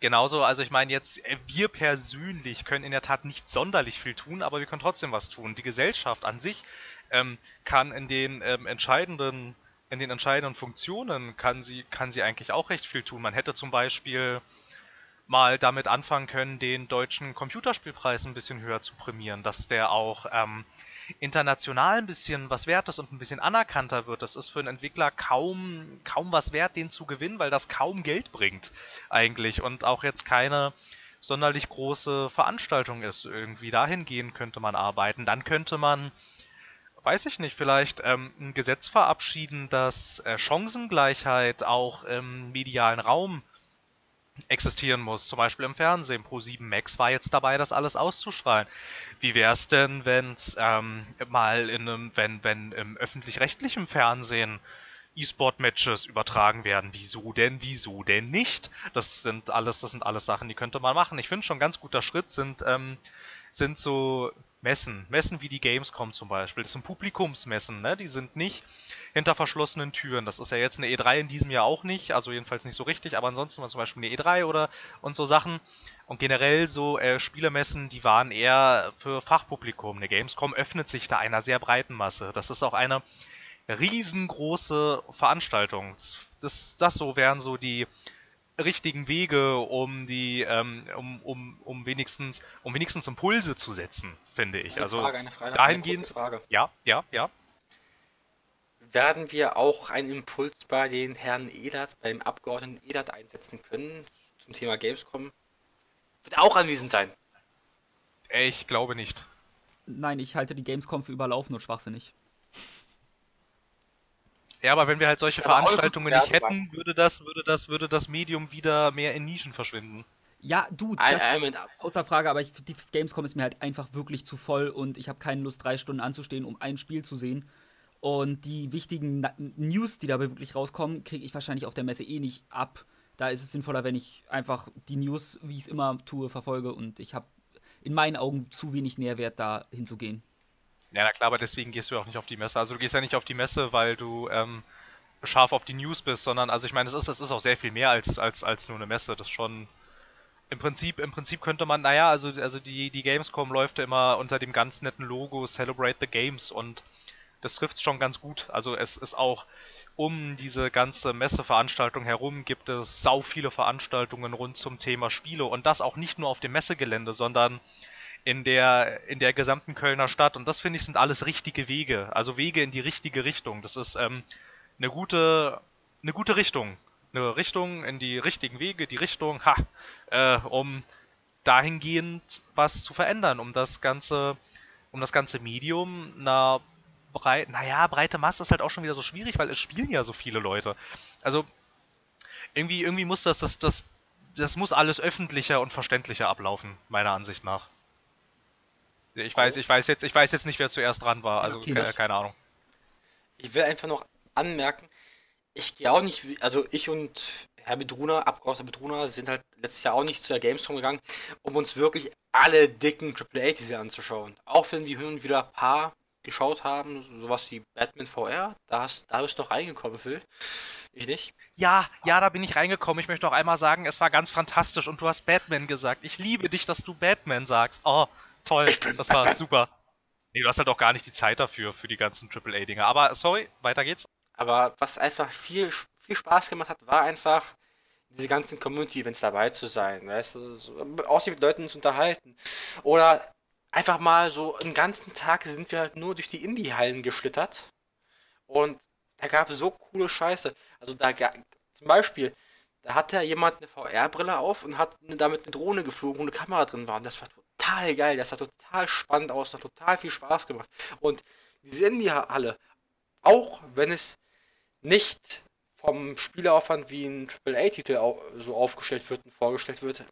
genauso, also ich meine jetzt, äh, wir persönlich können in der Tat nicht sonderlich viel tun, aber wir können trotzdem was tun. Die Gesellschaft an sich ähm, kann in den ähm, entscheidenden in den entscheidenden Funktionen kann sie, kann sie eigentlich auch recht viel tun. Man hätte zum Beispiel mal damit anfangen können, den deutschen Computerspielpreis ein bisschen höher zu prämieren, dass der auch ähm, international ein bisschen was wert ist und ein bisschen anerkannter wird. Das ist für einen Entwickler kaum, kaum was wert, den zu gewinnen, weil das kaum Geld bringt eigentlich und auch jetzt keine sonderlich große Veranstaltung ist. Irgendwie dahingehend könnte man arbeiten. Dann könnte man weiß ich nicht, vielleicht ähm, ein Gesetz verabschieden, dass äh, Chancengleichheit auch im medialen Raum existieren muss, zum Beispiel im Fernsehen. Pro7 Max war jetzt dabei, das alles auszustrahlen. Wie wäre es denn, wenn's ähm, mal in einem, wenn, wenn im öffentlich-rechtlichen Fernsehen E-Sport-Matches übertragen werden? Wieso denn, wieso denn nicht? Das sind alles, das sind alles Sachen, die könnte man machen. Ich finde schon ein ganz guter Schritt sind, ähm, sind so Messen. Messen wie die Gamescom zum Beispiel. Das sind Publikumsmessen, ne? Die sind nicht hinter verschlossenen Türen. Das ist ja jetzt eine E3 in diesem Jahr auch nicht, also jedenfalls nicht so richtig, aber ansonsten war zum Beispiel eine E3 oder und so Sachen. Und generell so äh, Spielemessen, die waren eher für Fachpublikum. Eine Gamescom öffnet sich da einer sehr breiten Masse. Das ist auch eine riesengroße Veranstaltung. Das, das, das so wären so die richtigen Wege, um die, ähm, um, um, um wenigstens, um wenigstens Impulse zu setzen, finde ich. Eine Also Frage, eine Frage, dahingehend- eine Frage. ja, ja, ja. Werden wir auch einen Impuls bei den Herrn Edert, beim Abgeordneten Edert einsetzen können zum Thema Gamescom? Wird auch anwesend sein. Ich glaube nicht. Nein, ich halte die Gamescom für überlaufen und schwachsinnig. Ja, aber wenn wir halt solche Veranstaltungen nicht hätten, würde das, würde das, würde das Medium wieder mehr in Nischen verschwinden. Ja, du, das ein, Moment, außer Frage, aber ich, die Gamescom ist mir halt einfach wirklich zu voll und ich habe keine Lust, drei Stunden anzustehen, um ein Spiel zu sehen. Und die wichtigen Na News, die dabei wirklich rauskommen, kriege ich wahrscheinlich auf der Messe eh nicht ab. Da ist es sinnvoller, wenn ich einfach die News, wie ich es immer tue, verfolge und ich habe in meinen Augen zu wenig Nährwert, da hinzugehen. Ja, na klar, aber deswegen gehst du auch nicht auf die Messe. Also du gehst ja nicht auf die Messe, weil du ähm, scharf auf die News bist, sondern also ich meine, es ist, ist auch sehr viel mehr als, als, als nur eine Messe. Das ist schon. Im Prinzip, im Prinzip könnte man, naja, also, also die, die Gamescom läuft ja immer unter dem ganz netten Logo Celebrate the Games und das trifft schon ganz gut. Also es ist auch um diese ganze Messeveranstaltung herum gibt es sau viele Veranstaltungen rund zum Thema Spiele und das auch nicht nur auf dem Messegelände, sondern in der in der gesamten Kölner Stadt und das finde ich sind alles richtige Wege, also Wege in die richtige Richtung. Das ist ähm, eine gute eine gute Richtung, eine Richtung in die richtigen Wege, die Richtung, ha, äh, um dahingehend was zu verändern, um das ganze um das ganze Medium einer breit, naja, breite Masse ist halt auch schon wieder so schwierig, weil es spielen ja so viele Leute. Also irgendwie, irgendwie muss das, das, das, das muss alles öffentlicher und verständlicher ablaufen, meiner Ansicht nach. Ich weiß, ich weiß jetzt, ich weiß jetzt nicht, wer zuerst dran war, also Okay, ke das- keine Ahnung. Ich will einfach noch anmerken, ich gehe auch nicht, also ich und Herr Bedruna, Abgeordneter Bedruna, sind halt letztes Jahr auch nicht zu der Gamescom gegangen, um uns wirklich alle dicken AAA-Titel anzuschauen. Auch wenn wir hin und wieder ein paar geschaut haben, sowas wie Batman VR, da, hast, da bist du noch reingekommen, Phil. Ich nicht? Ja, ja, da bin ich reingekommen. Ich möchte auch einmal sagen, es war ganz fantastisch und du hast Batman gesagt. Ich liebe dich, dass du Batman sagst. Oh, toll. Das war super. Nee, du hast halt auch gar nicht die Zeit dafür, für die ganzen AAA-Dinger. Aber sorry, weiter geht's. Aber was einfach viel, viel Spaß gemacht hat, war einfach diese ganzen Community-Events dabei zu sein, weißt du, so, auch sich mit Leuten zu unterhalten. Oder einfach mal so einen ganzen Tag sind wir halt nur durch die Indie-Hallen geschlittert. Und da gab es so coole Scheiße. Also da zum Beispiel, da hat ja jemand eine VR-Brille auf und hat damit eine Drohne geflogen, wo eine Kamera drin war. Und das war total geil, das sah total spannend aus, hat total viel Spaß gemacht. Und diese Indie-Halle, auch wenn es nicht vom Spieleraufwand wie ein AAA-Titel so aufgestellt wird und vorgestellt wird,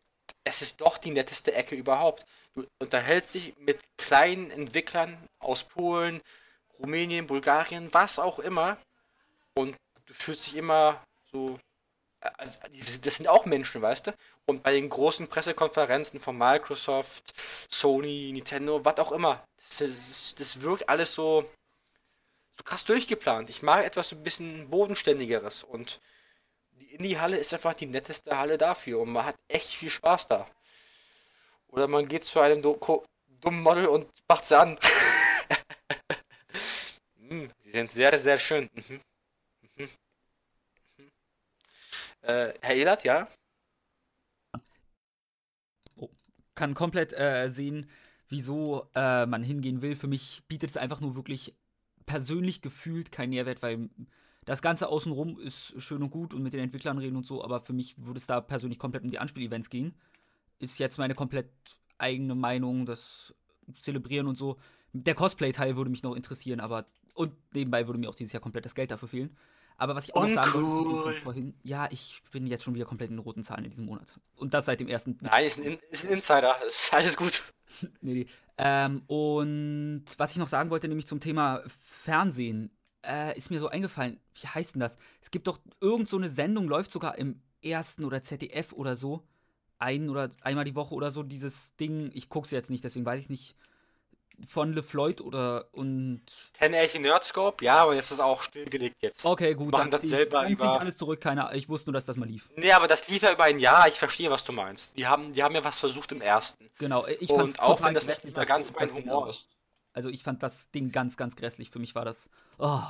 es ist doch die netteste Ecke überhaupt. Du unterhältst dich mit kleinen Entwicklern aus Polen, Rumänien, Bulgarien, was auch immer. Und du fühlst dich immer so. Also, das sind auch Menschen, weißt du? Und bei den großen Pressekonferenzen von Microsoft, Sony, Nintendo, was auch immer, das, das, das wirkt alles so so krass durchgeplant. Ich mag etwas so ein bisschen bodenständigeres und die Indie-Halle ist einfach die netteste Halle dafür und man hat echt viel Spaß da. Oder man geht zu einem dummen Model und macht sie an. hm, sie sind sehr, sehr schön. Mhm. Mhm. Mhm. Äh, Herr Elat, ja? Oh, kann komplett äh, sehen, wieso äh, man hingehen will. Für mich bietet es einfach nur wirklich persönlich gefühlt kein Nährwert, weil das Ganze außenrum ist schön und gut und mit den Entwicklern reden und so, aber für mich würde es da persönlich komplett um die Anspielevents gehen. Ist jetzt meine komplett eigene Meinung, das Zelebrieren und so. Der Cosplay-Teil würde mich noch interessieren, aber und nebenbei würde mir auch dieses Jahr komplett das Geld dafür fehlen. Aber was ich auch noch sagen wollte vorhin, ja, ich bin jetzt schon wieder komplett in den roten Zahlen in diesem Monat. Und das seit dem ersten. Nein, ist ein, ist ein Insider, ist alles gut. nee, nee. Ähm, und was ich noch sagen wollte, nämlich zum Thema Fernsehen, äh, ist mir so eingefallen, wie heißt denn das? Es gibt doch irgend so eine Sendung, läuft sogar im ersten oder ZDF oder so. Ein oder einmal die Woche oder so, dieses Ding, ich gucke es jetzt nicht, deswegen weiß ich nicht, von LeFloid oder und. 1080 Nerdscope, ja, aber das ist auch stillgelegt jetzt. Okay, gut. Machen das selber dann über. alles zurück, keine Ich wusste nur, dass das mal lief. Nee, aber das lief ja über ein Jahr, ich verstehe, was du meinst. Die haben, die haben ja was versucht im ersten. Genau, ich Und auch wenn das nicht mehr ganz mein Humor ist. Also ich fand das Ding ganz, ganz grässlich. Für mich war das. Oh,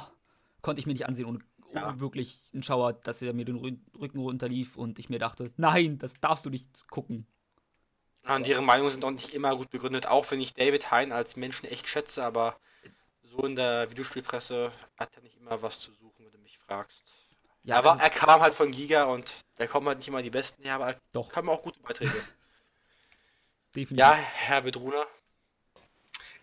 konnte ich mir nicht ansehen ohne, ja. wirklich einen Schauer, dass er mir den Rücken runterlief und ich mir dachte, nein, das darfst du nicht gucken. Und ihre Meinungen sind auch nicht immer gut begründet, auch wenn ich David Hein als Menschen echt schätze, aber so in der Videospielpresse hat er nicht immer was zu suchen, wenn du mich fragst. Ja, er, war, also er kam halt von Giga und da kommen halt nicht immer die Besten her, aber doch. kamen auch gute Beiträge. Definitiv. Ja, Herr Bedruner.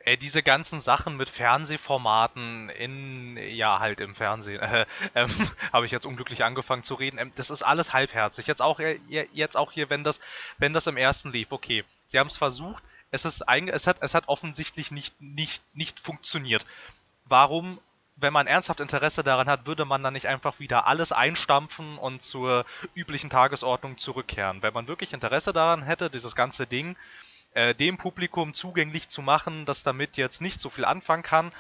Ey, diese ganzen Sachen mit Fernsehformaten in, ja, halt im Fernsehen, äh, ähm, habe ich jetzt unglücklich angefangen zu reden. Ähm, das ist alles halbherzig. Jetzt auch, äh, jetzt auch hier, wenn das, wenn das im ersten lief, okay. Sie haben es versucht, es ist ein, es hat, es hat offensichtlich nicht, nicht, nicht funktioniert. Warum, wenn man ernsthaft Interesse daran hat, würde man dann nicht einfach wieder alles einstampfen und zur üblichen Tagesordnung zurückkehren? Wenn man wirklich Interesse daran hätte, dieses ganze Ding äh, dem Publikum zugänglich zu machen, das damit jetzt nicht so viel anfangen kann,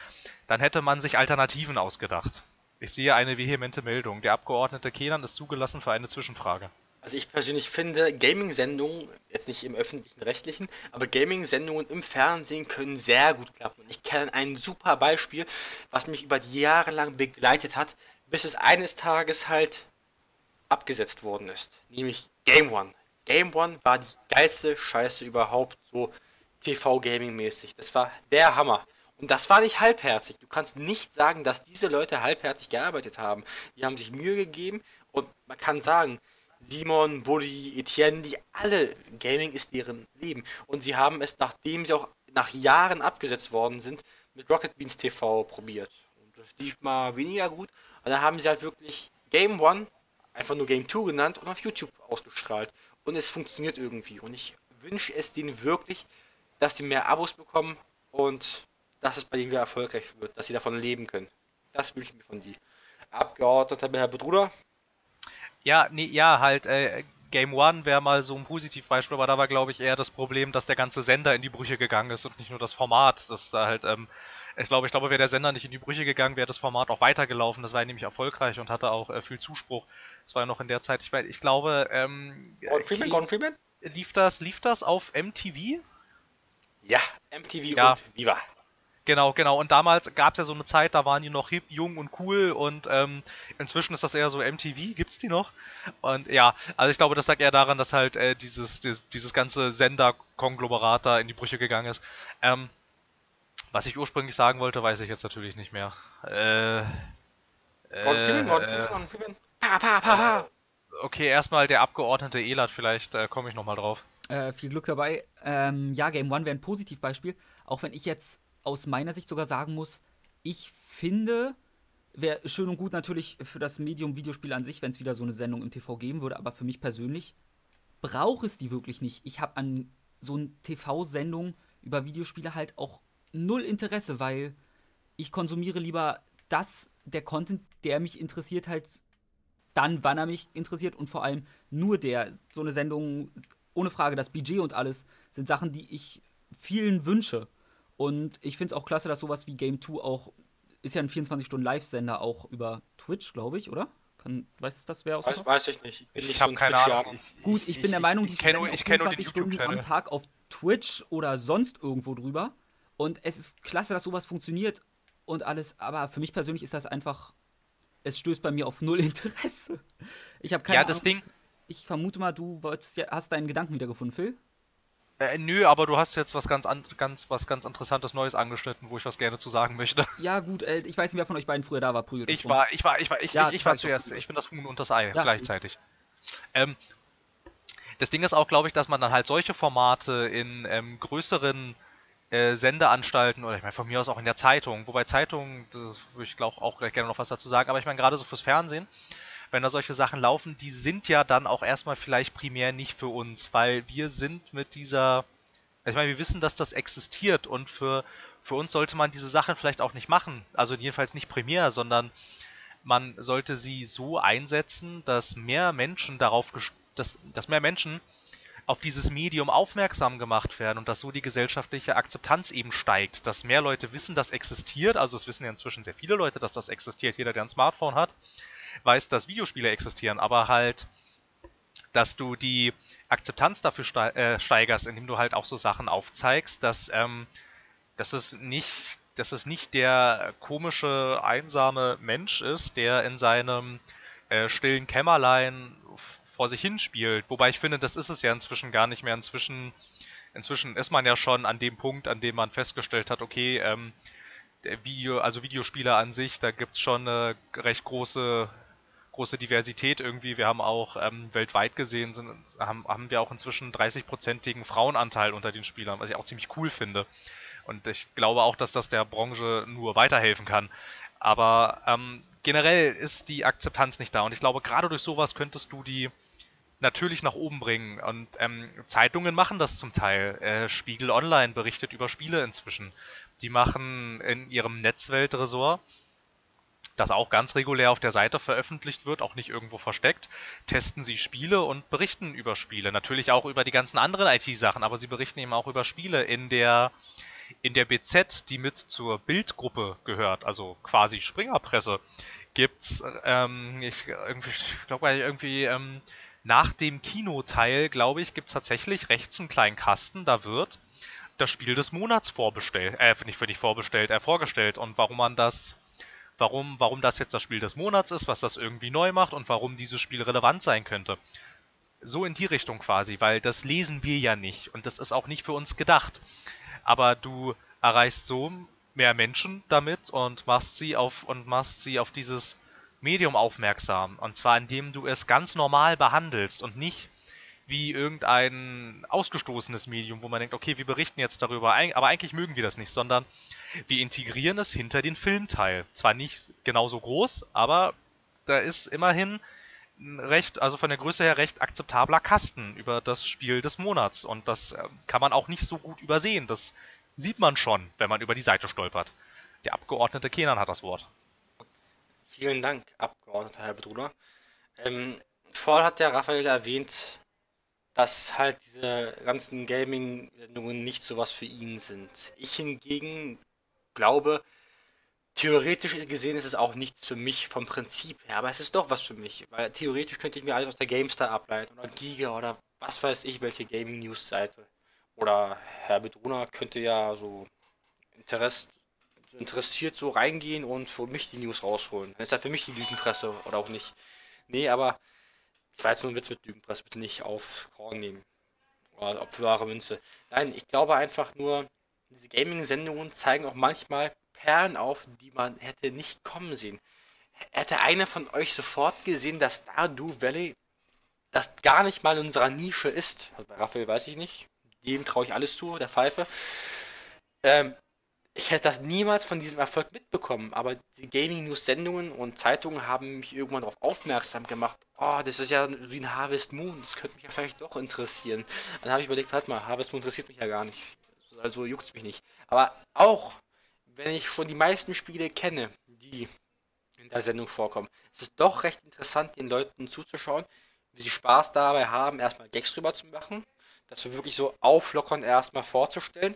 dann hätte man sich Alternativen ausgedacht. Ich sehe eine vehemente Meldung. Der Abgeordnete Kenan ist zugelassen für eine Zwischenfrage. Also ich persönlich finde, Gaming-Sendungen, jetzt nicht im öffentlichen rechtlichen, aber Gaming-Sendungen im Fernsehen können sehr gut klappen. Und ich kenne ein super Beispiel, was mich über die Jahre lang begleitet hat, bis es eines Tages halt abgesetzt worden ist. Nämlich Game One. Game One war die geilste Scheiße überhaupt, so TV-Gaming-mäßig. Das war der Hammer. Und das war nicht halbherzig. Du kannst nicht sagen, dass diese Leute halbherzig gearbeitet haben. Die haben sich Mühe gegeben und man kann sagen, Simon, Buddy, Etienne, die alle, Gaming ist deren Leben. Und sie haben es, nachdem sie auch nach Jahren abgesetzt worden sind, mit Rocket Beans TV probiert. Und das lief mal weniger gut. Und dann haben sie halt wirklich Game One, einfach nur Game 2 genannt und auf YouTube ausgestrahlt und es funktioniert irgendwie. Und ich wünsche es denen wirklich, dass sie mehr Abos bekommen und dass es bei denen wieder erfolgreich wird, dass sie davon leben können. Das wünsche ich mir von die. Abgeordneter Herr Bedruder. Ja, nee, ja, halt, äh, Game One wäre mal so ein Positivbeispiel, aber da war, glaube ich, eher das Problem, dass der ganze Sender in die Brüche gegangen ist und nicht nur das Format. Das halt, ähm, Ich glaube, ich glaube, wäre der Sender nicht in die Brüche gegangen, wäre das Format auch weitergelaufen. Das war nämlich erfolgreich und hatte auch äh, viel Zuspruch. Das war ja noch in der Zeit. Ich, ich glaube, ähm, Gordon Freeman, Gordon Freeman? Lief das, lief das auf MTV? Ja, MTV ja. und Viva. Genau, genau. Und damals gab es ja so eine Zeit, da waren die noch hip, jung und cool und ähm, inzwischen ist das eher so MTV, gibt's die noch? Und ja, also ich glaube, das sagt eher daran, dass halt äh, dieses, dieses, dieses ganze Sender-Konglomerat da in die Brüche gegangen ist. Ähm, was ich ursprünglich sagen wollte, weiß ich jetzt natürlich nicht mehr. Äh. Äh, pa, pa, pa, okay, erstmal der Abgeordnete Elat, vielleicht äh, komme ich nochmal drauf. Äh, viel Glück dabei. Ähm, ja, Game One wäre ein Positivbeispiel. Auch wenn ich jetzt aus meiner Sicht sogar sagen muss, ich finde, wäre schön und gut natürlich für das Medium Videospiel an sich, wenn es wieder so eine Sendung im TV geben würde, aber für mich persönlich brauche es die wirklich nicht. Ich habe an so eine TV-Sendung über Videospiele halt auch null Interesse, weil ich konsumiere lieber das, der Content, der mich interessiert, halt dann, wann er mich interessiert und vor allem nur der. So eine Sendung, ohne Frage, das Budget und alles, sind Sachen, die ich vielen wünsche. Und ich finde es auch klasse, dass sowas wie Game 2 auch, ist ja ein 24-Stunden-Live-Sender auch über Twitch, glaube ich, oder? Kann, weiß das wer aus weiß, weiß ich nicht. Ich, ich habe so keine Ahnung. Gut, ich, ich bin der Meinung, die kenne ich kenn 24 Stunden am Tag auf Twitch oder sonst irgendwo drüber. Und es ist klasse, dass sowas funktioniert und alles. Aber für mich persönlich ist das einfach, es stößt bei mir auf null Interesse. Ich habe keine Ja, das Ding. Ich vermute mal, du wolltest, hast deinen Gedanken wiedergefunden, Phil? Äh, nö, aber du hast jetzt was ganz, an, ganz, was ganz Interessantes Neues angeschnitten, wo ich was gerne zu sagen möchte. Ja, gut, äh, ich weiß nicht, wer von euch beiden früher da war, prügelt. Ich war, ich war, ich war, ich, ja, ich, ich war zuerst. Ich bin das Huhn und das Ei ja, gleichzeitig. Ähm, das Ding ist auch, glaube ich, dass man dann halt solche Formate in ähm, größeren äh, Sendeanstalten oder ich meine von mir aus auch in der Zeitung, wobei Zeitungen, das würde ich glaube auch gleich gerne noch was dazu sagen, aber ich meine gerade so fürs Fernsehen, wenn da solche Sachen laufen, die sind ja dann auch erstmal vielleicht primär nicht für uns, weil wir sind mit dieser, ich meine, wir wissen, dass das existiert und für, für uns sollte man diese Sachen vielleicht auch nicht machen, also jedenfalls nicht primär, sondern man sollte sie so einsetzen, dass mehr Menschen darauf, dass, dass mehr Menschen auf dieses Medium aufmerksam gemacht werden und dass so die gesellschaftliche Akzeptanz eben steigt, dass mehr Leute wissen, dass existiert, also es wissen ja inzwischen sehr viele Leute, dass das existiert, jeder, der ein Smartphone hat, weiß, dass Videospiele existieren, aber halt, dass du die Akzeptanz dafür äh, steigerst, indem du halt auch so Sachen aufzeigst, dass, ähm, dass es nicht dass es nicht der komische, einsame Mensch ist, der in seinem äh, stillen Kämmerlein vor sich hin spielt. Wobei ich finde, das ist es ja inzwischen gar nicht mehr. Inzwischen, inzwischen ist man ja schon an dem Punkt, an dem man festgestellt hat, okay, ähm, Video, also Videospiele an sich, da gibt es schon eine recht große große Diversität irgendwie. Wir haben auch ähm, weltweit gesehen, sind, haben, haben wir auch inzwischen 30-prozentigen Frauenanteil unter den Spielern, was ich auch ziemlich cool finde. Und ich glaube auch, dass das der Branche nur weiterhelfen kann. Aber ähm, generell ist die Akzeptanz nicht da. Und ich glaube, gerade durch sowas könntest du die natürlich nach oben bringen. Und ähm, Zeitungen machen das zum Teil. Äh, Spiegel Online berichtet über Spiele inzwischen. Die machen in ihrem Netzweltresort das auch ganz regulär auf der Seite veröffentlicht wird, auch nicht irgendwo versteckt, testen sie Spiele und berichten über Spiele. Natürlich auch über die ganzen anderen IT-Sachen, aber sie berichten eben auch über Spiele in der in der BZ, die mit zur Bildgruppe gehört, also quasi Springerpresse, gibt's ähm, ich ich glaube irgendwie ähm, nach dem Kinoteil, glaube ich, gibt's tatsächlich rechts einen kleinen Kasten, da wird das Spiel des Monats vorbestellt, äh, nicht für dich vorbestellt, äh, vorgestellt und warum man das warum, warum das jetzt das Spiel des Monats ist, was das irgendwie neu macht und warum dieses Spiel relevant sein könnte. So in die Richtung quasi, weil das lesen wir ja nicht und das ist auch nicht für uns gedacht. Aber du erreichst so mehr Menschen damit und machst sie auf und machst sie auf dieses Medium aufmerksam. Und zwar indem du es ganz normal behandelst und nicht wie irgendein ausgestoßenes Medium, wo man denkt, okay, wir berichten jetzt darüber, aber eigentlich mögen wir das nicht, sondern wir integrieren es hinter den Filmteil. Zwar nicht genauso groß, aber da ist immerhin recht, also von der Größe her recht akzeptabler Kasten über das Spiel des Monats. Und das äh, kann man auch nicht so gut übersehen. Das sieht man schon, wenn man über die Seite stolpert. Der Abgeordnete Kenan hat das Wort. Vielen Dank, Abgeordneter Herr Bedruder. Ähm, vorhin hat der Raphael erwähnt, dass halt diese ganzen Gaming-Sendungen nicht sowas für ihn sind. Ich hingegen glaube, theoretisch gesehen ist es auch nichts für mich vom Prinzip her, aber es ist doch was für mich, weil theoretisch könnte ich mir alles aus der GameStar ableiten oder Giga oder was weiß ich, welche Gaming-News-Seite. Oder Herr Bedroner könnte ja so Interess interessiert so reingehen und für mich die News rausholen. Dann ist ja für mich die Lügenpresse oder auch nicht. Nee, aber das war jetzt nur ein Witz mit Lügenpresse, bitte nicht auf Korn nehmen. Oder für wahre Münze. Nein, ich glaube einfach nur, diese Gaming-Sendungen zeigen auch manchmal Perlen auf, die man hätte nicht kommen sehen. Hätte einer von euch sofort gesehen, dass Stardew Valley das gar nicht mal in unserer Nische ist. Also bei Raphael weiß ich nicht. Dem traue ich alles zu, der Pfeife. Ähm, ich hätte das niemals von diesem Erfolg mitbekommen, aber die Gaming-News-Sendungen und Zeitungen haben mich irgendwann darauf aufmerksam gemacht. Oh, das ist ja wie ein Harvest Moon, das könnte mich ja vielleicht doch interessieren. Dann habe ich überlegt, halt mal, Harvest Moon interessiert mich ja gar nicht. Also juckt es mich nicht. Aber auch, wenn ich schon die meisten Spiele kenne, die in der Sendung vorkommen, ist es doch recht interessant, den Leuten zuzuschauen, wie sie Spaß dabei haben, erstmal Gags drüber zu machen, das wir wirklich so auflockern erstmal vorzustellen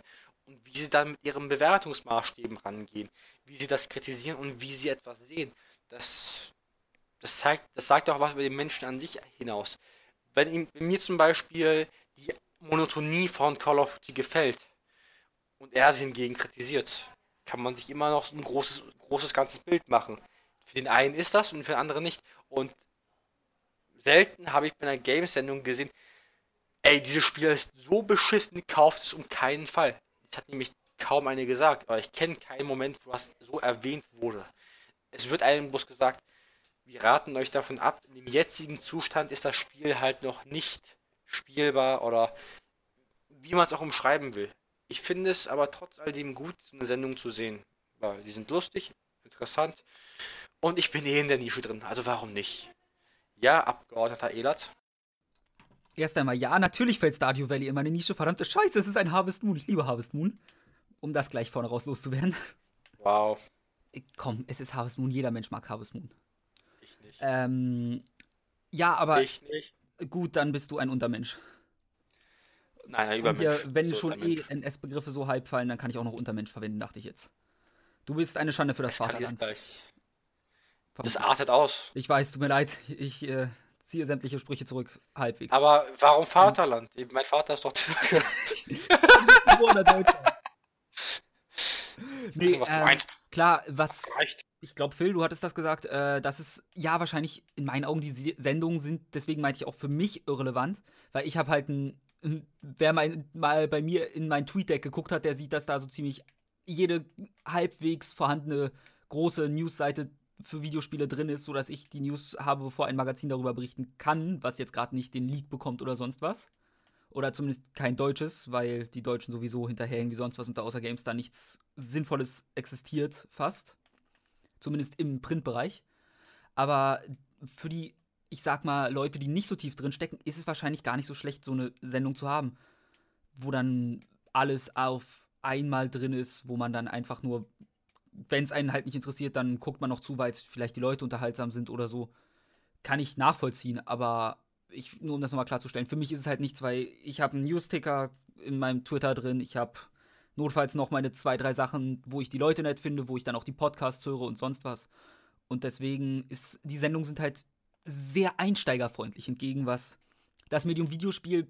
und wie sie dann mit ihren Bewertungsmaßstäben rangehen, wie sie das kritisieren und wie sie etwas sehen. Das, das, zeigt, das sagt auch was über den Menschen an sich hinaus. Wenn, ihm, wenn mir zum Beispiel die Monotonie von Call of Duty gefällt und er sie hingegen kritisiert, kann man sich immer noch ein großes, großes ganzes Bild machen. Für den einen ist das und für den anderen nicht. Und selten habe ich bei einer Games-Sendung gesehen, ey, dieses Spiel ist so beschissen, kauft es um keinen Fall. Das hat nämlich kaum eine gesagt, aber ich kenne keinen Moment, wo das so erwähnt wurde. Es wird einem bloß gesagt, wir raten euch davon ab, in dem jetzigen Zustand ist das Spiel halt noch nicht spielbar oder wie man es auch umschreiben will. Ich finde es aber trotz alledem gut, so eine Sendung zu sehen. Weil die sind lustig, interessant und ich bin eh in der Nische drin, also warum nicht? Ja, Abgeordneter Elert. Erst einmal, ja, natürlich fällt Stardew Valley in meine Nische. Verdammte Scheiße, es ist ein Harvest Moon. Ich liebe Harvest Moon. Um das gleich vorne raus loszuwerden. Wow. Komm, es ist Harvest Moon. Jeder Mensch mag Harvest Moon. Ich nicht. Ähm, ja, aber ich nicht. gut, dann bist du ein Untermensch. Nein, ein Und hier, Übermensch. wenn So schon eh Untermensch. NS-Begriffe so halb fallen, dann kann ich auch noch Untermensch verwenden, dachte ich jetzt. Du bist eine Schande für das Vaterland. Das artet aus. Ich weiß, tut mir leid. Ich äh, ziehe sämtliche Sprüche zurück, halbwegs. Aber warum Vaterland? Eben, Mein Vater ist doch Türke. Weiß nicht, was du ähm, meinst. Klar, was Reicht. ich glaube, Phil, du hattest das gesagt, äh, dass es ja wahrscheinlich in meinen Augen die Se- Sendungen sind, deswegen meinte ich auch für mich irrelevant, weil ich habe halt ein, ein wer mein, mal bei mir in mein Tweet-Deck geguckt hat, der sieht, dass da so ziemlich jede halbwegs vorhandene große Newsseite für Videospiele drin ist, sodass ich die News habe, bevor ein Magazin darüber berichten kann, was jetzt gerade nicht den Leak bekommt oder sonst was. Oder zumindest kein deutsches, weil die Deutschen sowieso hinterherhängen wie sonst was und da außer GameStar nichts Sinnvolles existiert, fast. Zumindest im Printbereich. Aber für die, ich sag mal, Leute, die nicht so tief drin stecken, ist es wahrscheinlich gar nicht so schlecht, so eine Sendung zu haben. Wo dann alles auf einmal drin ist, wo man dann einfach nur, wenn es einen halt nicht interessiert, dann guckt man noch zu, weil vielleicht die Leute unterhaltsam sind oder so. Kann ich nachvollziehen, aber ich, nur um das nochmal klarzustellen, für mich ist es halt nichts, weil ich habe einen News-Ticker in meinem Twitter drin, ich habe notfalls noch meine zwei, drei Sachen, wo ich die Leute nett finde, wo ich dann auch die Podcasts höre und sonst was. Und deswegen ist, die Sendungen sind halt sehr einsteigerfreundlich, entgegen was das Medium Videospiel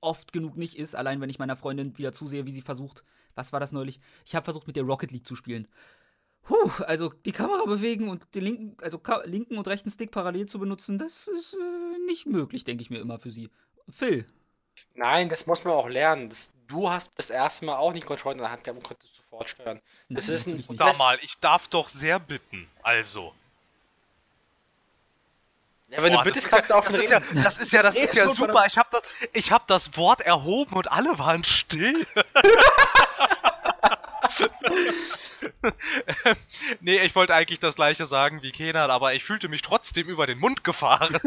oft genug nicht ist. Allein wenn ich meiner Freundin wieder zusehe, wie sie versucht, was war das neulich? Ich habe versucht, mit der Rocket League zu spielen. Puh, also die Kamera bewegen und den linken, also ka linken und rechten Stick parallel zu benutzen, das ist äh, nicht möglich, denke ich mir immer für sie. Phil, Nein, das muss man auch lernen. Das, du hast das erste Mal auch nicht Controller in der Hand gehabt und konntest sofort steuern. Das Nein, ist ein. Sag mal, ich darf doch sehr bitten. Also. Ja, wenn Boah, du bittest, das kannst ist du auch ist ja, reden. das ist ja, das ist ja super. Ich habe das, ich hab das Wort erhoben und alle waren still. nee, ich wollte eigentlich das gleiche sagen wie Kenan, aber ich fühlte mich trotzdem über den Mund gefahren.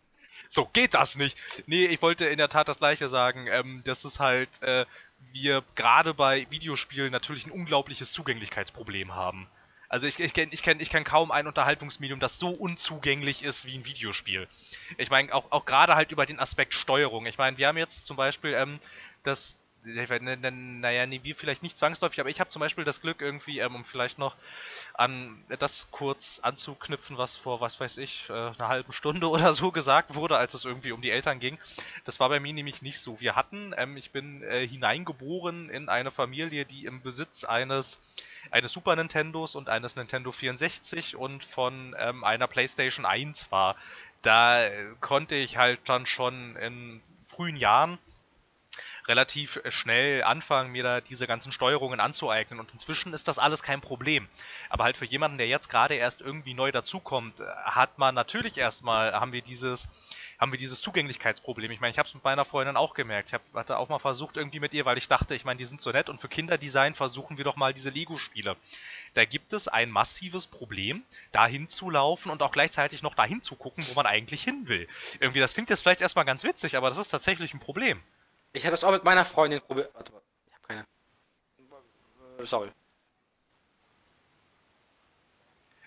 so geht das nicht. Nee, ich wollte in der Tat das gleiche sagen. Ähm, das ist halt, äh, wir gerade bei Videospielen natürlich ein unglaubliches Zugänglichkeitsproblem haben. Also ich, ich kenne ich kenn, ich kenn kaum ein Unterhaltungsmedium, das so unzugänglich ist wie ein Videospiel. Ich meine, auch, auch gerade halt über den Aspekt Steuerung. Ich meine, wir haben jetzt zum Beispiel ähm, das naja, nee, wir vielleicht nicht zwangsläufig, aber ich habe zum Beispiel das Glück irgendwie, ähm, um vielleicht noch an das kurz anzuknüpfen, was vor, was weiß ich, äh, einer halben Stunde oder so gesagt wurde, als es irgendwie um die Eltern ging. Das war bei mir nämlich nicht so. Wir hatten, ähm, ich bin äh, hineingeboren in eine Familie, die im Besitz eines eines Super Nintendos und eines Nintendo 64 und von ähm, einer PlayStation 1 war. Da äh, konnte ich halt dann schon in frühen Jahren relativ äh, schnell anfangen, mir da diese ganzen Steuerungen anzueignen. Und inzwischen ist das alles kein Problem. Aber halt für jemanden, der jetzt gerade erst irgendwie neu dazukommt, äh, hat man natürlich erstmal, haben wir dieses, haben wir dieses Zugänglichkeitsproblem. Ich meine, ich habe es mit meiner Freundin auch gemerkt. Ich hab, hatte auch mal versucht irgendwie mit ihr, weil ich dachte, ich meine, die sind so nett und für Kinderdesign versuchen wir doch mal diese Lego-Spiele. Da gibt es ein massives Problem, dahin zu laufen und auch gleichzeitig noch dahin zu gucken, wo man eigentlich hin will. Irgendwie, das klingt jetzt vielleicht erstmal ganz witzig, aber das ist tatsächlich ein Problem. Ich habe das auch mit meiner Freundin probiert. Warte, warte. Ich habe keine. Sorry.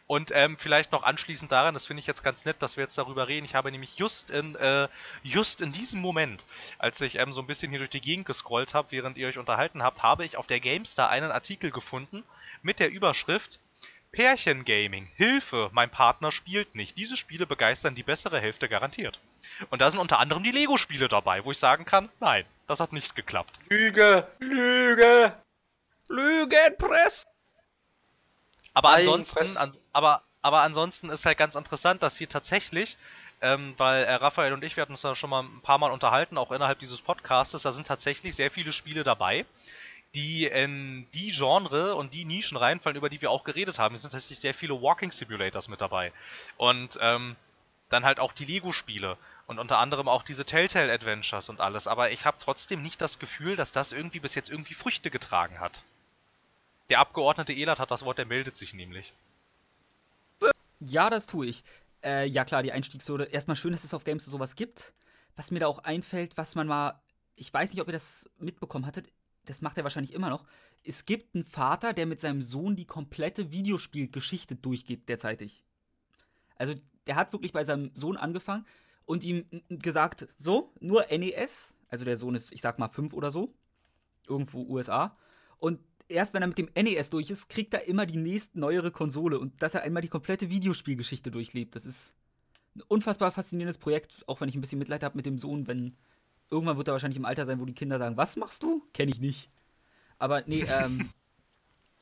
Und ähm, vielleicht noch anschließend daran, das finde ich jetzt ganz nett, dass wir jetzt darüber reden. Ich habe nämlich just in, äh, just in diesem Moment, als ich ähm, so ein bisschen hier durch die Gegend gescrollt habe, während ihr euch unterhalten habt, habe ich auf der GameStar einen Artikel gefunden mit der Überschrift Pärchengaming. Hilfe, mein Partner spielt nicht. Diese Spiele begeistern die bessere Hälfte garantiert. Und da sind unter anderem die Lego-Spiele dabei, wo ich sagen kann, nein, das hat nicht geklappt. Lüge, Lüge, Lügenpress. Aber ansonsten, an, aber, aber ansonsten ist halt ganz interessant, dass hier tatsächlich, ähm, weil äh, Raphael und ich, wir hatten uns da schon mal ein paar Mal unterhalten, auch innerhalb dieses Podcastes, da sind tatsächlich sehr viele Spiele dabei, die in die Genre und die Nischen reinfallen, über die wir auch geredet haben. Es sind tatsächlich sehr viele Walking Simulators mit dabei. Und ähm, dann halt auch die Lego-Spiele und unter anderem auch diese Telltale Adventures und alles. Aber ich habe trotzdem nicht das Gefühl, dass das irgendwie bis jetzt irgendwie Früchte getragen hat. Der Abgeordnete Elat hat das Wort, der meldet sich nämlich. Ja, das tue ich. Äh, ja klar, die Einstiegshürde. Erstmal schön, dass es auf Games sowas gibt. Was mir da auch einfällt, was man mal, ich weiß nicht, ob ihr das mitbekommen hattet, das macht er wahrscheinlich immer noch. Es gibt einen Vater, der mit seinem Sohn die komplette Videospielgeschichte durchgeht derzeitig. Also der hat wirklich bei seinem Sohn angefangen und ihm gesagt, so, nur NES, also der Sohn ist, ich sag mal, fünf oder so, irgendwo USA. Und erst wenn er mit dem NES durch ist, kriegt er immer die nächste neuere Konsole und dass er einmal die komplette Videospielgeschichte durchlebt. Das ist ein unfassbar faszinierendes Projekt, auch wenn ich ein bisschen Mitleid habe mit dem Sohn, wenn Irgendwann wird er wahrscheinlich im Alter sein, wo die Kinder sagen, was machst du? Kenne ich nicht. Aber nee, ähm,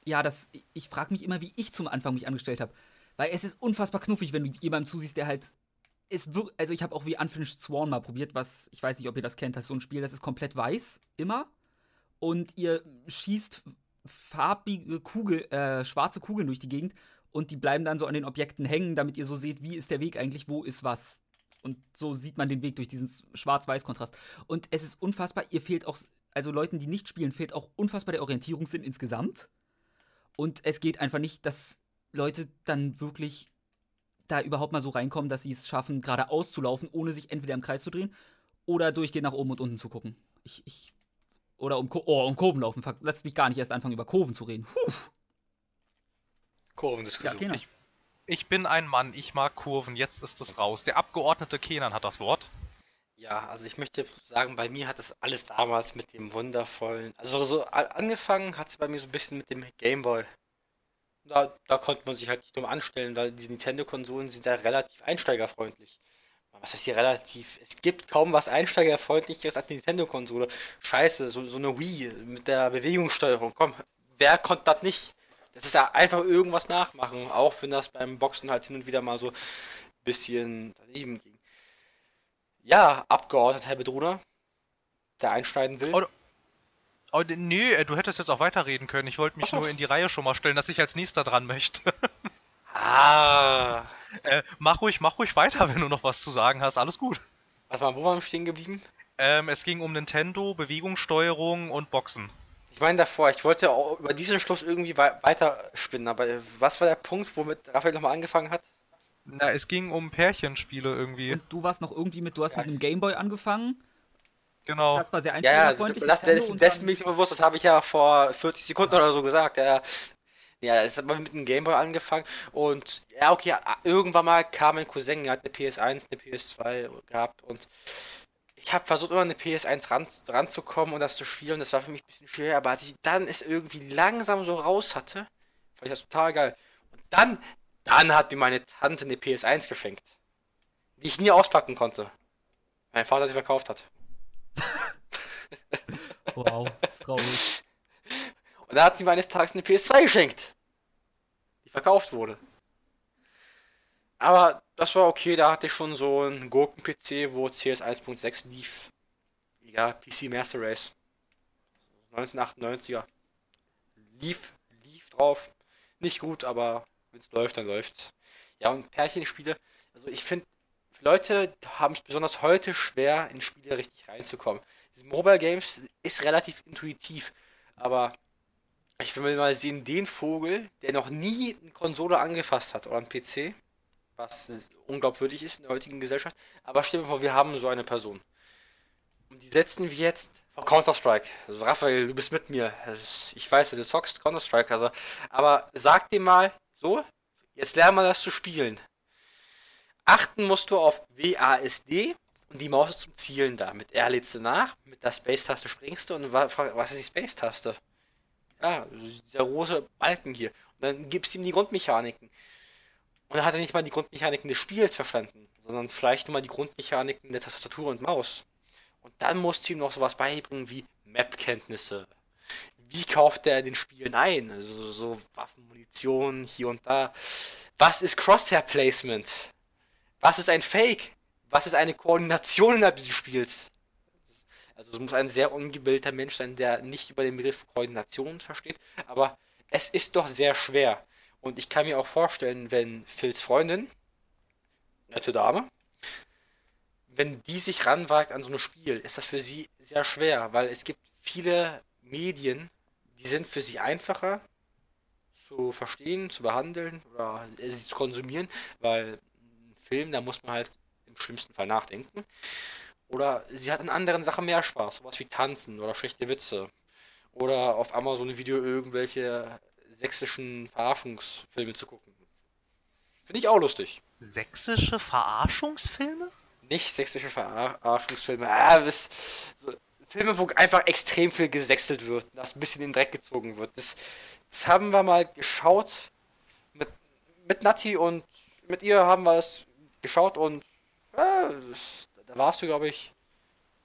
ja, das, ich frage mich immer, wie ich zum Anfang mich angestellt habe. Weil es ist unfassbar knuffig, wenn du jemandem zusiehst, der halt ist also ich habe auch wie Unfinished Sworn mal probiert, was ich weiß nicht, ob ihr das kennt, das ist so ein Spiel, das ist komplett weiß immer und ihr schießt farbige Kugel, äh, schwarze Kugeln durch die Gegend und die bleiben dann so an den Objekten hängen, damit ihr so seht, wie ist der Weg eigentlich, wo ist was. Und so sieht man den Weg durch diesen Schwarz-Weiß-Kontrast. Und es ist unfassbar, ihr fehlt auch, also Leuten, die nicht spielen, fehlt auch unfassbar der Orientierungssinn insgesamt. Und es geht einfach nicht, dass Leute dann wirklich da überhaupt mal so reinkommen, dass sie es schaffen, geradeaus zu laufen, ohne sich entweder im Kreis zu drehen oder durchgehend nach oben und unten zu gucken. Ich, ich oder um, oh, um Kurven laufen. Lasst mich gar nicht erst anfangen, über Kurven zu reden. Puh. Kurvendiskussion. Ja, genau. Ich bin ein Mann, ich mag Kurven, jetzt ist es raus. Der Abgeordnete Kenan hat das Wort. Ja, also ich möchte sagen, bei mir hat das alles damals mit dem wundervollen, also so angefangen hat es bei mir so ein bisschen mit dem Gameboy. Da, da konnte man sich halt nicht dumm anstellen, weil diese Nintendo-Konsolen sind ja relativ einsteigerfreundlich. Was heißt hier relativ? Es gibt kaum was einsteigerfreundlicheres als die Nintendo-Konsole. Scheiße, so, so eine Wii mit der Bewegungssteuerung. Komm, wer konnte das nicht? Das ist ja einfach irgendwas nachmachen, auch wenn das beim Boxen halt hin und wieder mal so ein bisschen daneben ging. Ja, Abgeordneter Herr Bedruner, der einschneiden will. Oh, oh, nee, äh, du hättest jetzt auch weiterreden können. Ich wollte mich so. nur in die Reihe schon mal stellen, dass ich als nächster dran möchte. ah. Äh, mach ruhig, mach ruhig weiter, wenn du noch was zu sagen hast. Alles gut. Was war, wo waren wir stehen geblieben? Ähm, es ging um Nintendo, Bewegungssteuerung und Boxen. Ich meine davor, ich wollte auch über diesen Schluss irgendwie weiter spinnen, aber was war der Punkt, womit Raphael nochmal angefangen hat? Na, es ging um Pärchenspiele irgendwie. Und du warst noch irgendwie mit, du hast ja. mit einem Gameboy angefangen. Genau. Das war sehr einsteigerfreundlich. Ja, das, das, das, dessen bin ich bewusst, das habe ich ja vor 40 Sekunden oder so gesagt. Ja, ja es hat mal mit einem Gameboy angefangen und ja, okay, irgendwann mal kam ein Cousin, der hat eine PS1, eine PS2 gehabt und ich habe versucht, immer eine PS1 ran, ranzukommen und das zu spielen. Das war für mich ein bisschen schwer, aber als ich dann es irgendwie langsam so raus hatte, fand ich das total geil. Und dann, dann hat mir meine Tante eine PS1 geschenkt, die ich nie auspacken konnte. Mein Vater sie verkauft hat. wow, das ist traurig. Und da hat sie mir eines Tages eine PS2 geschenkt, die verkauft wurde. Aber das war okay, da hatte ich schon so einen Gurken-PC, wo CS 1.6 lief. Ja, PC Master Race. 1998er. Lief, lief drauf. Nicht gut, aber wenn es läuft, dann läuft's. Ja, und Pärchenspiele. Also ich finde, Leute haben es besonders heute schwer, in Spiele richtig reinzukommen. Diese Mobile Games ist relativ intuitiv, aber ich will mal sehen, den Vogel, der noch nie eine Konsole angefasst hat oder einen PC, was unglaubwürdig ist in der heutigen Gesellschaft. Aber stell dir vor, wir haben so eine Person. Und die setzen wir jetzt vor Counter-Strike. Also Raphael, du bist mit mir. Ich weiß, du zockst Counter-Strike. Also, aber sag dir mal so, jetzt lernen wir das zu spielen. Achten musst du auf WASD und die Maus ist zum Zielen da. Mit R lädst du nach, mit der Space-Taste springst du und was ist die Space-Taste? Ja, dieser große Balken hier. Und dann gibst du ihm die Grundmechaniken. Und er hat er nicht mal die Grundmechaniken des Spiels verstanden, sondern vielleicht nur mal die Grundmechaniken der Tastatur und Maus. Und dann musst du ihm noch sowas beibringen wie Map-Kenntnisse. Wie kauft er den Spielen ein? Also so Waffen, Munition, hier und da. Was ist Crosshair-Placement? Was ist ein Fake? Was ist eine Koordination innerhalb dieses Spiels? Also es muss ein sehr ungebildeter Mensch sein, der nicht über den Begriff Koordination versteht. Aber es ist doch sehr schwer. Und ich kann mir auch vorstellen, wenn Phils Freundin, nette Dame, wenn die sich ranwagt an so ein Spiel, ist das für sie sehr schwer, weil es gibt viele Medien, die sind für sie einfacher zu verstehen, zu behandeln oder sie zu konsumieren, weil ein Film, da muss man halt im schlimmsten Fall nachdenken. Oder sie hat an anderen Sachen mehr Spaß, sowas wie Tanzen oder schlechte Witze. Oder auf Amazon Video irgendwelche sächsischen Verarschungsfilme zu gucken. Finde ich auch lustig. Sächsische Verarschungsfilme? Nicht sächsische Verarschungsfilme. Ah, was, so, Filme, wo einfach extrem viel gesächselt wird, dass ein bisschen in den Dreck gezogen wird. Das, das haben wir mal geschaut mit, mit Nati und mit ihr haben wir es geschaut und äh, da warst du, glaube ich,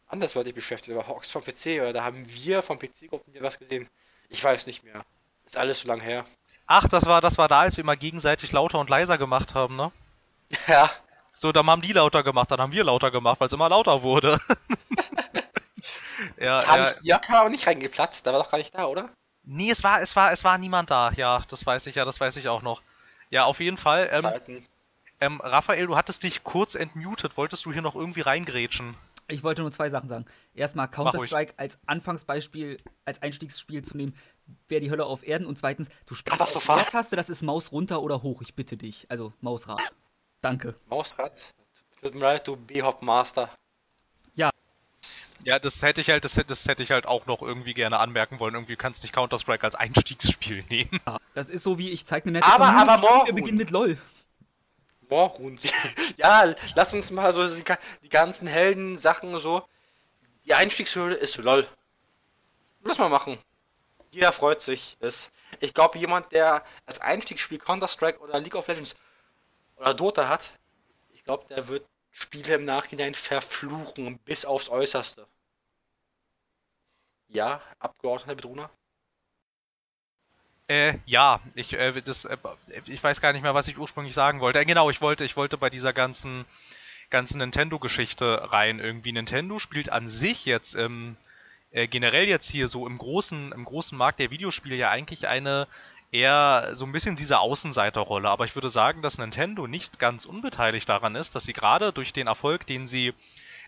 andersweitig beschäftigt. Da war Hawks vom PC oder da haben wir vom PC-Gruppen dir was gesehen. Ich weiß nicht mehr. Ist alles so lang her. Ach, das war, das war da, als wir mal gegenseitig lauter und leiser gemacht haben, ne? Ja. So, dann haben die lauter gemacht, dann haben wir lauter gemacht, weil es immer lauter wurde. ja, Kam ja. Jörg aber nicht reingeplatzt, der war doch gar nicht da, oder? Nee, es war, es war, es war niemand da, ja, das weiß ich ja, das weiß ich auch noch. Ja, auf jeden Fall. Ähm, ähm, Raphael, du hattest dich kurz entmutet, wolltest du hier noch irgendwie reingrätschen? Ich wollte nur zwei Sachen sagen. Erstmal Counter-Strike als Anfangsbeispiel, als Einstiegsspiel zu nehmen, wäre die Hölle auf Erden. Und zweitens, du spielst auf der Taste, das ist Maus runter oder hoch, ich bitte dich. Also Mausrad. Danke. Mausrad? Tut mir leid, du B-Hop-Master. Ja. Ja, das hätte ich halt, das, das hätte ich halt auch noch irgendwie gerne anmerken wollen. Irgendwie kannst du nicht Counter-Strike als Einstiegsspiel nehmen. Ja, das ist so wie ich zeige eine nette Aber, aber morgen. Wir beginnen mit LOL. Morgen. ja, lass uns mal so die, die ganzen Helden-Sachen so. Die Einstiegshürde ist LOL. Lass mal machen. Jeder freut sich. Ich glaube, jemand, der als Einstiegsspiel Counter-Strike oder League of Legends oder Dota hat, ich glaube, der wird Spiele im Nachhinein verfluchen bis aufs Äußerste. Ja, Abgeordneter Bedrohner? Äh, ja, ich, äh, das, äh, ich weiß gar nicht mehr, was ich ursprünglich sagen wollte. Äh, genau, ich wollte, ich wollte bei dieser ganzen, ganzen Nintendo-Geschichte rein. Irgendwie Nintendo spielt an sich jetzt im äh, generell jetzt hier so im großen, im großen Markt der Videospiele ja eigentlich eine eher so ein bisschen diese Außenseiterrolle. Aber ich würde sagen, dass Nintendo nicht ganz unbeteiligt daran ist, dass sie gerade durch den Erfolg, den sie,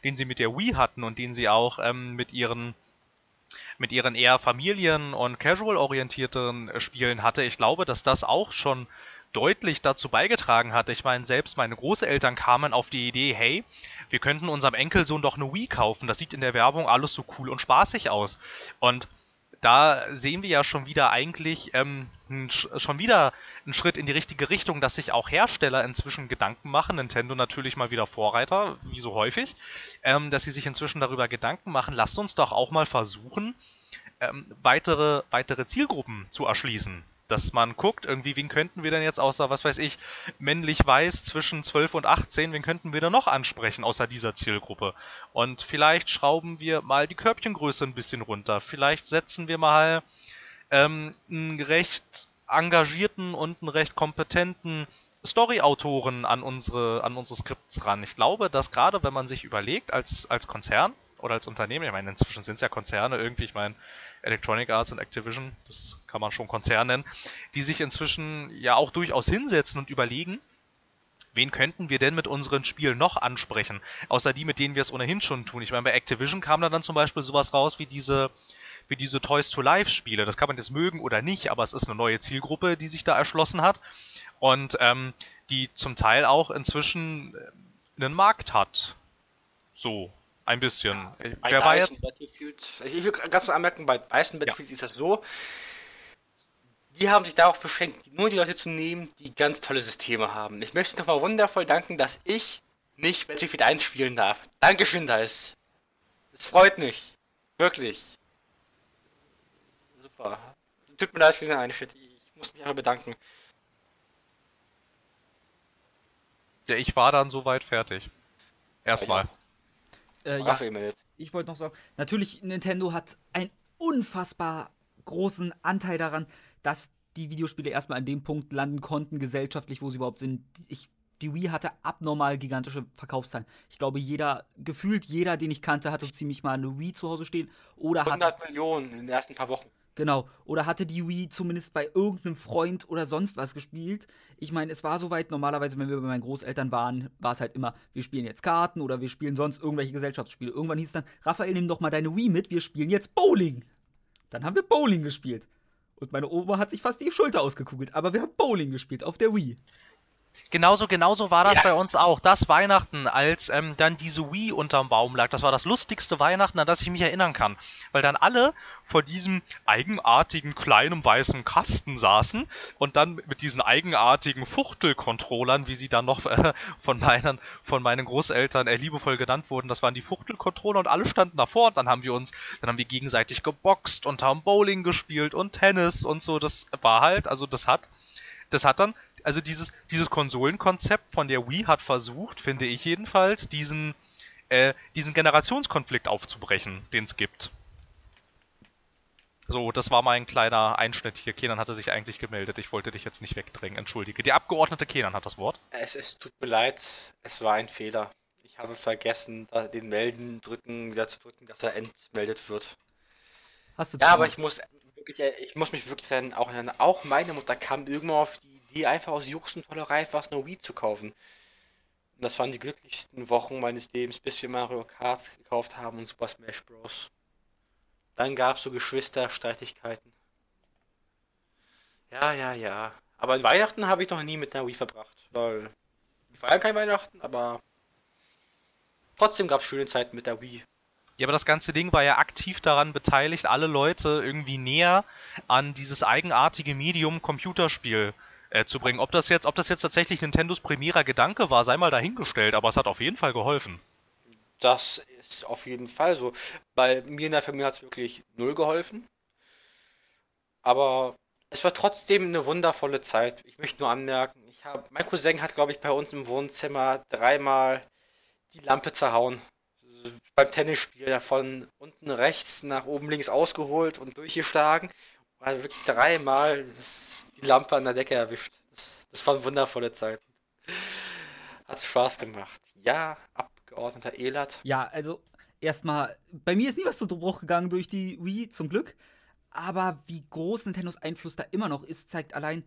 den sie mit der Wii hatten und den sie auch ähm, mit ihren mit ihren eher familien- und casual-orientierten äh, Spielen hatte. Ich glaube, dass das auch schon deutlich dazu beigetragen hat. Ich meine, selbst meine Großeltern kamen auf die Idee, hey, wir könnten unserem Enkelsohn doch eine Wii kaufen. Das sieht in der Werbung alles so cool und spaßig aus. Und da sehen wir ja schon wieder eigentlich ähm, schon wieder einen Schritt in die richtige Richtung, dass sich auch Hersteller inzwischen Gedanken machen, Nintendo natürlich mal wieder Vorreiter, wie so häufig, ähm, dass sie sich inzwischen darüber Gedanken machen, lasst uns doch auch mal versuchen, ähm, weitere, weitere Zielgruppen zu erschließen dass man guckt, irgendwie, wen könnten wir denn jetzt außer, was weiß ich, männlich-weiß zwischen 12 und 18, wen könnten wir denn noch ansprechen außer dieser Zielgruppe? Und vielleicht schrauben wir mal die Körbchengröße ein bisschen runter. Vielleicht setzen wir mal ähm, einen recht engagierten und einen recht kompetenten Story-Autoren an unsere, an unsere Skripts ran. Ich glaube, dass gerade wenn man sich überlegt, als, als Konzern oder als Unternehmen, ich meine, inzwischen sind es ja Konzerne irgendwie, ich meine, Electronic Arts und Activision, das kann man schon Konzern nennen, die sich inzwischen ja auch durchaus hinsetzen und überlegen, wen könnten wir denn mit unseren Spielen noch ansprechen, außer die, mit denen wir es ohnehin schon tun. Ich meine, bei Activision kam da dann zum Beispiel sowas raus wie diese, wie diese Toys to Life Spiele. Das kann man jetzt mögen oder nicht, aber es ist eine neue Zielgruppe, die sich da erschlossen hat und ähm, die zum Teil auch inzwischen äh, einen Markt hat. So, ein bisschen. Ja, bei Wer war jetzt? Battlefield, ich will ganz mal anmerken, bei Dyson Battlefield ja. ist das so, die haben sich darauf beschränkt, nur die Leute zu nehmen, die ganz tolle Systeme haben. Ich möchte nochmal wundervoll danken, dass ich nicht Battlefield 1 spielen darf. Dankeschön, Dice. Es freut mich. Wirklich. Super. Tut mir leid für den Einschnitt. Ich muss mich aber bedanken. Ja, ich war dann soweit fertig. Erstmal. Ja, äh, ja, ich wollte noch sagen, natürlich, Nintendo hat einen unfassbar großen Anteil daran, dass die Videospiele erstmal an dem Punkt landen konnten, gesellschaftlich, wo sie überhaupt sind. Ich, die Wii hatte abnormal gigantische Verkaufszahlen. Ich glaube, jeder, gefühlt jeder, den ich kannte, hatte so ziemlich mal eine Wii zu Hause stehen. Oder 100 hat, Millionen in den ersten paar Wochen. Genau. Oder hatte die Wii zumindest bei irgendeinem Freund oder sonst was gespielt. Ich meine, es war soweit, normalerweise, wenn wir bei meinen Großeltern waren, war es halt immer, wir spielen jetzt Karten oder wir spielen sonst irgendwelche Gesellschaftsspiele. Irgendwann hieß es dann, Raphael, nimm doch mal deine Wii mit, wir spielen jetzt Bowling. Dann haben wir Bowling gespielt. Und meine Oma hat sich fast die Schulter ausgekugelt, aber wir haben Bowling gespielt auf der Wii. Genauso, genauso war das ja. bei uns auch. Das Weihnachten, als ähm, dann diese Wii unterm Baum lag, das war das lustigste Weihnachten, an das ich mich erinnern kann. Weil dann alle vor diesem eigenartigen kleinen weißen Kasten saßen und dann mit diesen eigenartigen Fuchtelcontrollern, wie sie dann noch äh, von, meinen, von meinen Großeltern äh, liebevoll genannt wurden, das waren die Fuchtelcontroller und alle standen davor und dann haben wir uns, dann haben wir gegenseitig geboxt und haben Bowling gespielt und Tennis und so. Das war halt, also das hat, das hat dann also dieses, dieses Konsolenkonzept von der Wii hat versucht, finde ich jedenfalls, diesen, äh, diesen Generationskonflikt aufzubrechen, den es gibt. So, das war mein kleiner Einschnitt hier. Kenan hatte sich eigentlich gemeldet. Ich wollte dich jetzt nicht wegdrängen. Entschuldige. Die Abgeordnete Kenan hat das Wort. Es, es tut mir leid. Es war ein Fehler. Ich habe vergessen, den Melden drücken, wieder zu drücken, dass er entmeldet wird. Hast du ja, aber ich muss wirklich, ich muss mich wirklich trennen. Auch, auch meine Mutter kam irgendwann auf die die einfach aus Jux und Tollerei was eine Wii zu kaufen. Und das waren die glücklichsten Wochen meines Lebens, bis wir Mario Kart gekauft haben und Super Smash Bros. Dann gab es so Geschwisterstreitigkeiten. Ja, ja, ja. Aber Weihnachten habe ich noch nie mit einer Wii verbracht, weil wir feiern kein Weihnachten, aber trotzdem gab es schöne Zeiten mit der Wii. Ja, aber das ganze Ding war ja aktiv daran beteiligt, alle Leute irgendwie näher an dieses eigenartige Medium Computerspiel äh, zu bringen. Ob das jetzt, ob das jetzt tatsächlich Nintendos primärer Gedanke war, sei mal dahingestellt, aber es hat auf jeden Fall geholfen. Das ist auf jeden Fall so. Bei mir in der Familie hat es wirklich null geholfen. Aber es war trotzdem eine wundervolle Zeit. Ich möchte nur anmerken, ich hab, mein Cousin hat, glaube ich, bei uns im Wohnzimmer dreimal die Lampe zerhauen. Beim Tennisspiel davon unten rechts nach oben links ausgeholt und durchgeschlagen. Also wirklich dreimal. Das die Lampe an der Decke erwischt. Das, das waren wundervolle Zeiten. Hat Spaß gemacht. Ja, Abgeordneter Elat. Ja, also erstmal, bei mir ist nie was zu Bruch gegangen durch die Wii, zum Glück. Aber wie groß Nintendos Einfluss da immer noch ist, zeigt allein,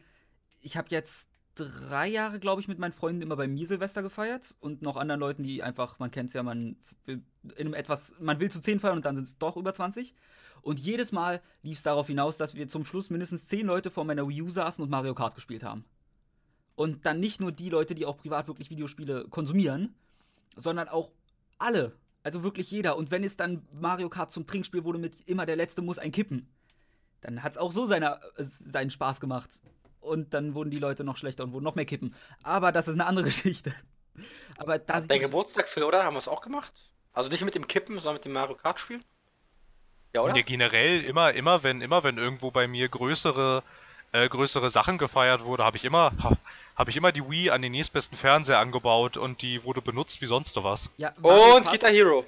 ich habe jetzt drei Jahre, glaube ich, mit meinen Freunden immer bei mir Silvester gefeiert und noch anderen Leuten, die einfach, man kennt es ja, man will in einem etwas, man will zu zehn feiern und dann sind es doch über 20. Und jedes Mal lief es darauf hinaus, dass wir zum Schluss mindestens zehn Leute vor meiner Wii U saßen und Mario Kart gespielt haben. Und dann nicht nur die Leute, die auch privat wirklich Videospiele konsumieren, sondern auch alle. Also wirklich jeder. Und wenn es dann Mario Kart zum Trinkspiel wurde mit immer der Letzte muss ein kippen. Dann hat es auch so seine, äh, seinen Spaß gemacht. Und dann wurden die Leute noch schlechter und wurden noch mehr kippen. Aber das ist eine andere Geschichte. Aber da Dein Geburtstag, Phil, oder? Haben wir es auch gemacht? Also nicht mit dem Kippen, sondern mit dem Mario Kart spielen? Ja, oder? Ja, generell immer, immer, wenn, immer, wenn irgendwo bei mir größere, äh, größere Sachen gefeiert wurde, habe ich immer, habe ich immer die Wii an den nächstbesten Fernseher angebaut und die wurde benutzt wie sonst was. Ja, und Guitar Hero.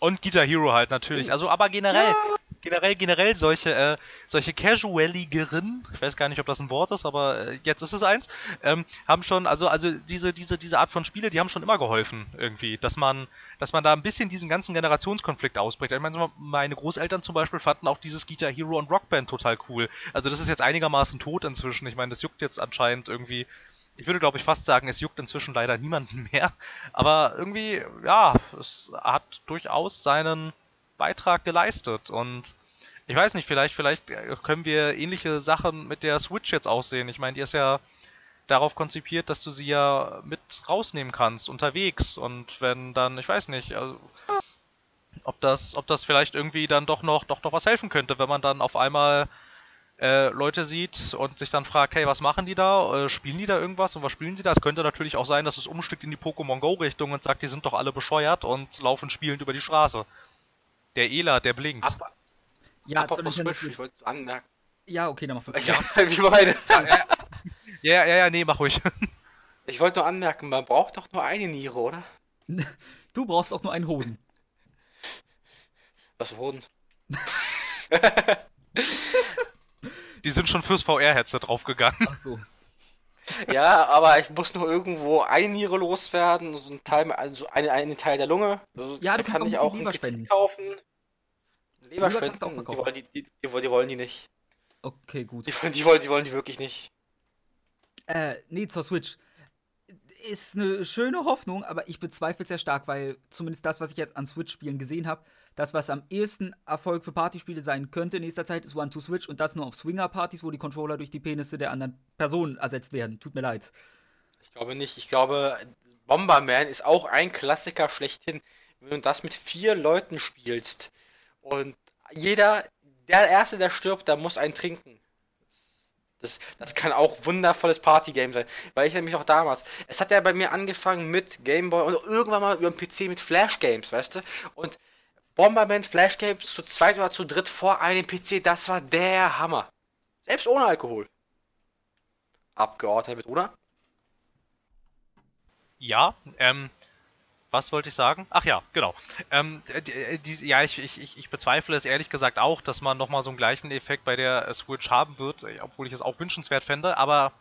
Und Guitar Hero halt natürlich. Oh. Also, aber generell, ja generell, generell solche, äh, solche casualigeren, ich weiß gar nicht, ob das ein Wort ist, aber äh, jetzt ist es eins, ähm, haben schon, also, also diese, diese, diese Art von Spiele, die haben schon immer geholfen, irgendwie, dass man, dass man da ein bisschen diesen ganzen Generationskonflikt ausbricht. Ich meine, meine Großeltern zum Beispiel fanden auch dieses Guitar Hero und Rockband total cool. Also das ist jetzt einigermaßen tot inzwischen. Ich meine, das juckt jetzt anscheinend irgendwie ich würde glaube ich fast sagen, es juckt inzwischen leider niemanden mehr. Aber irgendwie, ja, es hat durchaus seinen, Beitrag geleistet. Und ich weiß nicht, vielleicht, vielleicht können wir ähnliche Sachen mit der Switch jetzt aussehen. Ich meine, die ist ja darauf konzipiert, dass du sie ja mit rausnehmen kannst, unterwegs. Und wenn dann, ich weiß nicht, also, ob das, ob das vielleicht irgendwie dann doch noch, doch noch was helfen könnte, wenn man dann auf einmal äh, Leute sieht und sich dann fragt, hey, was machen die da? Äh, spielen die da irgendwas und was spielen sie da? Es könnte natürlich auch sein, dass es umstückt in die Pokémon Go-Richtung und sagt, die sind doch alle bescheuert und laufen spielend über die Straße. Der Ela, der blinkt. Ab ja, Apropos Switch, ich wollte anmerken. Ja, okay, dann mach du. Ja, wie meine. Ja, ja, ja, nee, mach ruhig. Ich wollte nur anmerken, man braucht doch nur eine Niere, oder? Du brauchst auch nur einen Hoden. Was für Hoden? Die sind schon fürs VR-Headset draufgegangen. Ach so. Ja, aber ich muss nur irgendwo eine Niere loswerden, so ein Teil, also einen, einen Teil der Lunge. Also, ja, du kann ich auch PC kaufen. Leberspenden, die wollen die, die, die, die, wollen die nicht. Okay, gut. Die, die, wollen, die wollen die wirklich nicht. Äh, nee, zur Switch. Ist eine schöne Hoffnung, aber ich bezweifle es sehr stark, weil zumindest das, was ich jetzt an Switch-Spielen gesehen habe, das, was am ehesten Erfolg für Partyspiele sein könnte in nächster Zeit, ist One-to-Switch und das nur auf Swinger-Partys, wo die Controller durch die Penisse der anderen Personen ersetzt werden. Tut mir leid. Ich glaube nicht. Ich glaube, Bomberman ist auch ein Klassiker schlechthin. Wenn du das mit vier Leuten spielst, und jeder, der Erste, der stirbt, der muss einen trinken. Das, das kann auch wundervolles Partygame sein. Weil ich nämlich auch damals. Es hat ja bei mir angefangen mit Gameboy und irgendwann mal über den PC mit Flash Games, weißt du? Und Bomberman Flash Games zu zweit oder zu dritt vor einem PC, das war der Hammer. Selbst ohne Alkohol. Abgeordnet mit, oder? Ja, ähm, was wollte ich sagen? Ach ja, genau. Ähm, die, äh, die, ja, ich, ich, ich bezweifle es ehrlich gesagt auch, dass man nochmal so einen gleichen Effekt bei der Switch haben wird, äh, obwohl ich es auch wünschenswert fände, aber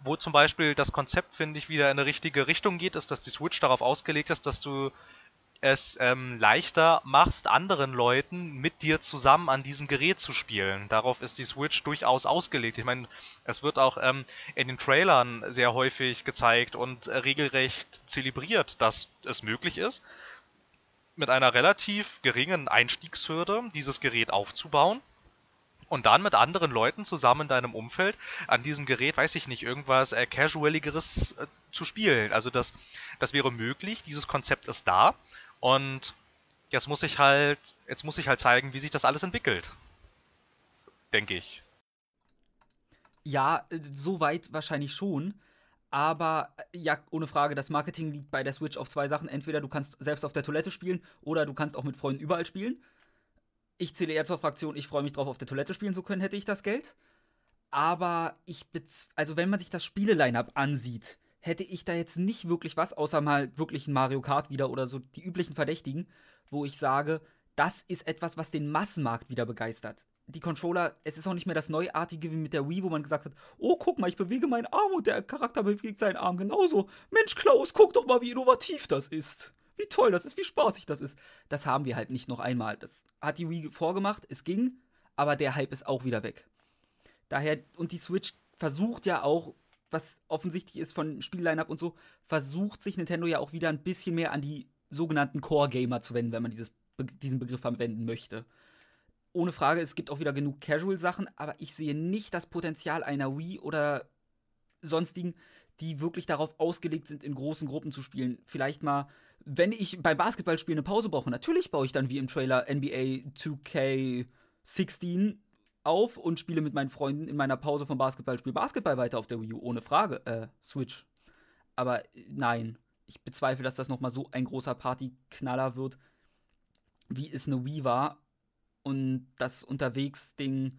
wo zum Beispiel das Konzept, finde ich, wieder in eine richtige Richtung geht, ist, dass die Switch darauf ausgelegt ist, dass du es ähm, leichter machst, anderen Leuten mit dir zusammen an diesem Gerät zu spielen. Darauf ist die Switch durchaus ausgelegt. Ich meine, es wird auch ähm, in den Trailern sehr häufig gezeigt und äh, regelrecht zelebriert, dass es möglich ist, mit einer relativ geringen Einstiegshürde dieses Gerät aufzubauen und dann mit anderen Leuten zusammen in deinem Umfeld an diesem Gerät, weiß ich nicht, irgendwas äh, Casualigeres äh, zu spielen. Also das, das wäre möglich, dieses Konzept ist da und jetzt muss ich halt, jetzt muss ich halt zeigen, wie sich das alles entwickelt. Denke ich. Ja, äh, soweit wahrscheinlich schon. Aber äh, ja, ohne Frage, das Marketing liegt bei der Switch auf zwei Sachen. Entweder du kannst selbst auf der Toilette spielen oder du kannst auch mit Freunden überall spielen. Ich zähle eher zur Fraktion, ich freue mich drauf, auf der Toilette spielen zu können, hätte ich das Geld. Aber ich, also wenn man sich das Spiele-Line-Up ansieht, hätte ich da jetzt nicht wirklich was, außer mal wirklich ein Mario Kart wieder oder so die üblichen Verdächtigen, wo ich sage, das ist etwas, was den Massenmarkt wieder begeistert. Die Controller, es ist auch nicht mehr das Neuartige wie mit der Wii, wo man gesagt hat, oh, guck mal, ich bewege meinen Arm und der Charakter bewegt seinen Arm genauso. Mensch, Klaus, guck doch mal, wie innovativ das ist. Wie toll das ist, wie spaßig das ist. Das haben wir halt nicht noch einmal. Das hat die Wii vorgemacht, es ging, aber der Hype ist auch wieder weg. Daher, und die Switch versucht ja auch was offensichtlich ist von Spielline-Up und so, versucht sich Nintendo ja auch wieder ein bisschen mehr an die sogenannten Core-Gamer zu wenden, wenn man dieses, diesen Begriff verwenden möchte. Ohne Frage, es gibt auch wieder genug Casual-Sachen, aber ich sehe nicht das Potenzial einer Wii oder sonstigen, die wirklich darauf ausgelegt sind, in großen Gruppen zu spielen. Vielleicht mal, wenn ich beim Basketballspielen eine Pause brauche, natürlich baue ich dann wie im Trailer NBA 2K16 auf und spiele mit meinen Freunden in meiner Pause vom Basketball, spiele Basketball weiter auf der Wii U, ohne Frage. Äh, Switch. Aber nein, ich bezweifle, dass das nochmal so ein großer Partyknaller wird, wie es eine Wii war. Und das Unterwegs-Ding,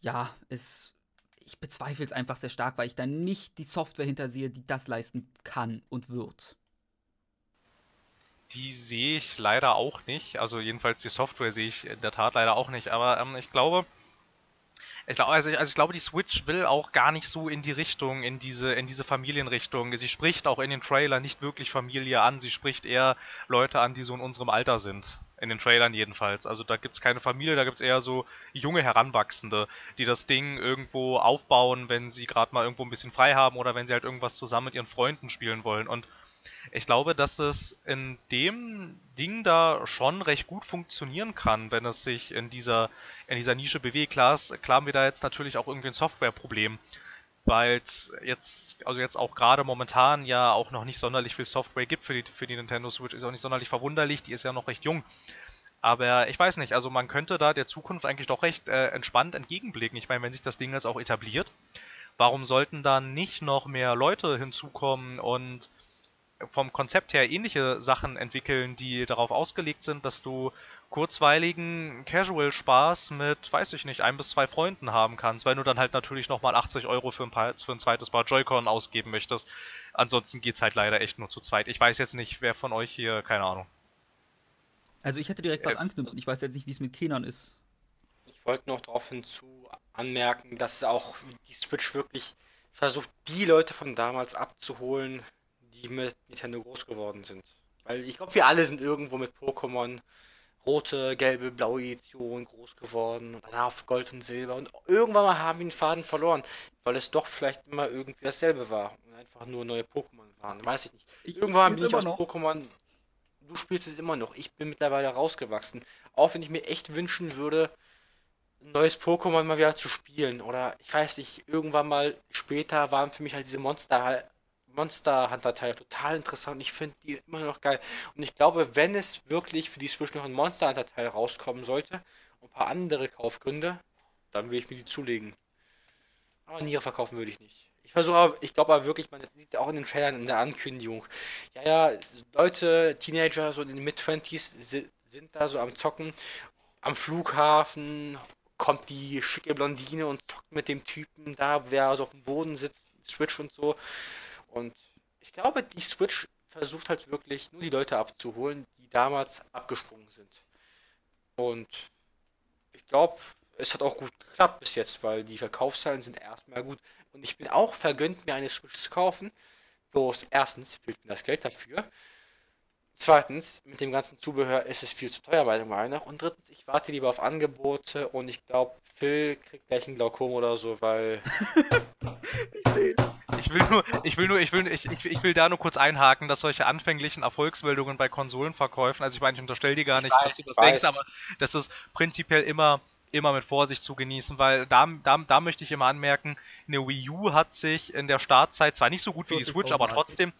ja, ist. Ich bezweifle es einfach sehr stark, weil ich da nicht die Software hintersehe, die das leisten kann und wird. Die sehe ich leider auch nicht. Also jedenfalls die Software sehe ich in der Tat leider auch nicht. Aber ähm, ich glaube, ich glaube, also, also ich glaube, die Switch will auch gar nicht so in die Richtung, in diese, in diese Familienrichtung. Sie spricht auch in den Trailer nicht wirklich Familie an, sie spricht eher Leute an, die so in unserem Alter sind. In den Trailern jedenfalls. Also da gibt es keine Familie, da gibt es eher so junge Heranwachsende, die das Ding irgendwo aufbauen, wenn sie gerade mal irgendwo ein bisschen frei haben oder wenn sie halt irgendwas zusammen mit ihren Freunden spielen wollen. Und ich glaube, dass es in dem Ding da schon recht gut funktionieren kann, wenn es sich in dieser, in dieser Nische bewegt. Klar, klar haben wir da jetzt natürlich auch irgendwie ein Softwareproblem, weil es jetzt, also jetzt auch gerade momentan ja auch noch nicht sonderlich viel Software gibt für die, für die Nintendo Switch. Ist auch nicht sonderlich verwunderlich, die ist ja noch recht jung. Aber ich weiß nicht, also man könnte da der Zukunft eigentlich doch recht äh, entspannt entgegenblicken. Ich meine, wenn sich das Ding jetzt auch etabliert, warum sollten dann nicht noch mehr Leute hinzukommen und vom Konzept her ähnliche Sachen entwickeln, die darauf ausgelegt sind, dass du kurzweiligen Casual-Spaß mit, weiß ich nicht, ein bis zwei Freunden haben kannst, wenn du dann halt natürlich nochmal 80 Euro für ein, paar, für ein zweites Paar Joy-Con ausgeben möchtest. Ansonsten geht's halt leider echt nur zu zweit. Ich weiß jetzt nicht, wer von euch hier, keine Ahnung. Also ich hätte direkt was äh, anknüpft und ich weiß jetzt nicht, wie es mit Kenan ist. Ich wollte noch darauf hinzu anmerken, dass auch die Switch wirklich versucht, die Leute von damals abzuholen, die mit Nintendo groß geworden sind. Weil ich glaube, wir alle sind irgendwo mit Pokémon rote, gelbe, blaue Edition groß geworden auf Gold und Silber und irgendwann mal haben wir den Faden verloren, weil es doch vielleicht immer irgendwie dasselbe war und einfach nur neue Pokémon waren. Weiß ich nicht. Ich irgendwann bin ich aus Pokémon. Du spielst es immer noch. Ich bin mittlerweile rausgewachsen. Auch wenn ich mir echt wünschen würde, ein neues Pokémon mal wieder zu spielen. Oder ich weiß nicht, irgendwann mal später waren für mich halt diese Monster halt Monster Hunter Teil total interessant. Ich finde die immer noch geil. Und ich glaube, wenn es wirklich für die Switch noch ein Monster Hunter Teil rauskommen sollte und ein paar andere Kaufgründe, dann würde ich mir die zulegen. Aber Niere verkaufen würde ich nicht. Ich versuche, ich glaube aber wirklich, man sieht auch in den Trailern in der Ankündigung. Ja, ja, Leute, Teenager, so in den Mid-20s sind da so am Zocken. Am Flughafen kommt die schicke Blondine und zockt mit dem Typen da, wer so auf dem Boden sitzt, Switch und so. Und ich glaube, die Switch versucht halt wirklich nur die Leute abzuholen, die damals abgesprungen sind. Und ich glaube, es hat auch gut geklappt bis jetzt, weil die Verkaufszahlen sind erstmal gut. Und ich bin auch vergönnt, mir eine Switch zu kaufen. Bloß erstens fehlt mir das Geld dafür. Zweitens, mit dem ganzen Zubehör ist es viel zu teuer, meiner Meinung nach. Und drittens, ich warte lieber auf Angebote und ich glaube, Phil kriegt gleich ein Glaukom oder so, weil. ich sehe es ich will nur, ich will nur, ich will, ich, ich, ich will da nur kurz einhaken, dass solche anfänglichen Erfolgsmeldungen bei Konsolenverkäufen, also ich meine, ich unterstelle dir gar nicht, weiß, dass du das weiß. denkst, aber das ist prinzipiell immer, immer mit Vorsicht zu genießen, weil da, da, da möchte ich immer anmerken, eine Wii U hat sich in der Startzeit zwar nicht so gut wie die Switch, aber trotzdem,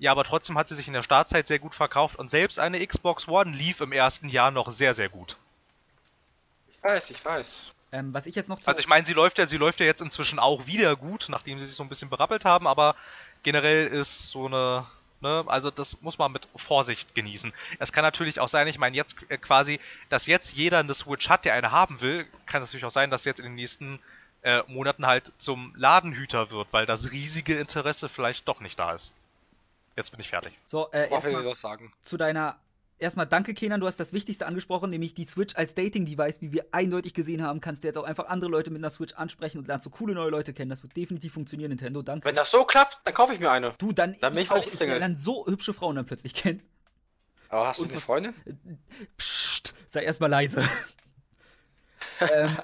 ja, aber trotzdem hat sie sich in der Startzeit sehr gut verkauft und selbst eine Xbox One lief im ersten Jahr noch sehr, sehr gut. Ich weiß, ich weiß. Ähm, was ich jetzt noch Also ich meine, sie läuft ja, sie läuft ja jetzt inzwischen auch wieder gut, nachdem sie sich so ein bisschen berappelt haben, aber generell ist so eine, ne, also das muss man mit Vorsicht genießen. Es kann natürlich auch sein, ich meine jetzt äh, quasi, dass jetzt jeder eine Switch hat, der eine haben will, kann es natürlich auch sein, dass jetzt in den nächsten äh, Monaten halt zum Ladenhüter wird, weil das riesige Interesse vielleicht doch nicht da ist. Jetzt bin ich fertig. So, äh, erstmal zu deiner erstmal danke, Kenan, du hast das Wichtigste angesprochen, nämlich die Switch als Dating-Device, wie wir eindeutig gesehen haben, kannst du jetzt auch einfach andere Leute mit einer Switch ansprechen und lernst so coole neue Leute kennen. Das wird definitiv funktionieren, Nintendo. Danke. Wenn das so klappt, dann kaufe ich mir eine. Du, dann, dann bin ich auch, ich dann so hübsche Frauen dann plötzlich kennen. Aber hast du eine Freundin? Psst, sei erstmal leise. ähm,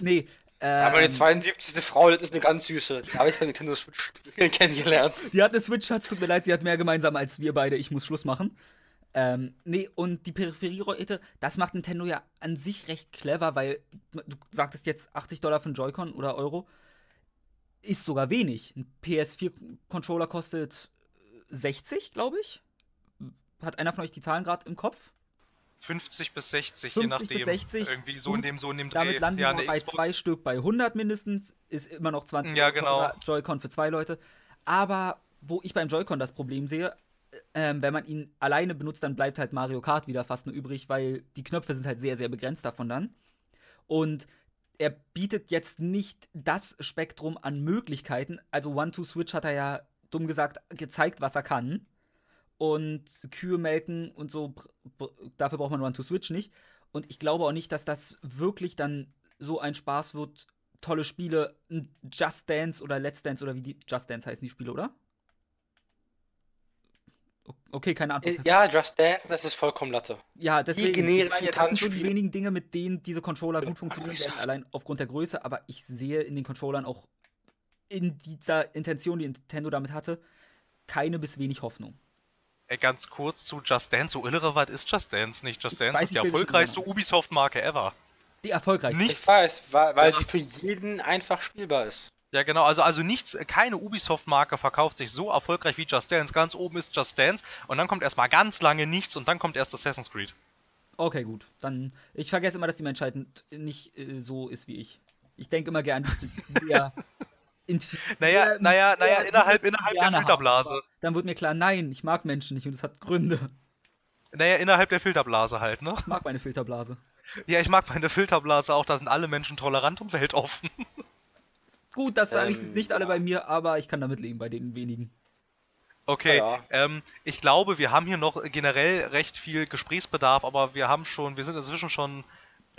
nee, ähm, aber die 72. Frau, das ist eine ganz süße. Die habe ich bei Nintendo Switch kennengelernt. Die hat eine Switch, Schatz, tut mir leid, sie hat mehr gemeinsam als wir beide. Ich muss Schluss machen. Ähm, nee, und die Peripheriegeräte, das macht Nintendo ja an sich recht clever, weil du sagtest jetzt 80 Dollar für einen Joy-Con oder Euro. Ist sogar wenig. Ein PS4-Controller kostet 60, glaube ich. Hat einer von euch die Zahlen gerade im Kopf? 50 bis 60, 50 je bis nachdem. 60, Irgendwie so in dem, so in dem Dreh. Damit landen ja, wir bei Xbox. zwei Stück bei 100 mindestens. Ist immer noch 20 Ja, genau. Joy-Con für zwei Leute. Aber wo ich beim Joy-Con das Problem sehe, ähm, wenn man ihn alleine benutzt, dann bleibt halt Mario Kart wieder fast nur übrig, weil die Knöpfe sind halt sehr, sehr begrenzt davon dann. Und er bietet jetzt nicht das Spektrum an Möglichkeiten. Also One-Two-Switch hat er ja, dumm gesagt, gezeigt, was er kann. Und Kühe melken und so, dafür braucht man One-Two-Switch nicht. Und ich glaube auch nicht, dass das wirklich dann so ein Spaß wird. Tolle Spiele, Just Dance oder Let's Dance oder wie die Just Dance heißen die Spiele, oder? Okay, keine Antwort. Ja, Just Dance, das ist vollkommen Latte. Ja, deswegen, generischen ich meine, das sind so die wenigen Dinge, mit denen diese Controller gut funktionieren Größe. werden, allein aufgrund der Größe, aber ich sehe in den Controllern auch in dieser Intention, die Nintendo damit hatte, keine bis wenig Hoffnung. Ey, ganz kurz zu Just Dance. So irrelevant ist Just Dance nicht. Just Dance weiß ist die erfolgreichste Ubisoft-Marke ever. Die erfolgreichste. Nicht- Ich weiß, weil, weil Ja. sie für jeden einfach spielbar ist. Ja, genau. Also, also nichts, keine Ubisoft-Marke verkauft sich so erfolgreich wie Just Dance. Ganz oben ist Just Dance und dann kommt erstmal ganz lange nichts und dann kommt erst Assassin's Creed. Okay, gut. Dann, ich vergesse immer, dass die Menschheit nicht äh, so ist wie ich. Ich denke immer gern, die int- Naja, naja, naja, innerhalb, innerhalb der Indianer haben. Filterblase. Dann wird mir klar, nein, ich mag Menschen nicht und es hat Gründe. Naja, innerhalb der Filterblase halt, ne? Ich mag meine Filterblase. Ja, ich mag meine Filterblase auch, da sind alle Menschen tolerant und weltoffen. Gut, das sage ich Ähm, nicht alle ja. bei mir, aber ich kann damit leben bei den wenigen. Okay, Ja. ähm, ich glaube, wir haben hier noch generell recht viel Gesprächsbedarf, aber wir haben schon, wir sind inzwischen schon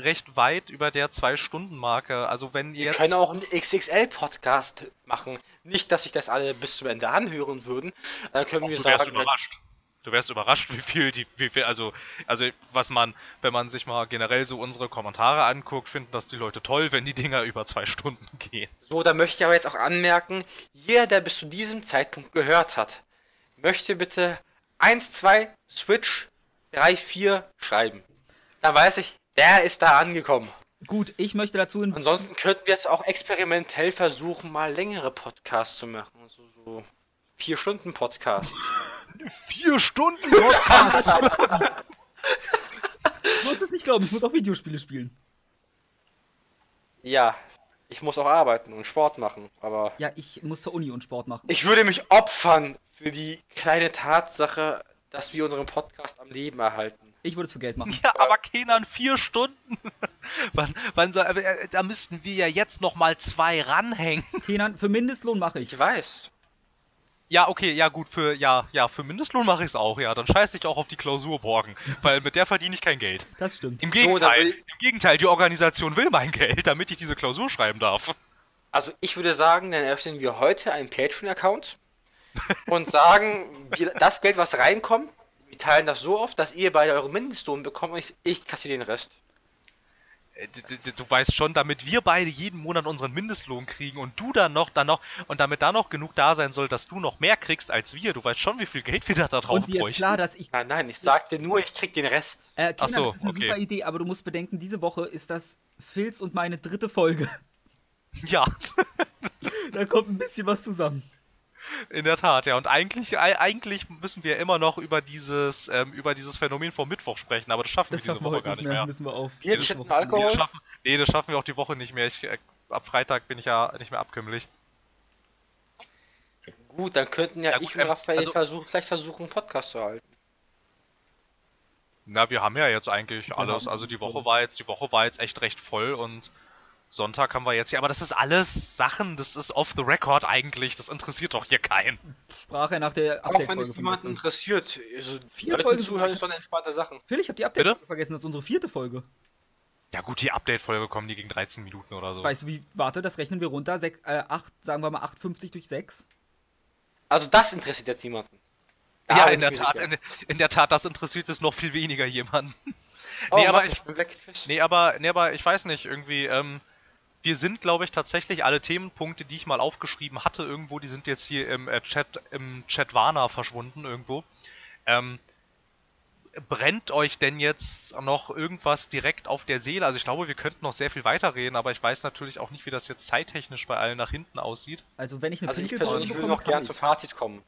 recht weit über der Zwei-Stunden-Marke. Also wenn ihr Wir jetzt... können auch einen XXL-Podcast machen. Nicht, dass sich das alle bis zum Ende anhören würden. Dann können wir du wärst sagen, überrascht. Du wärst überrascht, wie viel die, wie viel, also, also was man, wenn man sich mal generell so unsere Kommentare anguckt, finden das die Leute toll, wenn die Dinger über zwei Stunden gehen. so, da möchte ich aber jetzt auch anmerken, jeder, der bis zu diesem Zeitpunkt gehört hat, möchte bitte 1, 2, Switch, 3, 4 schreiben. Dann weiß ich, der ist da angekommen. Gut, ich möchte dazu in Ansonsten könnten wir jetzt auch experimentell versuchen, mal längere Podcasts zu machen. So, so 4 Stunden Podcast. Vier Stunden Podcast! Ich muss es nicht glauben, ich muss auch Videospiele spielen. ja, ich muss auch arbeiten und Sport machen, aber Ja, ich muss zur Uni und Sport machen. ich würde mich opfern für die kleine Tatsache, dass wir unseren Podcast am Leben erhalten. Ich würde es für Geld machen. ja, aber Kenan, vier Stunden? wann, wann soll, äh, da müssten wir ja jetzt noch mal zwei ranhängen. Kenan, für Mindestlohn mache ich. Ich weiß. Ja, okay, ja gut, für, ja, ja, für Mindestlohn mache ich es auch, ja. Dann scheiß ich auch auf die Klausur morgen, weil mit der verdiene ich kein Geld. Das stimmt. Im So, Gegenteil, will- im Gegenteil, die Organisation will mein Geld, damit ich diese Klausur schreiben darf. Also ich würde sagen, dann eröffnen wir heute einen Patreon-Account und sagen, wir, das Geld, was reinkommt, wir teilen das so oft, dass ihr beide euren Mindestlohn bekommt und ich, ich kassiere den Rest. Äh, d- d- d- Du weißt schon, damit wir beide jeden Monat unseren Mindestlohn kriegen und du dann noch, dann noch, und damit da noch genug da sein soll, dass du noch mehr kriegst als wir, du weißt schon, wie viel Geld wir da drauf Und dir ist bräuchten. klar, dass ich. Nein, nein, ich sagte nur, ich krieg den Rest. Äh, Kenan, Ach so, das ist eine okay. super Idee, aber du musst bedenken, diese Woche ist das Filz und meine dritte Folge. Ja, da kommt ein bisschen was zusammen. In der Tat, ja. Und eigentlich, ei- eigentlich müssen wir immer noch über dieses, ähm, über dieses Phänomen vom Mittwoch sprechen, aber das schaffen Das wir diese schaffen wir Woche heute gar nicht mehr. mehr. Müssen wir auf. Bier, nächste Chippen, Nee, Alkohol. das schaffen, nee, das schaffen wir auch die Woche nicht mehr. Ich, äh, ab Freitag bin ich ja nicht mehr abkömmlich. Gut, dann könnten ja, Ja, gut, ich und ähm, Raphael also- versuchen, vielleicht versuchen, einen Podcast zu halten. Na, wir haben ja jetzt eigentlich alles. Also die Woche war jetzt, die Woche war jetzt echt recht voll und Sonntag haben wir jetzt hier. Aber das ist alles Sachen, das ist off the record eigentlich. Das interessiert doch hier keinen. Sprach er nach der Auch wenn Update-Folge es niemanden interessiert. Also, Vier Folgen zuhören, sind- ist so eine entspannte Sache. Phil, ich habe die Update-Folge vergessen. Das ist unsere vierte Folge. Ja gut, die Update-Folge kommen die gegen 13 Minuten oder so. Weißt du, wie. Warte, das rechnen wir runter. Sech, äh, 8, sagen wir mal 8,50 durch 6. Also das interessiert jetzt niemanden. Da ja, in der Tat, in, in der Tat, das interessiert es noch viel weniger jemanden. Oh, nee, aber warte, ich- ich. Nee, aber, nee, aber ich weiß nicht, irgendwie, ähm, wir sind, glaube ich, tatsächlich alle Themenpunkte, die ich mal aufgeschrieben hatte, irgendwo, die sind jetzt hier im äh, Chat, im Chatwana verschwunden irgendwo. Ähm, brennt euch denn jetzt noch irgendwas direkt auf der Seele? Also ich glaube, wir könnten noch sehr viel weiterreden, aber ich weiß natürlich auch nicht, wie das jetzt zeittechnisch bei allen nach hinten aussieht. Also, wenn ich eine Also ich persönlich bekomme, noch gern zum. Fazit kommen.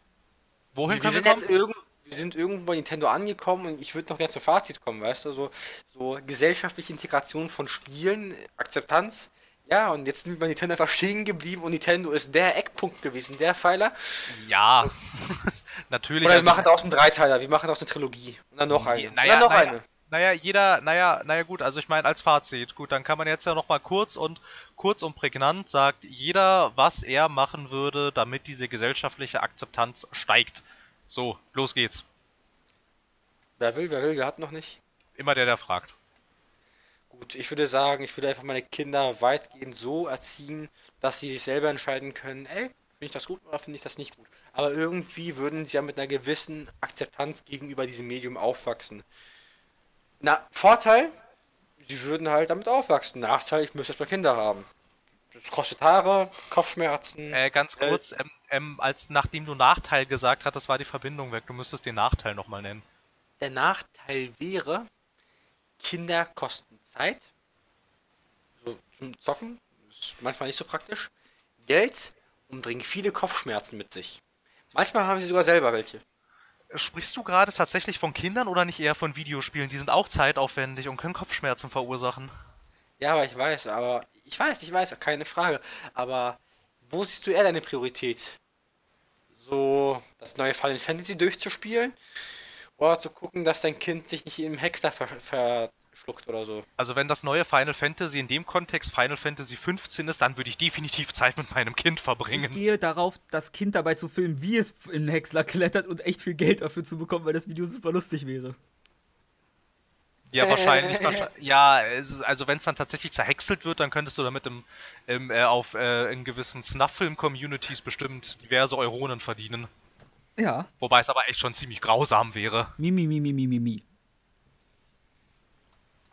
Wohin Wir sind, jetzt irgend, wir wir sind irgendwo bei Nintendo angekommen und ich würde noch gerne zum Fazit kommen, weißt du, so, so gesellschaftliche Integration von Spielen, Akzeptanz. Ja, und jetzt sind wir bei Nintendo einfach stehen geblieben und Nintendo ist der Eckpunkt gewesen, der Pfeiler. Ja, natürlich. Oder wir also- machen daraus einen Dreiteiler, wir machen daraus eine Trilogie. Und dann noch eine. Naja, und dann noch naja, eine. Naja, jeder, naja, naja gut, also ich meine als Fazit, gut, dann kann man jetzt ja nochmal kurz und kurz und prägnant sagt jeder, was er machen würde, damit diese gesellschaftliche Akzeptanz steigt. So, los geht's. Wer will, wer will, wer hat noch nicht. Immer der, der fragt. Gut, ich würde sagen, ich würde einfach meine Kinder weitgehend so erziehen, dass sie sich selber entscheiden können, ey, finde ich das gut oder finde ich das nicht gut. Aber irgendwie würden sie ja mit einer gewissen Akzeptanz gegenüber diesem Medium aufwachsen. Na, Vorteil, sie würden halt damit aufwachsen. Nachteil, ich müsste erstmal Kinder haben. Das kostet Haare, Kopfschmerzen. Äh, ganz kurz, ähm, ähm, als nachdem du Nachteil gesagt hattest, war die Verbindung weg. Du müsstest den Nachteil nochmal nennen. Der Nachteil wäre, Kinder kosten Zeit. So zum Zocken. Ist manchmal nicht so praktisch. Geld und bringen viele Kopfschmerzen mit sich. Manchmal haben sie sogar selber welche. Sprichst du gerade tatsächlich von Kindern oder nicht eher von Videospielen? Die sind auch zeitaufwendig und können Kopfschmerzen verursachen. Ja, aber ich weiß, aber ich weiß, ich weiß, keine Frage. Aber wo siehst du eher deine Priorität? So das neue Final Fantasy durchzuspielen? Oder zu gucken, dass dein Kind sich nicht im Hexer ver verschluckt oder so? Also wenn das neue Final Fantasy in dem Kontext Final Fantasy 15 ist, dann würde ich definitiv Zeit mit meinem Kind Ich verbringen. gehe darauf, das Kind dabei zu filmen, wie es in den Häcksler klettert und echt viel Geld dafür zu bekommen, weil das Video super lustig wäre. Ja, wahrscheinlich. wahrscheinlich ja, es ist, also wenn es dann tatsächlich zerhäckselt wird, dann könntest du damit im, im, äh, auf äh, in gewissen Snuff-Film-Communities bestimmt diverse Euronen verdienen. Ja. Wobei es aber echt schon ziemlich grausam wäre. Mimi, Mimi, Mimi, Mimi.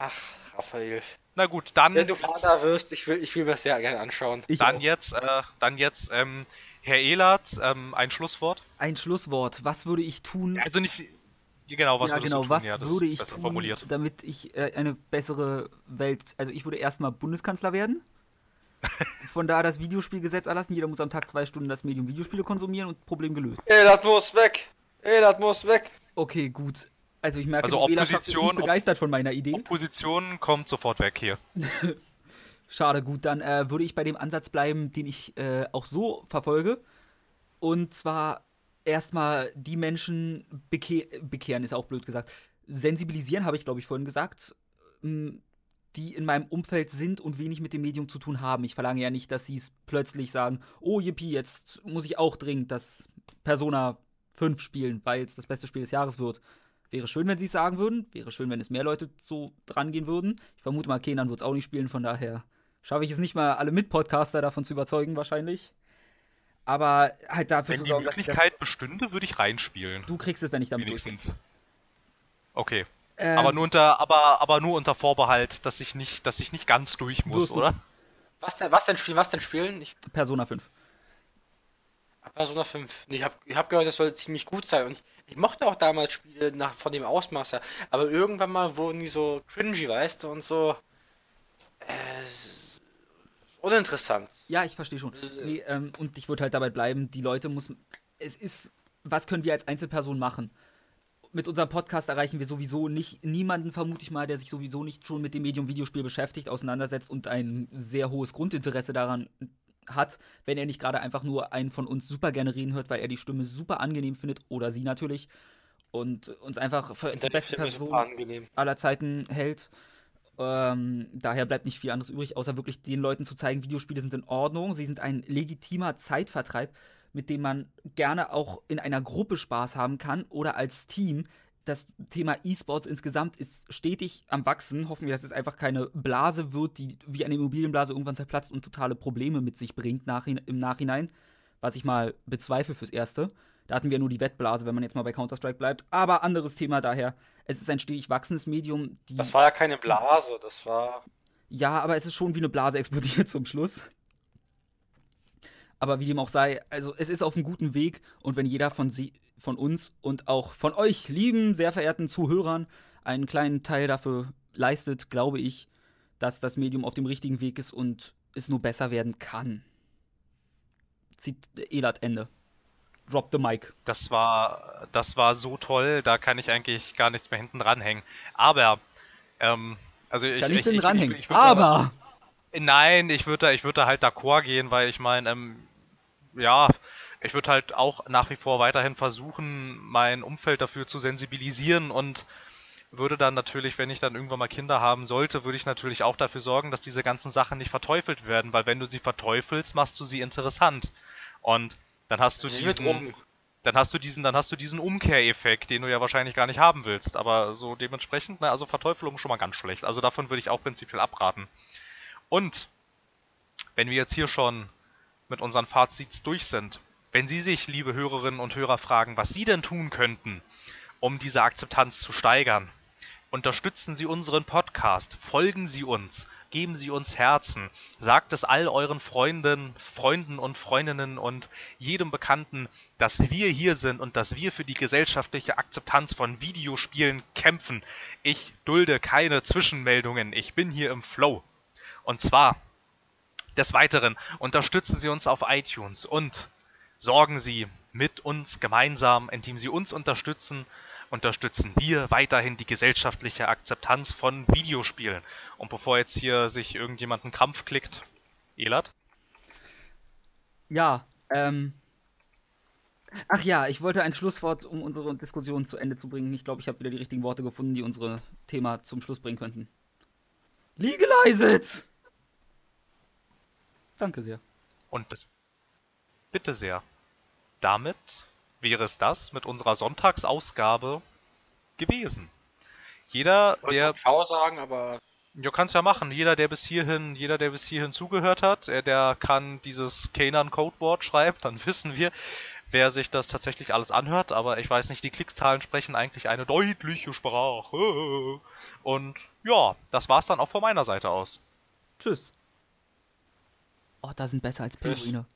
Ach, Raphael. Na gut, dann, Wenn du Vater wirst, ich will, ich will mir das sehr gerne anschauen. Ich dann auch. jetzt, äh, dann jetzt, ähm, Herr Ehlert, ähm, ein Schlusswort. Ein Schlusswort. Was würde ich tun? Also nicht, genau, was ja, genau, was ja, das würde ich tun, formuliert. damit ich äh, eine bessere Welt. Also ich würde erstmal Bundeskanzler werden. Von da das Videospielgesetz erlassen. Jeder muss am Tag zwei Stunden das Medium Videospiele konsumieren und Problem gelöst. Ey, das muss weg! Ey, das muss weg! Okay, gut. Also ich merke, Also die Wählerschaft ist nicht begeistert von meiner Idee. Opposition kommt sofort weg hier. Schade, gut, dann äh, würde ich bei dem Ansatz bleiben, den ich äh, auch so verfolge. Und zwar erstmal die Menschen beke bekehren, ist auch blöd gesagt. Sensibilisieren, habe ich, glaube ich, vorhin gesagt, m, die in meinem Umfeld sind und wenig mit dem Medium zu tun haben. Ich verlange ja nicht, dass sie es plötzlich sagen, oh yippie, jetzt muss ich auch dringend das Persona 5 spielen, weil es das beste Spiel des Jahres wird. Wäre schön, wenn sie es sagen würden. Wäre schön, wenn es mehr Leute so dran gehen würden. Ich vermute mal, Kenan wird es auch nicht spielen, von daher schaffe ich es nicht mal, alle Mitpodcaster davon zu überzeugen, wahrscheinlich. Aber halt dafür Wenn zu die sorgen, dass ich das, Möglichkeit bestünde, würde ich reinspielen. du kriegst es, wenn ich damit durch. Wenigstens. Okay. Ähm, aber nur unter, aber, aber nur unter Vorbehalt, dass ich nicht, dass ich nicht ganz durch muss, oder? Was denn, was denn spielen, was denn spielen? Ich, Persona 5. Persona 5. Nee, Ich habe ich hab gehört, das soll ziemlich gut sein. Und ich, ich mochte auch damals Spiele nach, von dem Ausmaß her. Aber irgendwann mal wurden die so cringy, weißt du, und so. Äh, uninteressant. Ja, ich verstehe schon. Nee, ähm, und ich würde halt dabei bleiben, die Leute muss. Es ist. Was können wir als Einzelperson machen? Mit unserem Podcast erreichen wir sowieso nicht niemanden, vermute ich mal, der sich sowieso nicht schon mit dem Medium Videospiel beschäftigt, auseinandersetzt und ein sehr hohes Grundinteresse daran hat, wenn er nicht gerade einfach nur einen von uns super gerne reden hört, weil er die Stimme super angenehm findet oder sie natürlich und uns einfach für die beste Person aller Zeiten hält. Ähm, daher bleibt nicht viel anderes übrig, außer wirklich den Leuten zu zeigen, Videospiele sind in Ordnung, sie sind ein legitimer Zeitvertreib, mit dem man gerne auch in einer Gruppe Spaß haben kann oder als Team. Das Thema E-Sports insgesamt ist stetig am Wachsen. Hoffen wir, dass es einfach keine Blase wird, die wie eine Immobilienblase irgendwann zerplatzt und totale Probleme mit sich bringt nachhin im Nachhinein. Was ich mal bezweifle fürs Erste. Da hatten wir nur die Wettblase, wenn man jetzt mal bei Counter-Strike bleibt. Aber anderes Thema daher. Es ist ein stetig wachsendes Medium. Das war ja keine Blase, das war. ja, aber es ist schon wie eine Blase explodiert zum Schluss. Aber wie dem auch sei, also es ist auf einem guten Weg und wenn jeder von, sie, von uns und auch von euch, lieben, sehr verehrten Zuhörern, einen kleinen Teil dafür leistet, glaube ich, dass das Medium auf dem richtigen Weg ist und es nur besser werden kann. Zieht Elat Ende. Drop the mic. Das war, das war so toll, da kann ich eigentlich gar nichts mehr hinten dranhängen. Aber, ähm, also ich. Da nichts ich, hinten ich, dranhängen. ich, ich würd Aber. Nein, ich würde da, ich würde da halt d'accord gehen, weil ich meine, ähm, ja, ich würde halt auch nach wie vor weiterhin versuchen, mein Umfeld dafür zu sensibilisieren und würde dann natürlich, wenn ich dann irgendwann mal Kinder haben sollte, würde ich natürlich auch dafür sorgen, dass diese ganzen Sachen nicht verteufelt werden, weil wenn du sie verteufelst, machst du sie interessant. Und dann hast du wird diesen, dann hast du diesen, dann hast du diesen Umkehreffekt, den du ja wahrscheinlich gar nicht haben willst. Aber so dementsprechend, ne, also Verteufelung schon mal ganz schlecht. Also davon würde ich auch prinzipiell abraten. Und wenn wir jetzt hier schon mit unseren Fazits durch sind, wenn Sie sich, liebe Hörerinnen und Hörer, fragen, was Sie denn tun könnten, um diese Akzeptanz zu steigern, unterstützen Sie unseren Podcast, folgen Sie uns, geben Sie uns Herzen, sagt es all euren Freunden, Freunden und Freundinnen und jedem Bekannten, dass wir hier sind und dass wir für die gesellschaftliche Akzeptanz von Videospielen kämpfen. Ich dulde keine Zwischenmeldungen, ich bin hier im Flow. Und zwar des Weiteren unterstützen Sie uns auf iTunes und sorgen Sie mit uns gemeinsam, indem Sie uns unterstützen, unterstützen wir weiterhin die gesellschaftliche Akzeptanz von Videospielen. Und bevor jetzt hier sich irgendjemand einen Krampf klickt, Elat? Ja, ähm. Ach ja, ich wollte ein Schlusswort, um unsere Diskussion zu Ende zu bringen. Ich glaube, ich habe wieder die richtigen Worte gefunden, die unsere Thema zum Schluss bringen könnten. Legalize it! Danke sehr. Und bitte sehr. Damit wäre es das mit unserer Sonntagsausgabe gewesen. Jeder, Ich wollte der Ciao sagen, aber Du kannst ja machen. Jeder, der bis hierhin, jeder, der bis hierhin zugehört hat, äh, der kann dieses Kanan Codewort schreiben, dann wissen wir, wer sich das tatsächlich alles anhört, aber ich weiß nicht, die Klickzahlen sprechen eigentlich eine deutliche Sprache. Und ja, das war's dann auch von meiner Seite aus. Tschüss. Oh, da sind besser als. Pinguine.